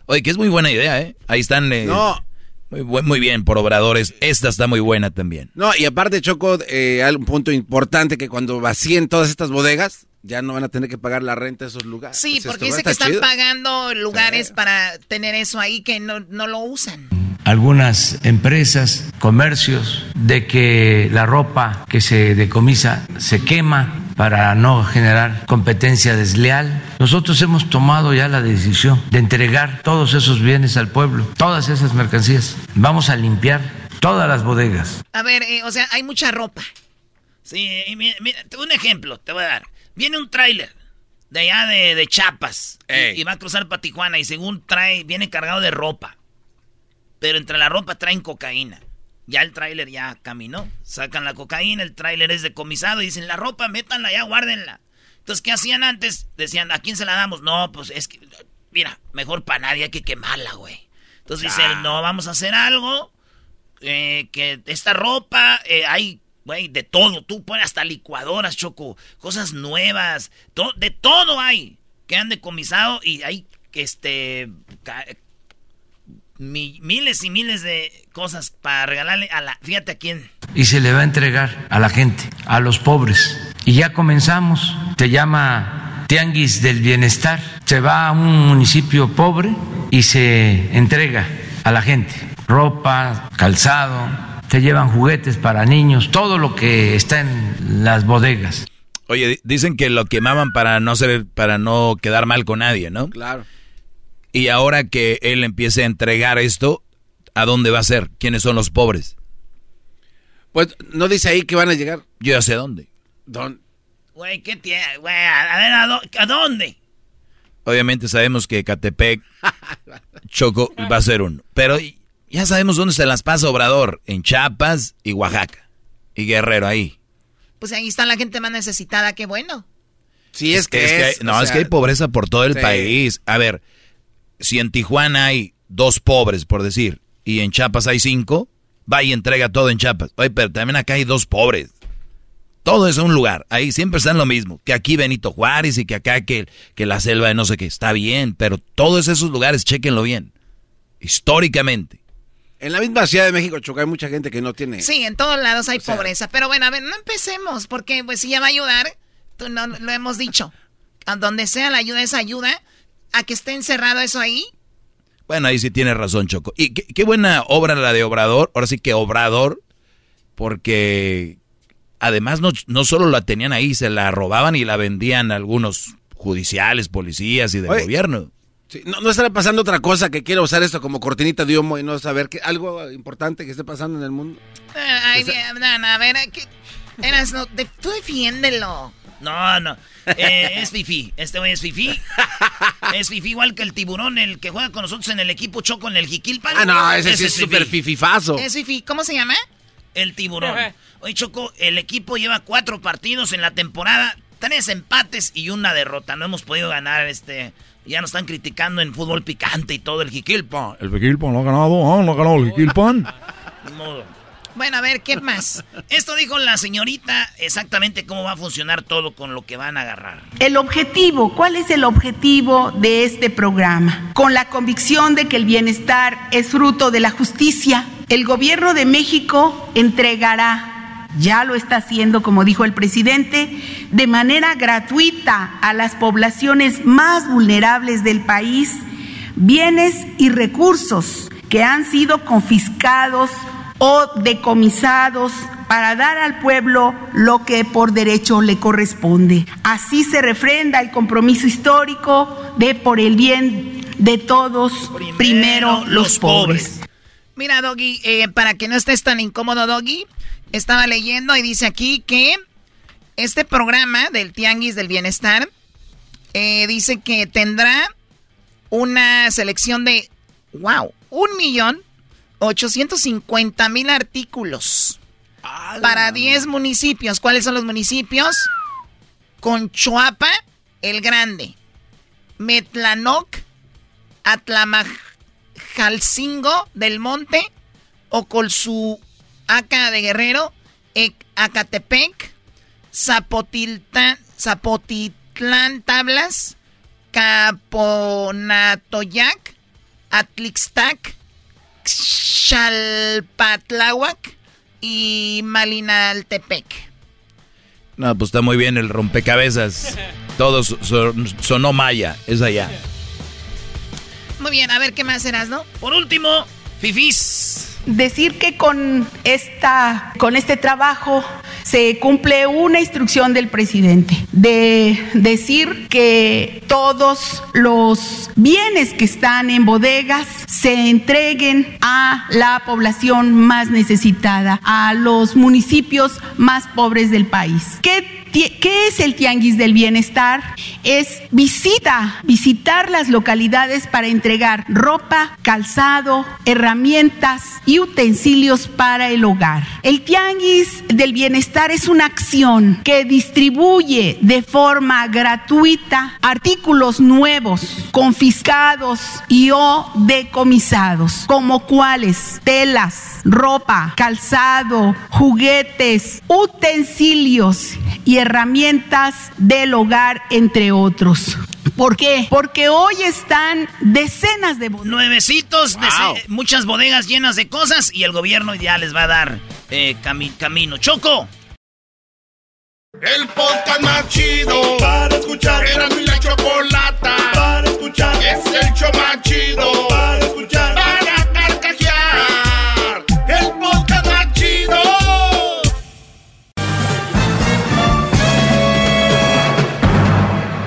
Oye, que es muy buena idea, ¿eh? Ahí están... Eh, no, muy, buen, muy bien, por obradores. Esta está muy buena también. No, y aparte, Choco, eh, hay un punto importante que cuando vacíen todas estas bodegas, ya no van a tener que pagar la renta de esos lugares. Sí, Pues porque dice que están chido. pagando lugares para tener eso ahí que no, no lo usan. algunas empresas, comercios, de que la ropa que se decomisa se quema para no generar competencia desleal. Nosotros hemos tomado ya la decisión de entregar todos esos bienes al pueblo, todas esas mercancías. Vamos a limpiar todas las bodegas. A ver, eh, o sea, hay mucha ropa. Sí, y mira, un ejemplo te voy a dar. Viene un tráiler de allá de, de Chiapas y, y va a cruzar para Tijuana y según trae, viene cargado de ropa. Pero entre la ropa traen cocaína. Ya el tráiler ya caminó. Sacan la cocaína, el tráiler es decomisado y dicen, la ropa, métanla ya, guárdenla. Entonces, ¿qué hacían antes? Decían, ¿a quién se la damos? No, pues es que, mira, mejor para nadie hay que quemarla, güey. Entonces dicen, no, vamos a hacer algo eh, que esta ropa, eh, hay, güey, de todo. Tú pones hasta licuadoras, Choco, cosas nuevas, to- de todo hay que han decomisado y hay, este, mi- miles y miles de cosas para regalarle a la, fíjate a quién. y se le va a entregar a la gente, a los pobres. Y ya comenzamos, se llama Tianguis del Bienestar. Se va a un municipio pobre y se entrega a la gente ropa, calzado, se llevan juguetes para niños, todo lo que está en las bodegas. Oye, di- dicen que lo quemaban para no ser, para no quedar mal con nadie, ¿no? Claro. Y ahora que él empiece a entregar esto, ¿A dónde va a ser? ¿Quiénes son los pobres? Pues no dice ahí que van a llegar. Yo ya sé dónde. ¿Dónde? Güey, ¿qué tiene? Güey, a ver, ¿a, dónde? Obviamente sabemos que Catepec, Choco, va a ser uno. Pero ya sabemos dónde se las pasa Obrador. En Chiapas y Oaxaca. Y Guerrero ahí. Pues ahí está la gente más necesitada, qué bueno. Sí, es, que, No, es que hay pobreza por todo el país. A ver, si en Tijuana hay dos pobres, por decir, y en Chiapas hay cinco, va y entrega todo en Chiapas. Oye, pero también acá hay dos pobres. Todo es un lugar. Ahí siempre están lo mismo. Que aquí Benito Juárez y que acá que, que la selva de no sé qué. Está bien, pero todos esos lugares, chequenlo bien. Históricamente. En la misma Ciudad de México, Choca, hay mucha gente que no tiene... Sí, en todos lados hay pobreza. Pero bueno, a ver, no empecemos, porque pues si ya va a ayudar, tú no, lo hemos dicho. A donde sea la ayuda es ayuda. A que esté encerrado eso ahí, bueno, ahí sí tiene razón, Choco. Y qué, buena obra la de Obrador, ahora sí que Obrador, porque además no, no, solo la tenían ahí, se la robaban y la vendían algunos judiciales, policías y del gobierno. no, no, estará pasando otra cosa que quiera usar esto como cortinita de humo y no saber que algo importante que esté pasando en el mundo. Ay, a ver, eras, no, tú defiéndelo. No, no. Eh, es Fifi. Este güey es Fifi. es Fifi igual que el tiburón, el que juega con nosotros en el equipo Choco en el Jiquilpan. Ah, no, ese, sí es súper fififazo. Es Fifi. ¿Cómo se llama? El tiburón. Oye, Choco, el equipo lleva cuatro partidos en la temporada, tres empates y una derrota. No hemos podido ganar este. Ya nos están criticando en fútbol picante y todo el Jiquilpan. El Jiquilpan lo ha ganado, ¿ah? ¿No ha ganado el Jiquilpan? modo. Bueno, a ver, ¿qué más? Esto dijo la señorita exactamente cómo va a funcionar todo con lo que van a agarrar. El objetivo, ¿cuál es el objetivo de este programa? Con la convicción de que el bienestar es fruto de la justicia, el gobierno de México entregará ya lo está haciendo, como dijo el presidente, de manera gratuita a las poblaciones más vulnerables del país bienes y recursos que han sido confiscados o decomisados para dar al pueblo lo que por derecho le corresponde. Así se refrenda el compromiso histórico de por el bien de todos, primero, los, pobres. Mira, Doggy, eh, para que no estés tan incómodo, Doggy, estaba leyendo y dice aquí que este programa del Tianguis del Bienestar eh, dice que tendrá una selección de, wow, un millón 850 mil artículos para 10 municipios. ¿Cuáles son los municipios? Conchoapa, El Grande, Metlanoc, Atlamajalcingo del Monte, Ocolsuaca de Guerrero, Acatepec, Zapotitlán Tablas, Caponatoyac, Atlixtac, Chalpatláhuac y Malinaltepec. No, pues está muy bien el rompecabezas. Todo sonó maya, es allá. Muy bien, a ver qué más serás, ¿no? Por último, Fifis. Decir que con esta, con este trabajo se cumple una instrucción del presidente de decir que todos los bienes que están en bodegas se entreguen a la población más necesitada, a los municipios más pobres del país. ¿Qué ¿Qué es el Tianguis del Bienestar? Es visita, visitar las localidades para entregar ropa, calzado, herramientas y utensilios para el hogar. El Tianguis del Bienestar es una acción que distribuye de forma gratuita artículos nuevos, confiscados y o decomisados, como cuáles telas, ropa, calzado, juguetes, utensilios y herramientas del hogar, entre otros. ¿Por qué? Porque hoy están decenas de bodegas. Nuevecitos, muchas bodegas llenas de cosas y el gobierno ya les va a dar eh, camino. Choco. El podcast más chido para escuchar. Era mi la chocolata para escuchar. Es el show más chido para escuchar.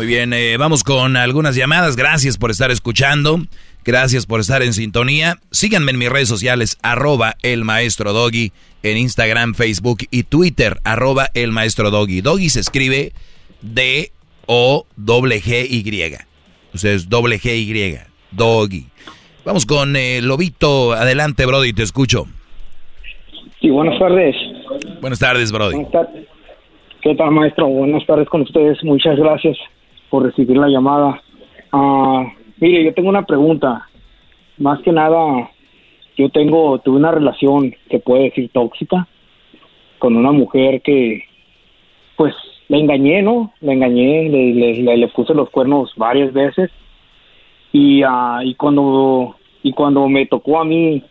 Muy bien, eh, vamos con algunas llamadas. Gracias por estar escuchando. Gracias por estar en sintonía. Síganme en mis redes sociales, arroba el maestro Doggy, en Instagram, Facebook y Twitter, arroba el maestro Doggy. Doggy se escribe D-O-G-Y. O sea, es doble G-Y. Doggy. Vamos con eh, Lobito. Adelante, Brody, te escucho. Sí, buenas tardes. Buenas tardes, Brody. Buenas tardes. ¿Qué tal, maestro? Buenas tardes con ustedes. Muchas gracias por recibir la llamada. Ah, mire, yo tengo una pregunta. Más que nada, yo tengo, tuve una relación que puede decir tóxica con una mujer que, pues, la engañé, ¿no? La engañé, le, le, le, puse los cuernos varias veces y, ah, y cuando y cuando me tocó a mí,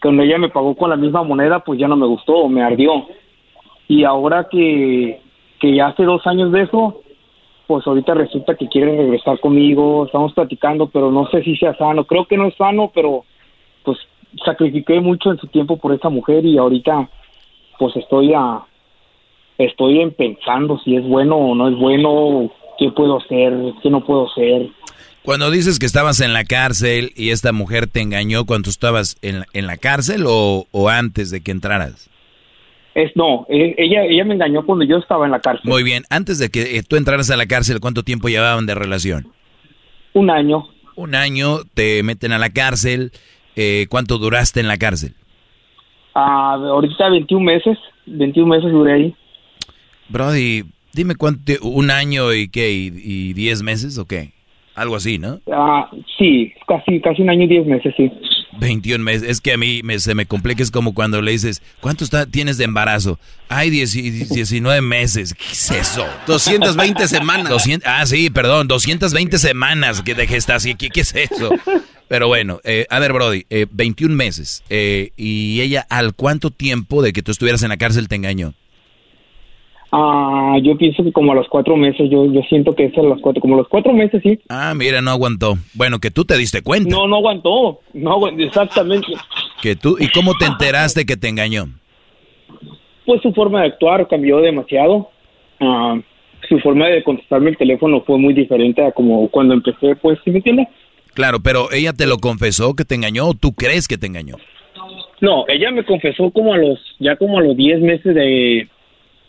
cuando ella me pagó con la misma moneda, pues ya no me gustó, me ardió. Y ahora que, que ya hace dos años de eso, pues ahorita resulta que quiere regresar conmigo, estamos platicando, pero no sé si sea sano, creo que no es sano, pero pues sacrifiqué mucho en su tiempo por esa mujer y ahorita pues estoy a estoy en pensando si es bueno o no es bueno, qué puedo hacer, qué no puedo hacer. Cuando dices que estabas en la cárcel y esta mujer te engañó cuando estabas en, en la cárcel o, o antes de que entraras? Es no, e, ella ella me engañó cuando yo estaba en la cárcel. Muy bien, antes de que eh, tú entraras a la cárcel, ¿cuánto tiempo llevaban de relación? Un año. Un año, te meten a la cárcel. Eh, ¿Cuánto duraste en la cárcel? Ah, ahorita 21 meses, 21 meses duré ahí. Brody, dime cuánto, un año y qué, y, 10 meses o qué? Algo así, ¿no? Ah, sí, casi, casi un año y 10 meses, sí. 21 meses. Es que a mí me, se me complica, es como cuando le dices, ¿cuánto está, tienes de embarazo? Ay, 19 meses. ¿Qué es eso? 220 semanas. 200, ah, sí, perdón, 220 semanas que de gestación. ¿Qué, qué es eso? Pero bueno, eh, a ver, Brody, eh, 21 meses. Eh, ¿Y ella al cuánto tiempo de que tú estuvieras en la cárcel te engañó? Ah, yo pienso que como a los cuatro meses, yo, yo siento que es a los cuatro, como a los cuatro meses, sí. Ah, mira, no aguantó. Bueno, que tú te diste cuenta. No, no aguantó, no aguantó, exactamente. Que tú, ¿y cómo te enteraste que te engañó? Pues su forma de actuar cambió demasiado. Ah, su forma de contestarme el teléfono fue muy diferente a como cuando empecé, pues, ¿sí me entiendes? Claro, pero ella te lo confesó que te engañó o tú crees que te engañó? No, ella me confesó como a los, ya como a los 10 meses de,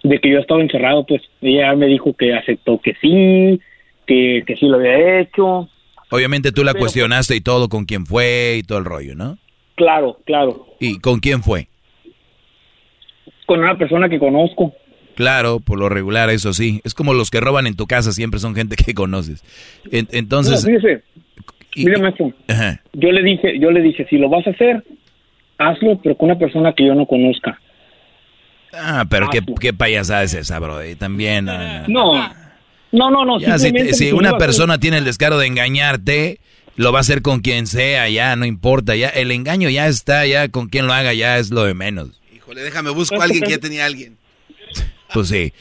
de que yo estaba encerrado, pues ella me dijo que aceptó que sí, que, que sí lo había hecho. Obviamente tú la cuestionaste y todo con quién fue y todo el rollo, ¿no? Claro, claro. ¿Y con quién fue? Con una persona que conozco. Claro, por lo regular, eso sí. Es como los que roban en tu casa, siempre son gente que conoces. entonces... No, fíjese, yo le dije, yo le dije, si lo vas a hacer, hazlo, pero con una persona que yo no conozca. Ah, pero qué, qué payasada es esa, bro. También. No, no, no, no. Ya, si, si una persona tiene el descaro de engañarte, lo va a hacer con quien sea, ya, no importa. ya El engaño ya está, ya con quien lo haga, ya es lo de menos. Híjole, déjame, busco a alguien que ya tenía alguien. Pues sí.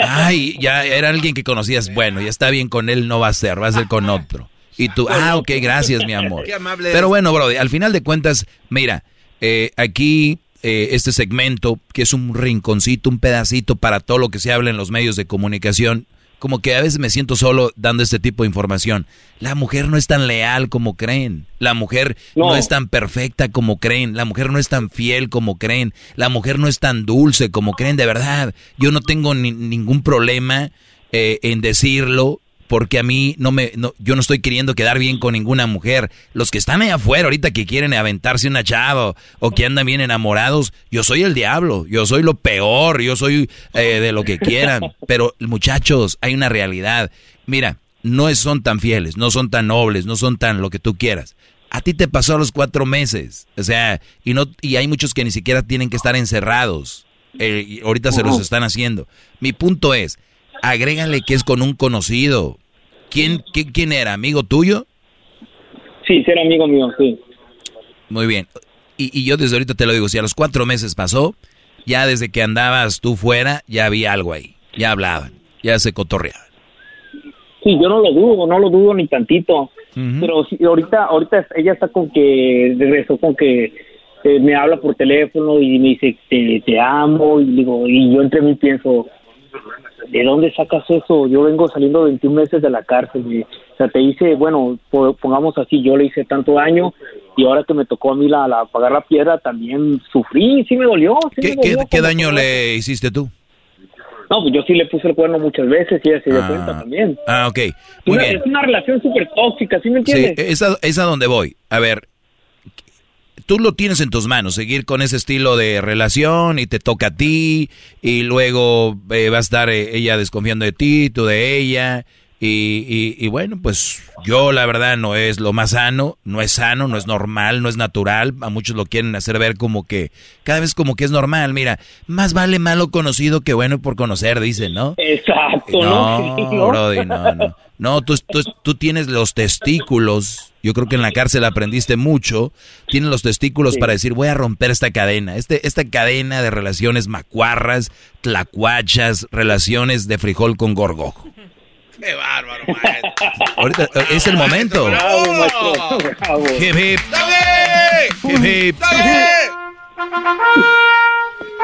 Ay, ya era alguien que conocías. Bueno, ya está bien con él, no va a ser, va a ser con otro. Y tú, ah, ok, gracias, mi amor. Qué amable Pero bueno, bro, al final de cuentas, mira, eh, aquí eh, este segmento, que es un rinconcito, un pedacito para todo lo que se habla en los medios de comunicación, como que a veces me siento solo dando este tipo de información. La mujer no es tan leal como creen. La mujer no, es tan perfecta como creen. La mujer no es tan fiel como creen. La mujer no es tan dulce como creen. De verdad, yo no tengo ningún problema eh, en decirlo porque a mí no me, no, yo no estoy queriendo quedar bien con ninguna mujer. Los que están allá afuera ahorita que quieren aventarse una chava o, que andan bien enamorados, yo soy el diablo, yo soy lo peor, yo soy eh, de lo que quieran. Pero muchachos, hay una realidad. Mira, no son tan fieles, no son tan nobles, no son tan lo que tú quieras. A ti te pasó a los cuatro meses, o sea, y no, y hay muchos que ni siquiera tienen que estar encerrados. Eh, ahorita se los están haciendo. Mi punto es, agrégale que es con un conocido ¿Quién, quién, era? ¿Amigo tuyo? Sí, era amigo mío, sí. Muy bien. Y, y yo desde ahorita te lo digo, si a los cuatro meses pasó, ya desde que andabas tú fuera, ya había algo ahí. Ya hablaban, ya se cotorreaban. Sí, yo no lo dudo, no lo dudo ni tantito. Pero si, ahorita, ahorita ella está con que regresó con que eh, me habla por teléfono y me dice te, te amo y digo y yo entre mí pienso ¿de dónde sacas eso? Yo vengo saliendo 21 meses de la cárcel. Y, o sea, te hice, bueno, pongamos así, yo le hice tanto daño y ahora que me tocó a mí la, la pagar la piedra también sufrí, sí me dolió. ¿Qué, ¿qué daño le hiciste tú? No, pues yo sí le puse el cuerno muchas veces y ella se dio ah. cuenta también. Ah, ok. Muy una, bien. Es una relación súper tóxica, ¿sí me entiendes? Sí, es a, donde voy. A ver, tú lo tienes en tus manos, seguir con ese estilo de relación y te toca a ti y luego eh, va a estar eh, ella desconfiando de ti, tú de ella y, y, bueno, pues yo la verdad no es lo más sano, no es sano, no es normal, no es natural. A muchos lo quieren hacer ver como que cada vez como que es normal. Mira, más vale malo conocido que bueno por conocer, dicen, ¿no? Exacto, ¿no? No, Brody, no, no. No, tú, tú, tienes los testículos. Yo creo que en la cárcel aprendiste mucho. Tienes los testículos para decir, voy a romper esta cadena. Este, esta cadena de relaciones macuarras, tlacuachas, relaciones de frijol con gorgojo. ¡Qué bárbaro, maestro! Ahorita eh, es el momento. Bravo, maestro. Bravo. Hip, hip. Hip, hip.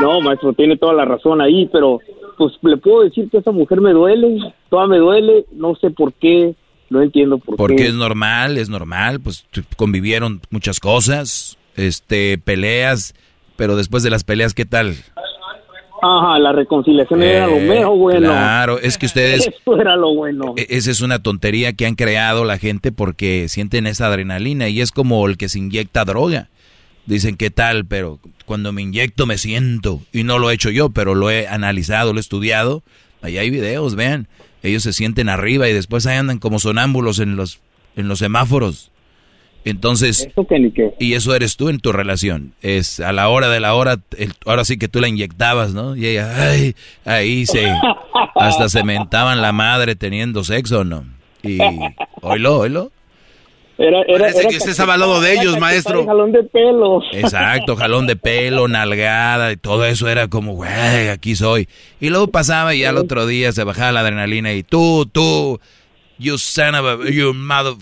No, maestro, tiene toda la razón ahí, pero pues le puedo decir que esa mujer me duele, toda me duele, no sé por qué, no entiendo por qué. Porque es normal, es normal, pues convivieron muchas cosas, este, peleas, pero después de las peleas, ¿qué tal? Ajá, la reconciliación era lo eh, mejor bueno. Claro, es que ustedes... Eso era lo bueno. E, esa es una tontería que han creado la gente porque sienten esa adrenalina y es como el que se inyecta droga. Dicen, ¿qué tal? Pero cuando me inyecto me siento. Y no lo he hecho yo, pero lo he analizado, lo he estudiado. Ahí hay videos, vean. Ellos se sienten arriba y después ahí andan como sonámbulos en los, en los semáforos. Entonces, y eso eres tú en tu relación. Es a la hora de la hora, ahora sí que tú la inyectabas, ¿no? Y ella, ay, ahí se, hasta se mentaban la madre teniendo sexo, ¿no? Y, oílo, oílo. Era, era, Parece que usted estaba al lado de ellos, maestro. Jalón de pelo. Exacto, jalón de pelo, nalgada, y todo eso era como, güey, aquí soy. Y luego pasaba y al otro día se bajaba la adrenalina y tú, tú, You son of a, you mother...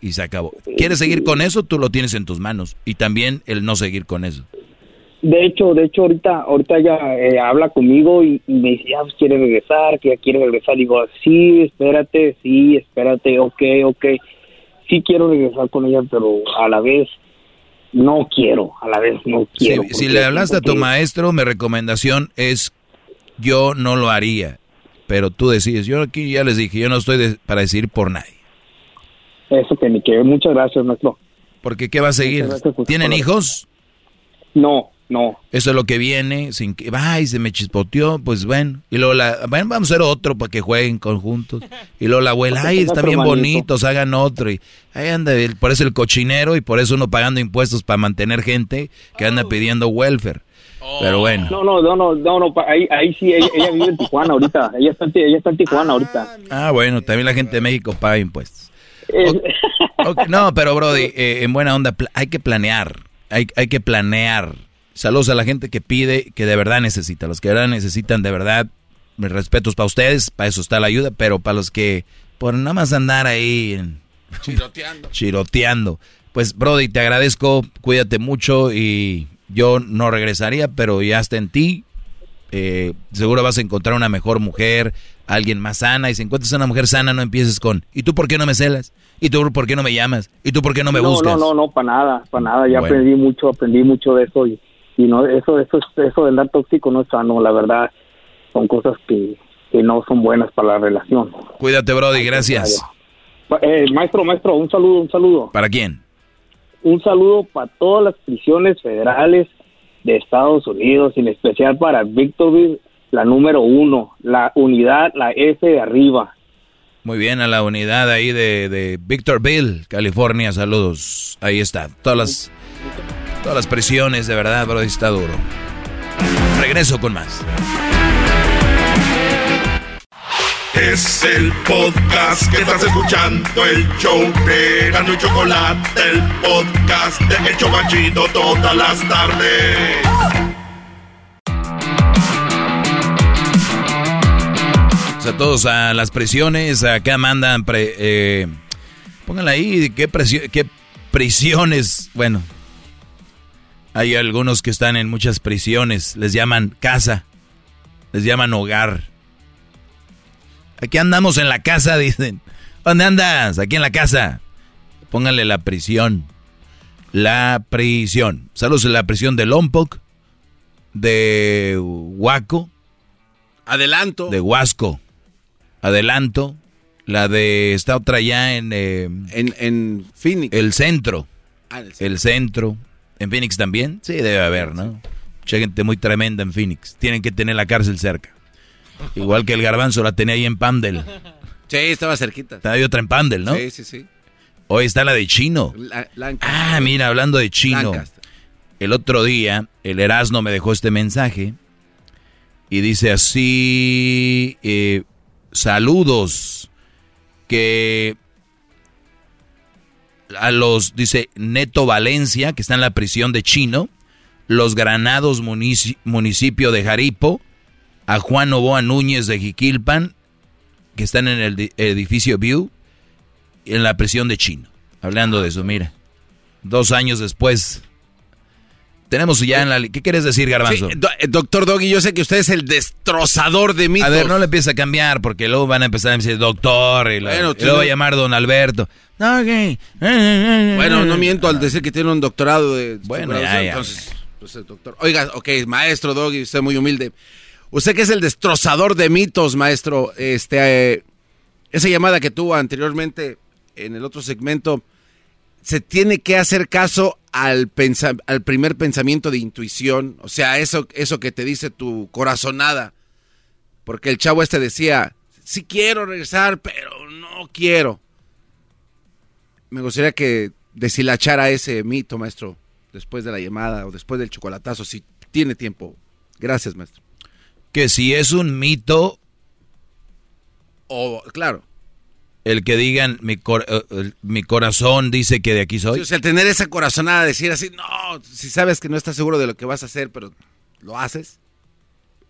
Y se acabó. ¿Quieres seguir con eso? Tú lo tienes en tus manos. Y también el no seguir con eso. De hecho, de hecho, ahorita, ahorita ella eh, habla conmigo y, me dice, ah, pues quiere regresar, que ya quiere regresar. Digo, sí, espérate, sí, espérate, ok, ok. Sí quiero regresar con ella, pero a la vez no quiero, a la vez no quiero. si le hablaste a tu maestro, mi recomendación es, yo no lo haría pero tú decides. Yo aquí ya les dije, yo no estoy para decidir por nadie. Eso que me quede. Muchas gracias, maestro. Porque ¿qué va a seguir? ¿Tienen hijos? No, no. Eso es lo que viene, sin que, ay, se me chispoteó, pues bueno. Y luego la, bueno, vamos a hacer otro para que jueguen conjuntos. Y luego la abuela, ay, están bien bonitos, hagan otro. Y ahí anda, por eso el cochinero y por eso uno pagando impuestos para mantener gente que anda pidiendo welfare. Pero bueno. No, no, no, no, no, no ahí, ahí sí, ella, vive en Tijuana ahorita. Ella está, ella está en Tijuana ahorita. Ah, bueno, también la gente de México paga impuestos. no, pero Brody, eh, en buena onda, hay que planear. Hay, hay que planear. Saludos a la gente que pide, que de verdad necesita. Los que de verdad necesitan, de verdad, mis respetos para ustedes, para eso está la ayuda, pero para los que por nada más andar ahí chiroteando. chiroteando. Pues Brody, te agradezco, cuídate mucho y yo no regresaría, pero ya está en ti. Eh, seguro vas a encontrar una mejor mujer, alguien más sana. Y si encuentras una mujer sana, no empieces con, ¿y tú por qué no me celas? ¿Y tú por qué no me llamas? ¿Y tú por qué no me buscas? No, no, no, para nada, para nada. Ya aprendí mucho, aprendí mucho de eso. Y, y no, eso, eso, eso de andar tóxico no es sano, la verdad. Son cosas que, que no son buenas para la relación. Cuídate, Brody, gracias. Eh, maestro, maestro, un saludo, un saludo. ¿Para quién? Un saludo para todas las prisiones federales de Estados Unidos, en especial para Victorville, la número uno, la unidad, la S de arriba. Muy bien, a la unidad ahí de, de Victorville, California, saludos. Ahí está, todas las, todas las prisiones, de verdad, bro, está duro. Regreso con más. Es el podcast que estás escuchando, el show de Gano y Chocolate, el podcast de El Chocachito todas las tardes. O sea, todos a las prisiones, acá mandan, pre, eh, pónganla ahí, ¿qué, qué prisiones, bueno, hay algunos que están en muchas prisiones, les llaman casa, les llaman hogar. Aquí andamos en la casa, dicen. ¿Dónde andas? Aquí en la casa. Pónganle la prisión. La prisión. Saludos en la prisión de Lompoc, de Huaco. Adelanto. De Huasco. Adelanto. La de esta otra allá en, eh, en, en Phoenix. El centro. Ah, el centro. El centro. ¿En Phoenix también? Sí, debe haber, ¿no? Mucha gente muy tremenda en Phoenix. Tienen que tener la cárcel cerca. Igual que el garbanzo la tenía ahí en Pandel. Sí, estaba cerquita. Ahí otra en Pandel, ¿no? Sí, sí, sí. Hoy está la de Chino. ah, mira, hablando de Chino. El otro día, el Erasmo me dejó este mensaje y dice así, eh, saludos, que a los, dice Neto Valencia, que está en la prisión de Chino, los Granados municipio de Jaripo, a Juan Novoa Núñez de Jiquilpan, que están en el edificio View, en la prisión de Chino. Hablando de eso, mira. Dos años después. Tenemos ya en la... ¿Qué quieres decir, Garbanzo? Eh, doctor Doggy, yo sé que usted es el destrozador de mitos. A ver, no le empieza a cambiar porque luego van a empezar a decir doctor y, luego va a llamar don Alberto. Bueno, no miento al decir que tiene un doctorado de... Bueno, ya, Entonces, pues, doctor. Oiga, ok, maestro Doggy, usted muy humilde. Usted que es el destrozador de mitos, maestro, este, eh, esa llamada que tuvo anteriormente en el otro segmento, se tiene que hacer caso al, al primer pensamiento de intuición, o sea, eso, eso que te dice tu corazonada, porque el chavo este decía, sí quiero regresar, pero no quiero. Me gustaría que deshilachara ese mito, maestro, después de la llamada o después del chocolatazo, si tiene tiempo. Gracias, maestro que si es un mito... O, claro. El que digan, mi, eh, mi corazón dice que de aquí soy. o sea, tener esa corazonada, decir así, no, si sabes que no estás seguro de lo que vas a hacer, pero lo haces.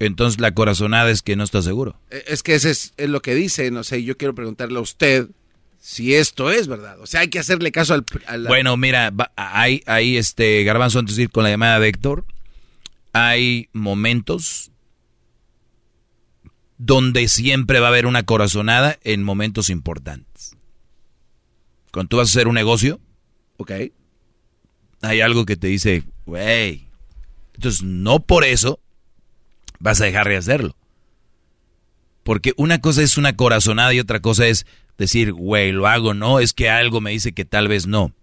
Entonces la corazonada es que no estás seguro. E, es que ese es, lo que dice, no sé, yo quiero preguntarle a usted si esto es verdad. O sea, hay que hacerle caso al... Bueno, mira, hay, hay este, Garbanzo, antes de ir con la llamada de Héctor, hay momentos donde siempre va a haber una corazonada en momentos importantes. Cuando tú vas a hacer un negocio, ok, hay algo que te dice, güey, entonces no por eso vas a dejar de hacerlo. Porque una cosa es una corazonada y otra cosa es decir, güey, lo hago, no, es que algo me dice que tal vez no.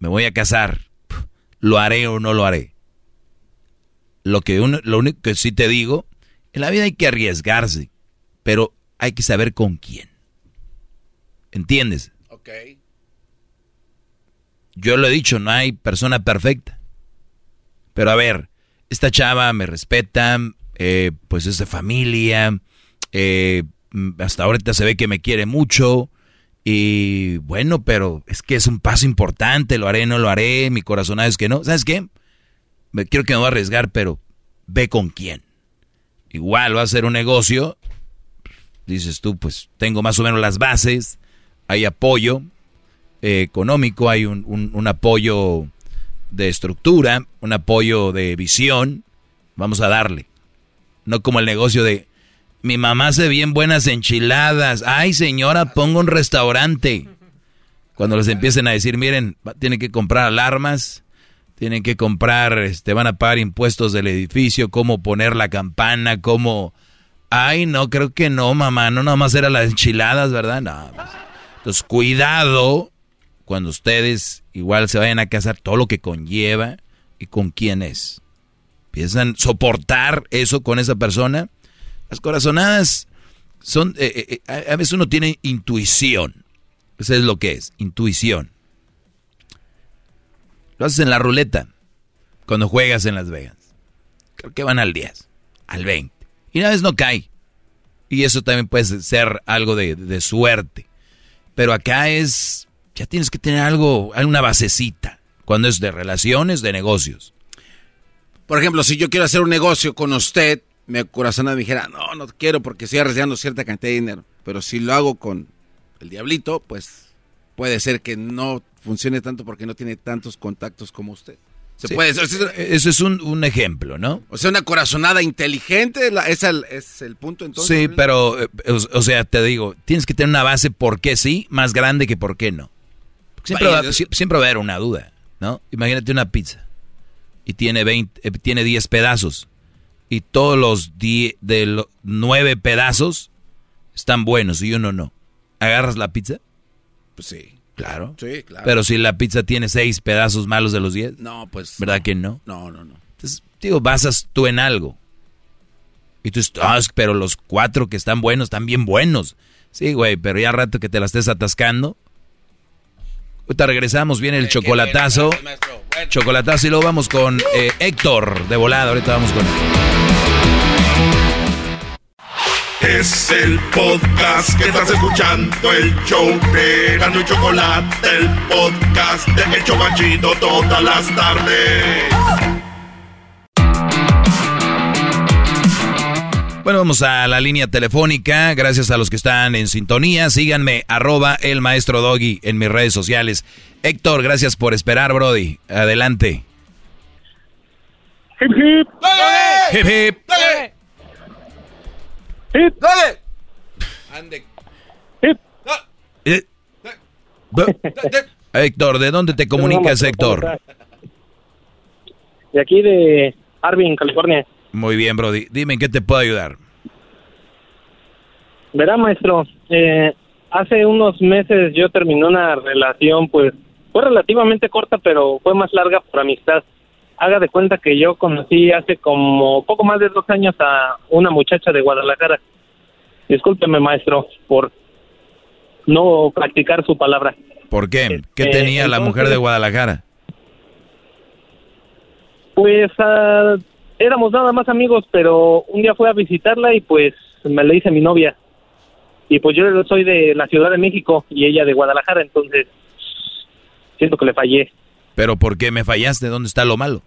Me voy a casar, lo haré o no lo haré. Lo, que lo único que sí te digo en la vida hay que arriesgarse, pero hay que saber con quién. ¿Entiendes? Ok. Yo lo he dicho, no hay persona perfecta. Pero a ver, esta chava me respeta, eh, pues es de familia, eh, hasta ahorita se ve que me quiere mucho. Y bueno, pero es que es un paso importante, lo haré, no lo haré, mi corazón es que no. ¿Sabes qué? Me, quiero que me voy a arriesgar, pero ve con quién igual va a ser un negocio, dices tú, pues tengo más o menos las bases, hay apoyo eh, económico, hay un, apoyo de estructura, un apoyo de visión, vamos a darle. No como el negocio de, mi mamá hace bien buenas enchiladas, ay señora, pongo un restaurante. Cuando les empiecen a decir, miren, tienen que comprar alarmas, tienen que comprar, este, van a pagar impuestos del edificio, cómo poner la campana, cómo... Ay, no, creo que no, mamá, no nada más eran las enchiladas, ¿verdad? No. Pues. Entonces, cuidado cuando ustedes igual se vayan a casar, todo lo que conlleva y con quién es. ¿Piensan soportar eso con esa persona? Las corazonadas son, eh, eh, eh, a veces uno tiene intuición. Eso es lo que es, intuición. Lo haces en la ruleta cuando juegas en Las Vegas. Creo que van al 10, al 20. Y una vez no cae. Y eso también puede ser algo de, de suerte. Pero acá es, ya tienes que tener algo, una basecita. Cuando es de relaciones, de negocios. Por ejemplo, si yo quiero hacer un negocio con usted, mi corazón me dijera, no, no quiero porque estoy arriesgando cierta cantidad de dinero. Pero si lo hago con el diablito, pues puede ser que no funcione tanto porque no tiene tantos contactos como usted. Se puede, eso, eso es un, ejemplo, ¿no? O sea, una corazonada inteligente, es, el, es el punto entonces. Sí, pero, eh, o, sea, te digo, tienes que tener una base por qué sí, más grande que por qué no. Siempre, va, siempre va a haber una duda, ¿no? Imagínate una pizza y tiene, 20, eh, tiene 10 pedazos y todos los de los 9 pedazos están buenos y uno no. ¿Agarras la pizza? Pues sí. Claro. Sí, claro. Pero si la pizza tiene seis pedazos malos de los diez. No, pues. ¿Verdad que no? No, no, no. Entonces, digo, basas tú en algo. Y tú, ah, pero los cuatro que están buenos están bien buenos. Sí, güey, pero ya rato que te la estés atascando. Ahorita regresamos, viene el chocolatazo. chocolatazo y luego vamos con eh, Héctor de volada. Ahorita vamos con es el podcast que estás escuchando, el show de Gano y Chocolate, el podcast de El Chocachito todas las tardes. Bueno, vamos a la línea telefónica. Gracias a los que están en sintonía. Síganme, arroba el maestro Doggy en mis redes sociales. Héctor, gracias por esperar, Brody. Adelante. Hip hip. Hip hip. ¡Hip! ¡Dale! Ande. ¡Hip! Eh. Héctor, ¿de dónde te comunicas, Héctor? De aquí de Arvin, California. Muy bien, Brody. Dime en qué te puedo ayudar. Verá, maestro, eh, hace unos meses yo terminé una relación, pues fue relativamente corta, pero fue más larga por amistad. Haga de cuenta que yo conocí hace como poco más de dos años a una muchacha de Guadalajara. Discúlpeme, maestro, por no practicar su palabra. ¿Por qué? ¿Qué eh, tenía la mujer de Guadalajara? Pues ah, éramos nada más amigos, pero un día fui a visitarla y pues me le hice mi novia. Y pues yo soy de la Ciudad de México y ella de Guadalajara, entonces siento que le fallé. ¿Pero por qué me fallaste? ¿Dónde está lo malo?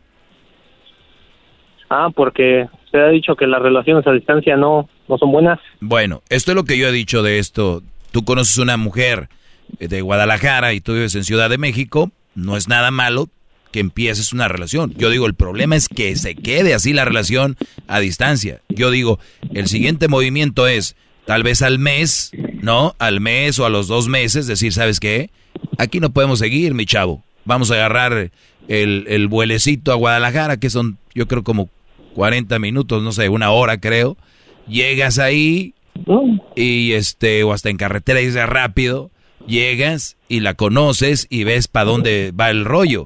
Ah, porque se ha dicho que las relaciones a distancia no, no son buenas. Bueno, esto es lo que yo he dicho de esto. Tú conoces una mujer de Guadalajara y tú vives en Ciudad de México, no es nada malo que empieces una relación. Yo digo, el problema es que se quede así la relación a distancia. Yo digo, el siguiente movimiento es tal vez al mes, ¿no? Al mes o a los dos meses, decir, ¿sabes qué? Aquí no podemos seguir, mi chavo vamos a agarrar el, el vuelecito a Guadalajara, que son yo creo como 40 minutos, no sé, una hora creo. Llegas ahí y este, o hasta en carretera dices rápido, llegas y la conoces y ves para dónde va el rollo.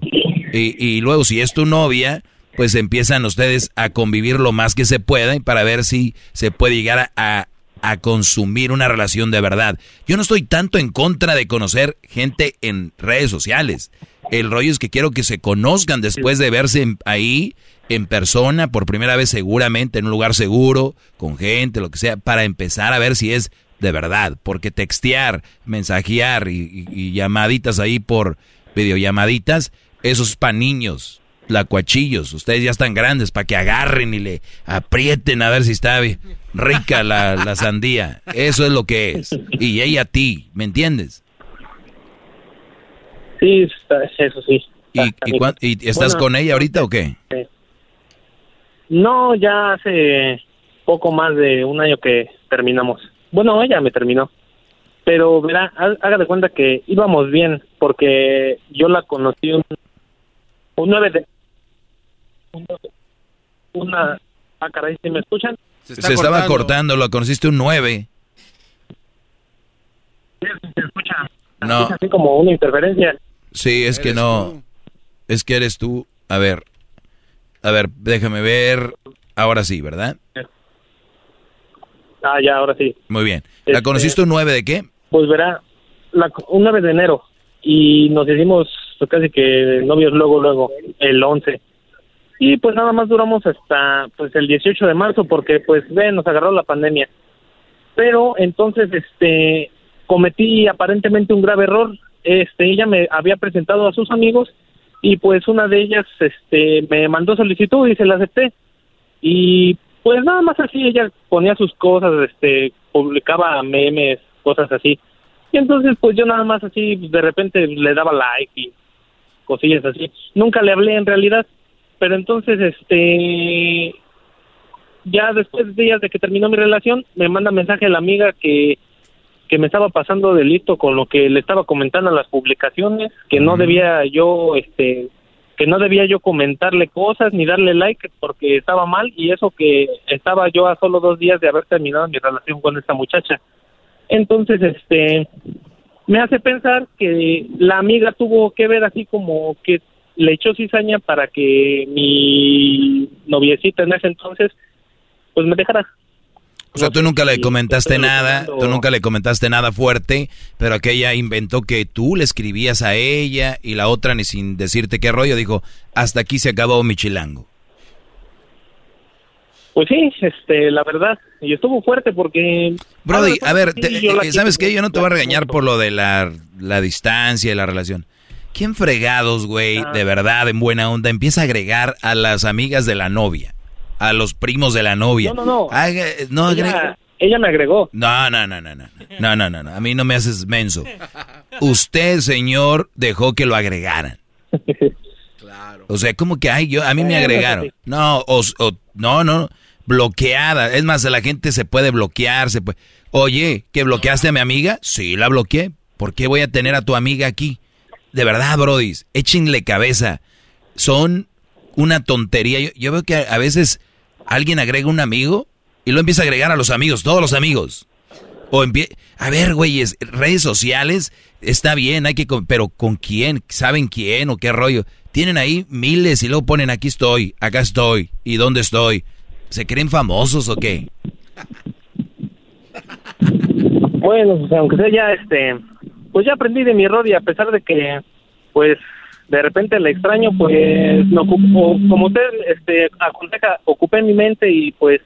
Y, y luego si es tu novia, pues empiezan ustedes a convivir lo más que se pueda para ver si se puede llegar a, a consumir una relación de verdad. Yo no estoy tanto en contra de conocer gente en redes sociales. El rollo es que quiero que se conozcan después de verse ahí en persona por primera vez seguramente en un lugar seguro, con gente, lo que sea, para empezar a ver si es de verdad. Porque textear, mensajear y, llamaditas ahí por videollamaditas, eso es para niños. Ustedes ya están grandes para que agarren y le aprieten a ver si está rica la, la sandía. Eso es lo que es. Y ella a ti, ¿me entiendes? Sí, eso sí. ¿Y, estás con ella ahorita o qué? No, ya hace poco más de un año que terminamos. Bueno, ella me terminó. Pero verá, haga de cuenta que íbamos bien, porque yo la conocí un, un 9 de... una... Ah, caray, ¿sí me escuchan? Se, estaba cortando, lo conociste un 9. Sí, se escucha. No. así como una interferencia. Sí, es que no. Es que eres tú. A ver. A ver, déjame ver. Ahora sí, ¿verdad? Ah, ya, ahora sí. Muy bien. ¿La este, conociste un 9 de qué? Pues verá, la, un 9 de enero. Y nos hicimos casi que novios luego, luego, el 11. Y pues nada más duramos hasta pues el 18 de marzo porque pues ve, nos agarró la pandemia. pero entonces este cometí aparentemente un grave error. Este, ella me había presentado a sus amigos y pues una de ellas este me mandó solicitud y se la acepté. Y pues nada más así ella ponía sus cosas, este publicaba memes, cosas así. Y entonces pues yo nada más así de repente le daba like y cosillas así. Nunca le hablé en realidad, pero entonces este ya después de días de que terminó mi relación, me manda mensaje la amiga que, que me estaba pasando delito con lo que le estaba comentando en las publicaciones, que no debía yo, este, que no debía yo comentarle cosas ni darle like porque estaba mal y eso que estaba yo a solo dos días de haber terminado mi relación con esta muchacha. Entonces, este, me hace pensar que la amiga tuvo que ver así como que le echó cizaña para que mi noviecita en ese entonces pues me dejara. O sea, tú nunca le comentaste nada, tú nunca le comentaste nada fuerte, pero aquella inventó que tú le escribías a ella y la otra ni sin decirte qué rollo dijo, hasta aquí se acabó mi chilango. Pues sí, este, la verdad, y estuvo fuerte porque... Brody, a ver, eh, ¿sabes qué? Yo no te voy a regañar por lo de la, la distancia y la relación. ¿Quién fregados, güey, de verdad, en buena onda, empieza a agregar a las amigas de la novia? A los primos de la novia. No, no, no. ella, me agregó. No, no, no, no, no. No, no, no, A mí no me haces menso. Usted, señor, dejó que lo agregaran. Claro. O sea, como que, ay, yo, a mí me agregaron. No, o, no, no, bloqueada. Es más, la gente se puede bloquear, se puede. Oye, ¿que bloqueaste a mi amiga? Sí, la bloqueé. ¿Por qué voy a tener a tu amiga aquí? De verdad, brodis, échenle cabeza. Son una tontería. Yo, veo que a, veces alguien agrega un amigo y lo empieza a agregar a los amigos, todos los amigos. O a ver, güeyes, redes sociales está bien, hay que pero ¿con quién? ¿Saben quién o qué rollo? Tienen ahí miles y luego ponen aquí estoy, acá estoy y dónde estoy. ¿Se creen famosos o qué? Bueno, pues, aunque sea ya este, pues ya aprendí de mi error y a pesar de que pues de repente le extraño, pues no como usted este aconseja, ocupé mi mente y pues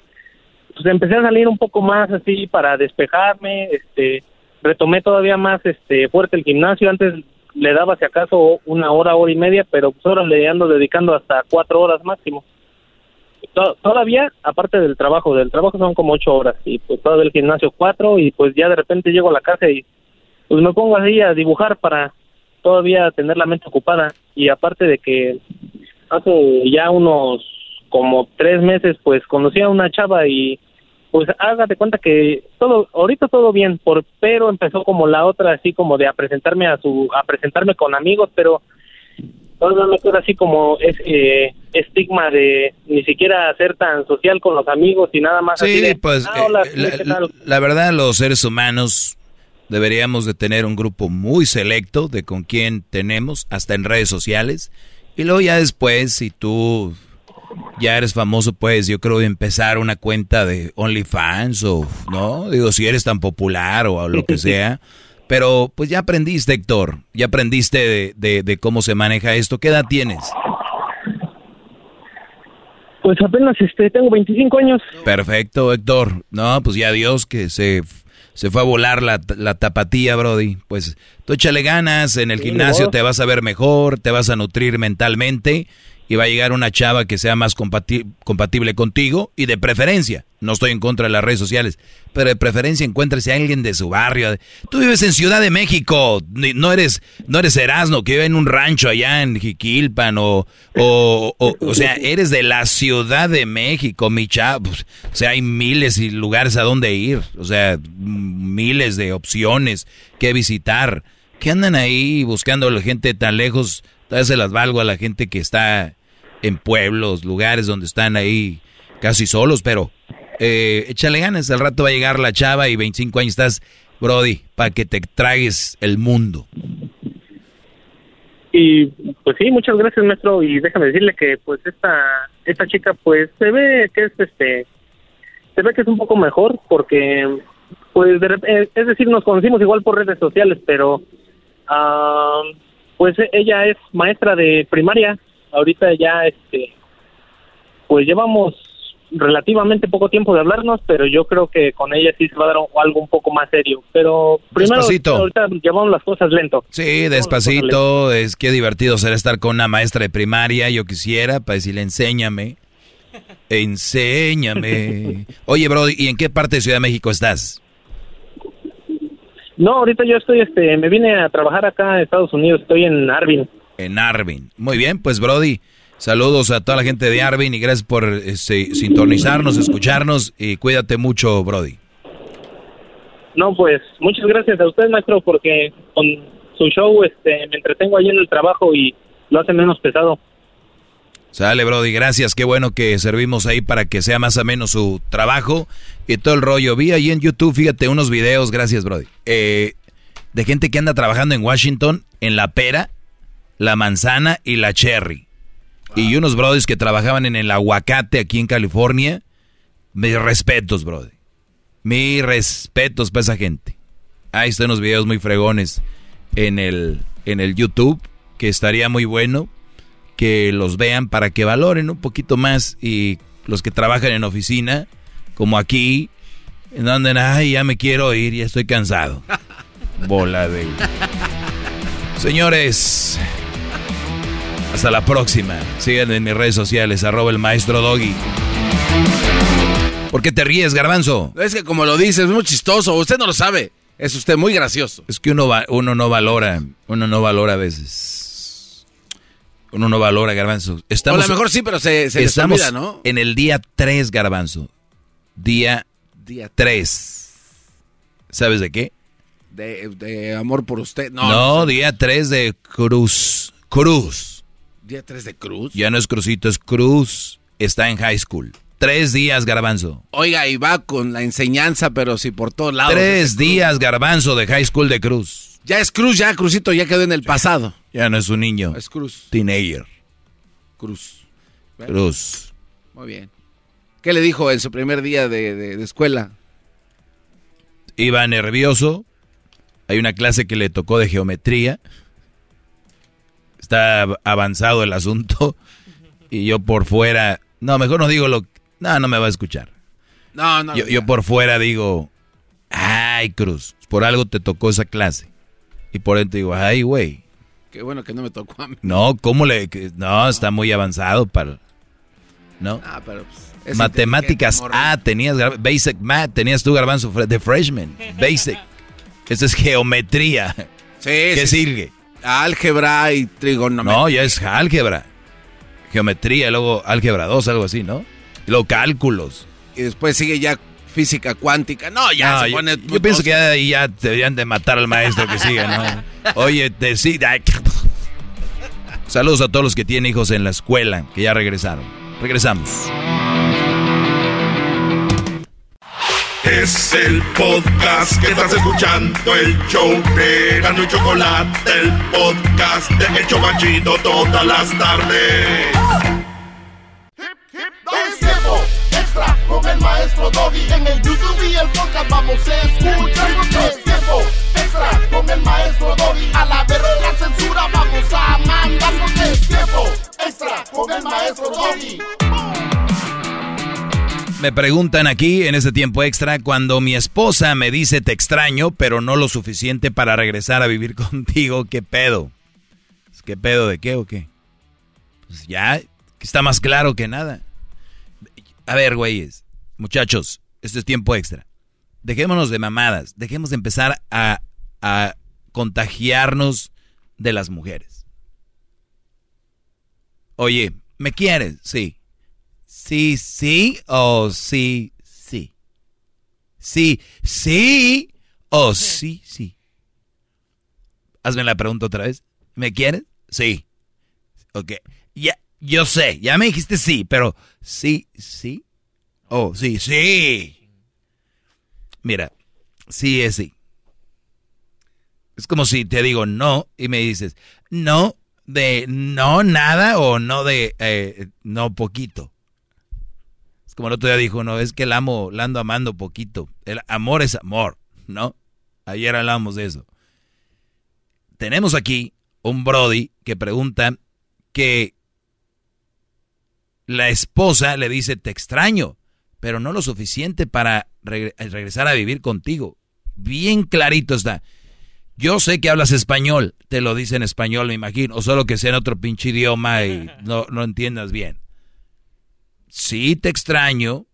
pues empecé a salir un poco más así para despejarme, este retomé todavía más este fuerte el gimnasio, antes le daba si acaso una hora, hora y media, pero pues ahora le ando dedicando hasta cuatro horas máximo. Todavía, aparte del trabajo, del trabajo son como ocho horas y pues todavía el gimnasio cuatro y pues ya de repente llego a la casa y pues me pongo así a dibujar para todavía tener la mente ocupada. Y aparte de que hace ya unos como tres meses pues conocí a una chava y pues hágate cuenta que todo ahorita todo bien por pero empezó como la otra así como de a presentarme a su a presentarme con amigos pero todavía me queda así como ese estigma de ni siquiera ser tan social con los amigos y nada más sí así pues ah, eh, la verdad los seres humanos deberíamos de tener un grupo muy selecto de con quién tenemos, hasta en redes sociales. Y luego ya después, si tú ya eres famoso, pues yo creo empezar una cuenta de OnlyFans o, ¿no? Digo, si eres tan popular o lo que sea. Pero pues ya aprendiste, Héctor, ya aprendiste de, de cómo se maneja esto. ¿Qué edad tienes? Pues apenas este, tengo 25 años. Perfecto, Héctor. No, pues ya Dios que se se fue a volar la, la tapatía, Brody. Pues tú échale ganas, en el gimnasio te vas a ver mejor, te vas a nutrir mentalmente y va a llegar una chava que sea más compatible contigo y de preferencia, no estoy en contra de las redes sociales, pero de preferencia encuéntrese a alguien de su barrio. Tú vives en Ciudad de México, no eres no eres Erasmo que vive en un rancho allá en Jiquilpan o o, o, sea, eres de la Ciudad de México, mi chavo. O sea, hay miles y lugares a donde ir, o sea, miles de opciones que visitar. ¿Qué andan ahí buscando a la gente tan lejos? Tal se las valgo a la gente que está en pueblos, lugares donde están ahí casi solos, pero eh, échale ganas, al rato va a llegar la chava y 25 años estás, Brody, para que te tragues el mundo. Y pues sí, muchas gracias, maestro, y déjame decirle que pues esta esta chica pues se ve que es este se ve que es un poco mejor porque pues de, es decir, nos conocimos igual por redes sociales, pero ah, pues ella es maestra de primaria ahorita ya este pues llevamos relativamente poco tiempo de hablarnos, pero yo creo que con ella sí se va a dar algo un poco más serio. Pero primero, Despacito. ahorita llevamos las cosas lento. Sí, despacito, es que divertido será estar con una maestra de primaria, yo quisiera, para decirle, enséñame, enséñame. Oye, Brody, ¿y en qué parte de Ciudad de México estás? No, ahorita yo estoy, este, me vine a trabajar acá en Estados Unidos, estoy en Arvin. En Arvin. Muy bien, pues Brody, saludos a toda la gente de Arvin y gracias por este, sintonizarnos, escucharnos y cuídate mucho, Brody. No, pues muchas gracias a usted, maestro, porque con su show este, me entretengo ahí en el trabajo y lo hace menos pesado. Sale, Brody, gracias. Qué bueno que servimos ahí para que sea más o menos su trabajo y todo el rollo. Vi ahí en YouTube, fíjate, unos videos, gracias, Brody, eh, de gente que anda trabajando en Washington en la pera, la manzana y la cherry. Y unos brodis que trabajaban en el aguacate aquí en California. Mis respetos, Brody. Mis respetos para esa gente. Ahí están unos videos muy fregones en el, en el YouTube, que estaría muy bueno que los vean para que valoren un poquito más y los que trabajan en oficina, como aquí, en donde, ay, ya me quiero ir, ya estoy cansado. Bola de... Señores, hasta la próxima. Síganme en mis redes sociales, arroba el maestro Doggy. ¿Por qué te ríes, garbanzo? Es que como lo dices, es muy chistoso. Usted no lo sabe. Es usted muy gracioso. Es que uno, va, uno no valora, uno no valora a veces. Uno no valora, garbanzo. Estamos, o a lo mejor sí, pero se, se les estamos olvida, ¿no? en el día 3, garbanzo. Día, Día 3. ¿Sabes de qué? De, de amor por usted. No, No, no sé. día 3 de Cruz. Cruz. Día 3 de Cruz. Ya no es Crucito, es Cruz. Está en high school. Tres días, garbanzo. Oiga, y va con la enseñanza, pero sí por todos lados. Tres días, garbanzo, de high school de Cruz. Ya es Cruz, ya Cruzito ya quedó en el pasado. Ya no es un niño. Es Cruz. Teenager. Cruz. Cruz. Muy bien. ¿Qué le dijo en su primer día de, de- de escuela? Iba nervioso. Hay una clase que le tocó de geometría. Está av- avanzado el asunto. Y yo por fuera. No, mejor no digo lo. No, no me va a escuchar. No, no. Yo, yo por fuera digo. Ay, Cruz. Por algo te tocó esa clase. Y por dentro digo, ay, güey. Qué bueno que no me tocó a mí. No, ¿cómo le.? que- No, está muy avanzado para. ¿No? Ah, pero pues, es Matemáticas. A, tenías gar- Basic Math, tenías tu garbanzo de freshman. Basic. Eso es geometría. Sí, ¿Qué sí, sigue? Álgebra y trigonometría. No, ya es álgebra. Geometría, y luego álgebra 2, algo así, ¿no? Y luego cálculos. Y después sigue ya física cuántica. No, ya No, se yo, pone. yo pienso que ya, ahí ya deberían de matar al maestro que siga, ¿no? Oye, decida. Saludos a todos los que tienen hijos en la escuela, que ya regresaron. Regresamos. Es el podcast que estás escuchando, el show de Gano y Chocolate, el podcast de El Chobachito todas las tardes. Es tiempo extra con el maestro Doggy. En el YouTube y el podcast vamos a escuchar. Es tiempo extra con el maestro Doggy. A la verga la censura vamos a mandar. Es tiempo extra con el maestro Doggy. Me preguntan aquí en este tiempo extra cuando mi esposa me dice te extraño, pero no lo suficiente para regresar a vivir contigo, ¿qué pedo? ¿Qué pedo de qué o qué? Pues ya, está más claro que nada. A ver, güeyes, muchachos, esto es tiempo extra. Dejémonos de mamadas, dejemos de empezar a, a contagiarnos de las mujeres. Oye, ¿me quieres? Sí. Sí, sí o sí, sí. Sí, sí o sí, sí. Hazme la pregunta otra vez. ¿Me quieres? Sí. Ok. Ya, yo sé, ya me dijiste sí, pero sí, sí. Oh, sí, sí. Mira, sí es sí. Es como si te digo no y me dices no de no nada o no de eh, no poquito. Como el otro día dijo, no, es que el amo, la ando amando poquito. El amor es amor, ¿no? Ayer hablamos de eso. Tenemos aquí un Brody que pregunta que la esposa le dice, te extraño, pero no lo suficiente para regresar a vivir contigo. Bien clarito está. Yo sé que hablas español, te lo dice en español, me imagino, o solo que sea en otro pinche idioma y no, no entiendas bien. Sí, te extraño.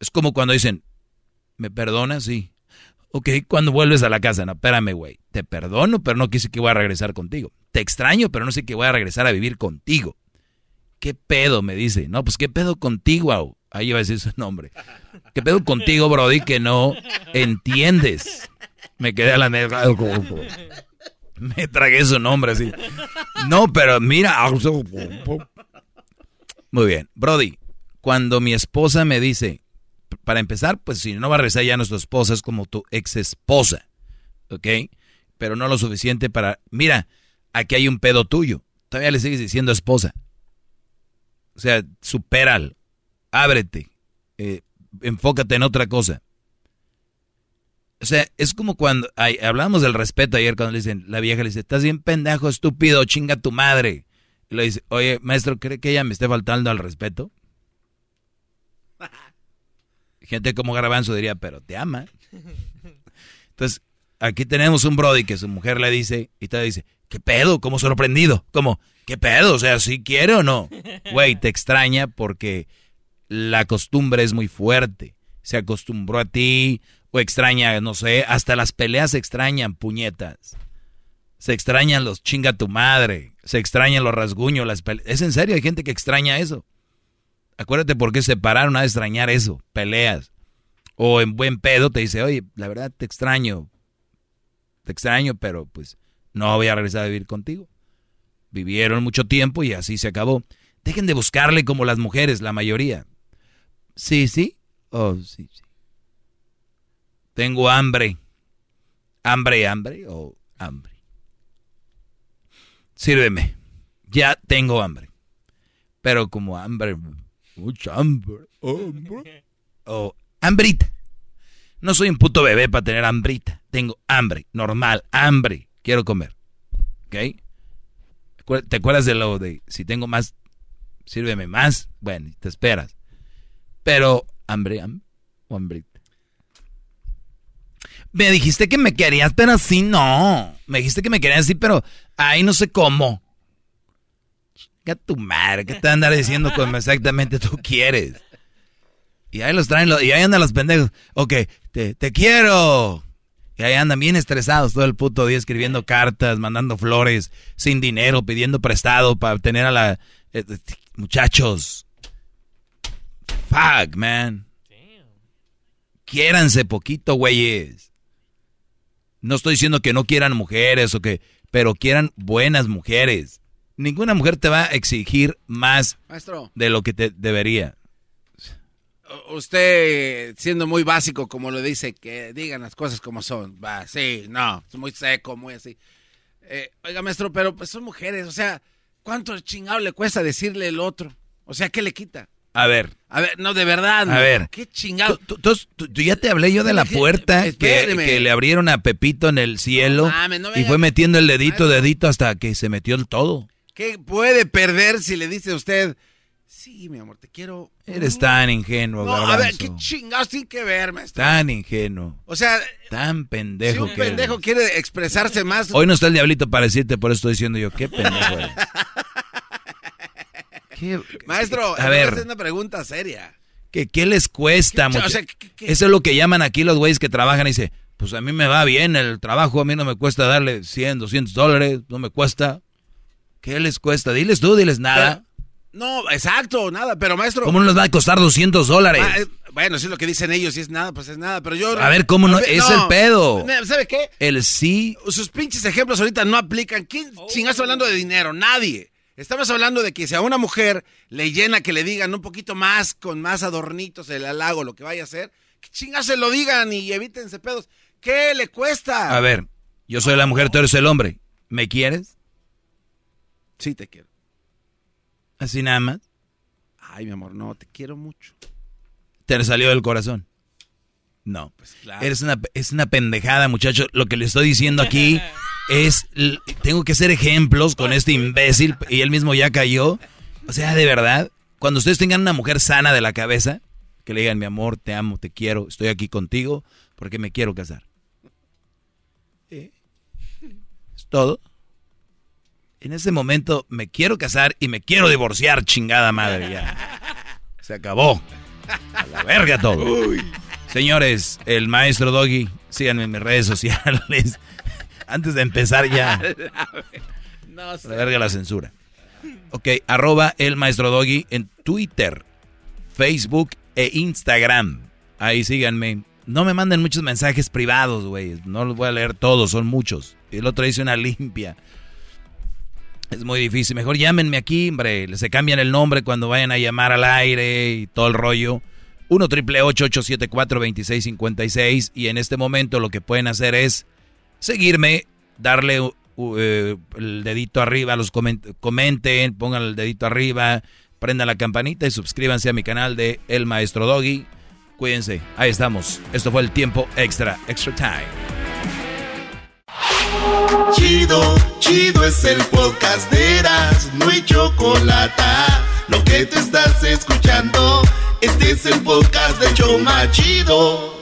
Es como cuando dicen, ¿me perdonas? Sí. Ok, cuando vuelves a la casa, no, espérame, güey. Te perdono, pero no quise que voy a regresar contigo. Te extraño, pero no sé que voy a regresar a vivir contigo. ¿Qué pedo? Me dice. No, pues ¿qué pedo contigo? Ahí iba a decir su nombre. ¿Qué pedo contigo, Brody, que no entiendes? Me quedé a la negra. Me tragué su nombre así. No, pero mira. Muy bien. Brody, cuando mi esposa me dice, para empezar, pues si no va a regresar ya nuestra esposa, es como tu ex esposa. ¿Ok? Pero no lo suficiente para. Mira, aquí hay un pedo tuyo. Todavía le sigues diciendo esposa. O sea, supéralo. Ábrete. Eh, enfócate en otra cosa. O sea, es como cuando hablamos del respeto ayer cuando le dicen, la vieja le dice, estás bien pendejo, estúpido, chinga tu madre. Y le dice, oye, maestro, ¿cree que ella me esté faltando al respeto? Gente como Garbanzo diría, pero te ama. Entonces, aquí tenemos un Brody que su mujer le dice, y te dice, ¿qué pedo? Como sorprendido. Como, ¿qué pedo? O sea, ¿sí quiere o no? Güey, te extraña porque la costumbre es muy fuerte. Se acostumbró a ti, o extraña, no sé, hasta las peleas se extrañan, puñetas. Se extrañan los chinga tu madre, se extrañan los rasguños, las peleas. Es en serio, hay gente que extraña eso. Acuérdate por qué se pararon a extrañar eso, peleas. O en buen pedo te dice, oye, la verdad te extraño, te extraño, pero pues no voy a regresar a vivir contigo. Vivieron mucho tiempo y así se acabó. Dejen de buscarle como las mujeres, la mayoría. Sí, sí. Oh, sí, sí. Tengo hambre. ¿Hambre, hambre o hambre? Sírveme. Ya tengo hambre. Pero como hambre, mucha hambre, hambre. O hambrita. No soy un puto bebé para tener hambrita. Tengo hambre, normal, hambre. Quiero comer. ¿Ok? ¿Te acuerdas de lo de si tengo más, sírveme más? Bueno, te esperas. Pero, hambre, hambre o hambrita. Me dijiste que me querías, pero así no. Me dijiste que me querías así, pero ahí no sé cómo. ¿Qué tu madre? ¿Qué te andar diciendo como exactamente tú quieres? Y ahí los traen, y ahí andan los pendejos. Ok, te, te quiero. Y ahí andan bien estresados todo el puto día escribiendo cartas, mandando flores, sin dinero, pidiendo prestado para tener a la... Eh, muchachos. Fuck, man. Quiéranse poquito, güeyes. No estoy diciendo que no quieran mujeres o que, pero quieran buenas mujeres. Ninguna mujer te va a exigir más de lo que te debería. Usted, siendo muy básico, como lo dice, que digan las cosas como son. Va, sí, no, es muy seco, muy así. Eh, oiga, maestro, pero pues son mujeres, o sea, ¿cuánto chingado le cuesta decirle el otro? O sea, ¿qué le quita? A ver. A ver, no, de verdad. A ver. Qué chingado. Tú, ya te hablé yo de la puerta que, le abrieron a Pepito en el cielo y fue metiendo el dedito, dedito hasta que se metió el todo. ¿Qué puede perder si le dice a usted, sí, mi amor, te quiero? Eres tan ingenuo, no, A ver, qué chingados tiene que ver, maestro. Tan ingenuo. O sea, tan pendejo si un pendejo quiere expresarse más. Hoy no está el diablito para decirte, por eso estoy diciendo yo, qué pendejo eres. Maestro, a ver, es una pregunta seria. ¿Qué, qué les cuesta, mucho? Eso es lo que llaman aquí los güeyes que trabajan y dicen, pues a mí me va bien el trabajo, a mí no me cuesta darle 100, 200 dólares, no me cuesta. ¿Qué les cuesta? Diles tú, diles nada. no, exacto, nada, pero maestro... ¿Cómo no les va a costar 200 dólares? Ah, eh, bueno, si es lo que dicen ellos, si es nada, pues es nada, pero yo... A ver, ¿cómo no? es el pedo. ¿Sabe qué? El sí... Sus pinches ejemplos ahorita no aplican. ¿Quién oh. chingaste hablando de dinero? Nadie. Estamos hablando de que si a una mujer le llena que le digan un poquito más, con más adornitos, el halago, lo que vaya a hacer, que chingas se lo digan y evítense pedos. ¿Qué le cuesta? A ver, yo soy la mujer, tú eres el hombre. ¿Me quieres? Sí, te quiero. ¿Así nada más? Ay, mi amor, no, te quiero mucho. ¿Te salió del corazón? No. Pues claro. Eres una, es una pendejada, muchacho. Lo que le estoy diciendo aquí es, tengo que ser ejemplos con este imbécil y él mismo ya cayó. O sea, de verdad, cuando ustedes tengan una mujer sana de la cabeza, que le digan, mi amor, te amo, te quiero, estoy aquí contigo porque me quiero casar. Es todo. En ese momento me quiero casar y me quiero divorciar, chingada madre. Ya. Se acabó. A la verga todo. Señores, el maestro Doggy, síganme en mis redes sociales. Antes de empezar ya. No La verga la censura. Ok, arroba el maestro Doggy en Twitter, Facebook e Instagram. Ahí síganme. No me manden muchos mensajes privados, güey. No los voy a leer todos, son muchos. El otro dice una limpia. Es muy difícil. Mejor llámenme aquí, hombre. Se cambian el nombre cuando vayan a llamar al aire y todo el rollo. 1 triple 874 2656 Y en este momento lo que pueden hacer es seguirme, darle eh, el dedito arriba, los comenten, pongan el dedito arriba, prendan la campanita y suscríbanse a mi canal de El Maestro Doggy. Cuídense, ahí estamos. Esto fue el tiempo extra, extra time. Chido, chido es el podcast de Eras, no hay chocolate. Lo que te estás escuchando, este es el podcast de Choma Chido.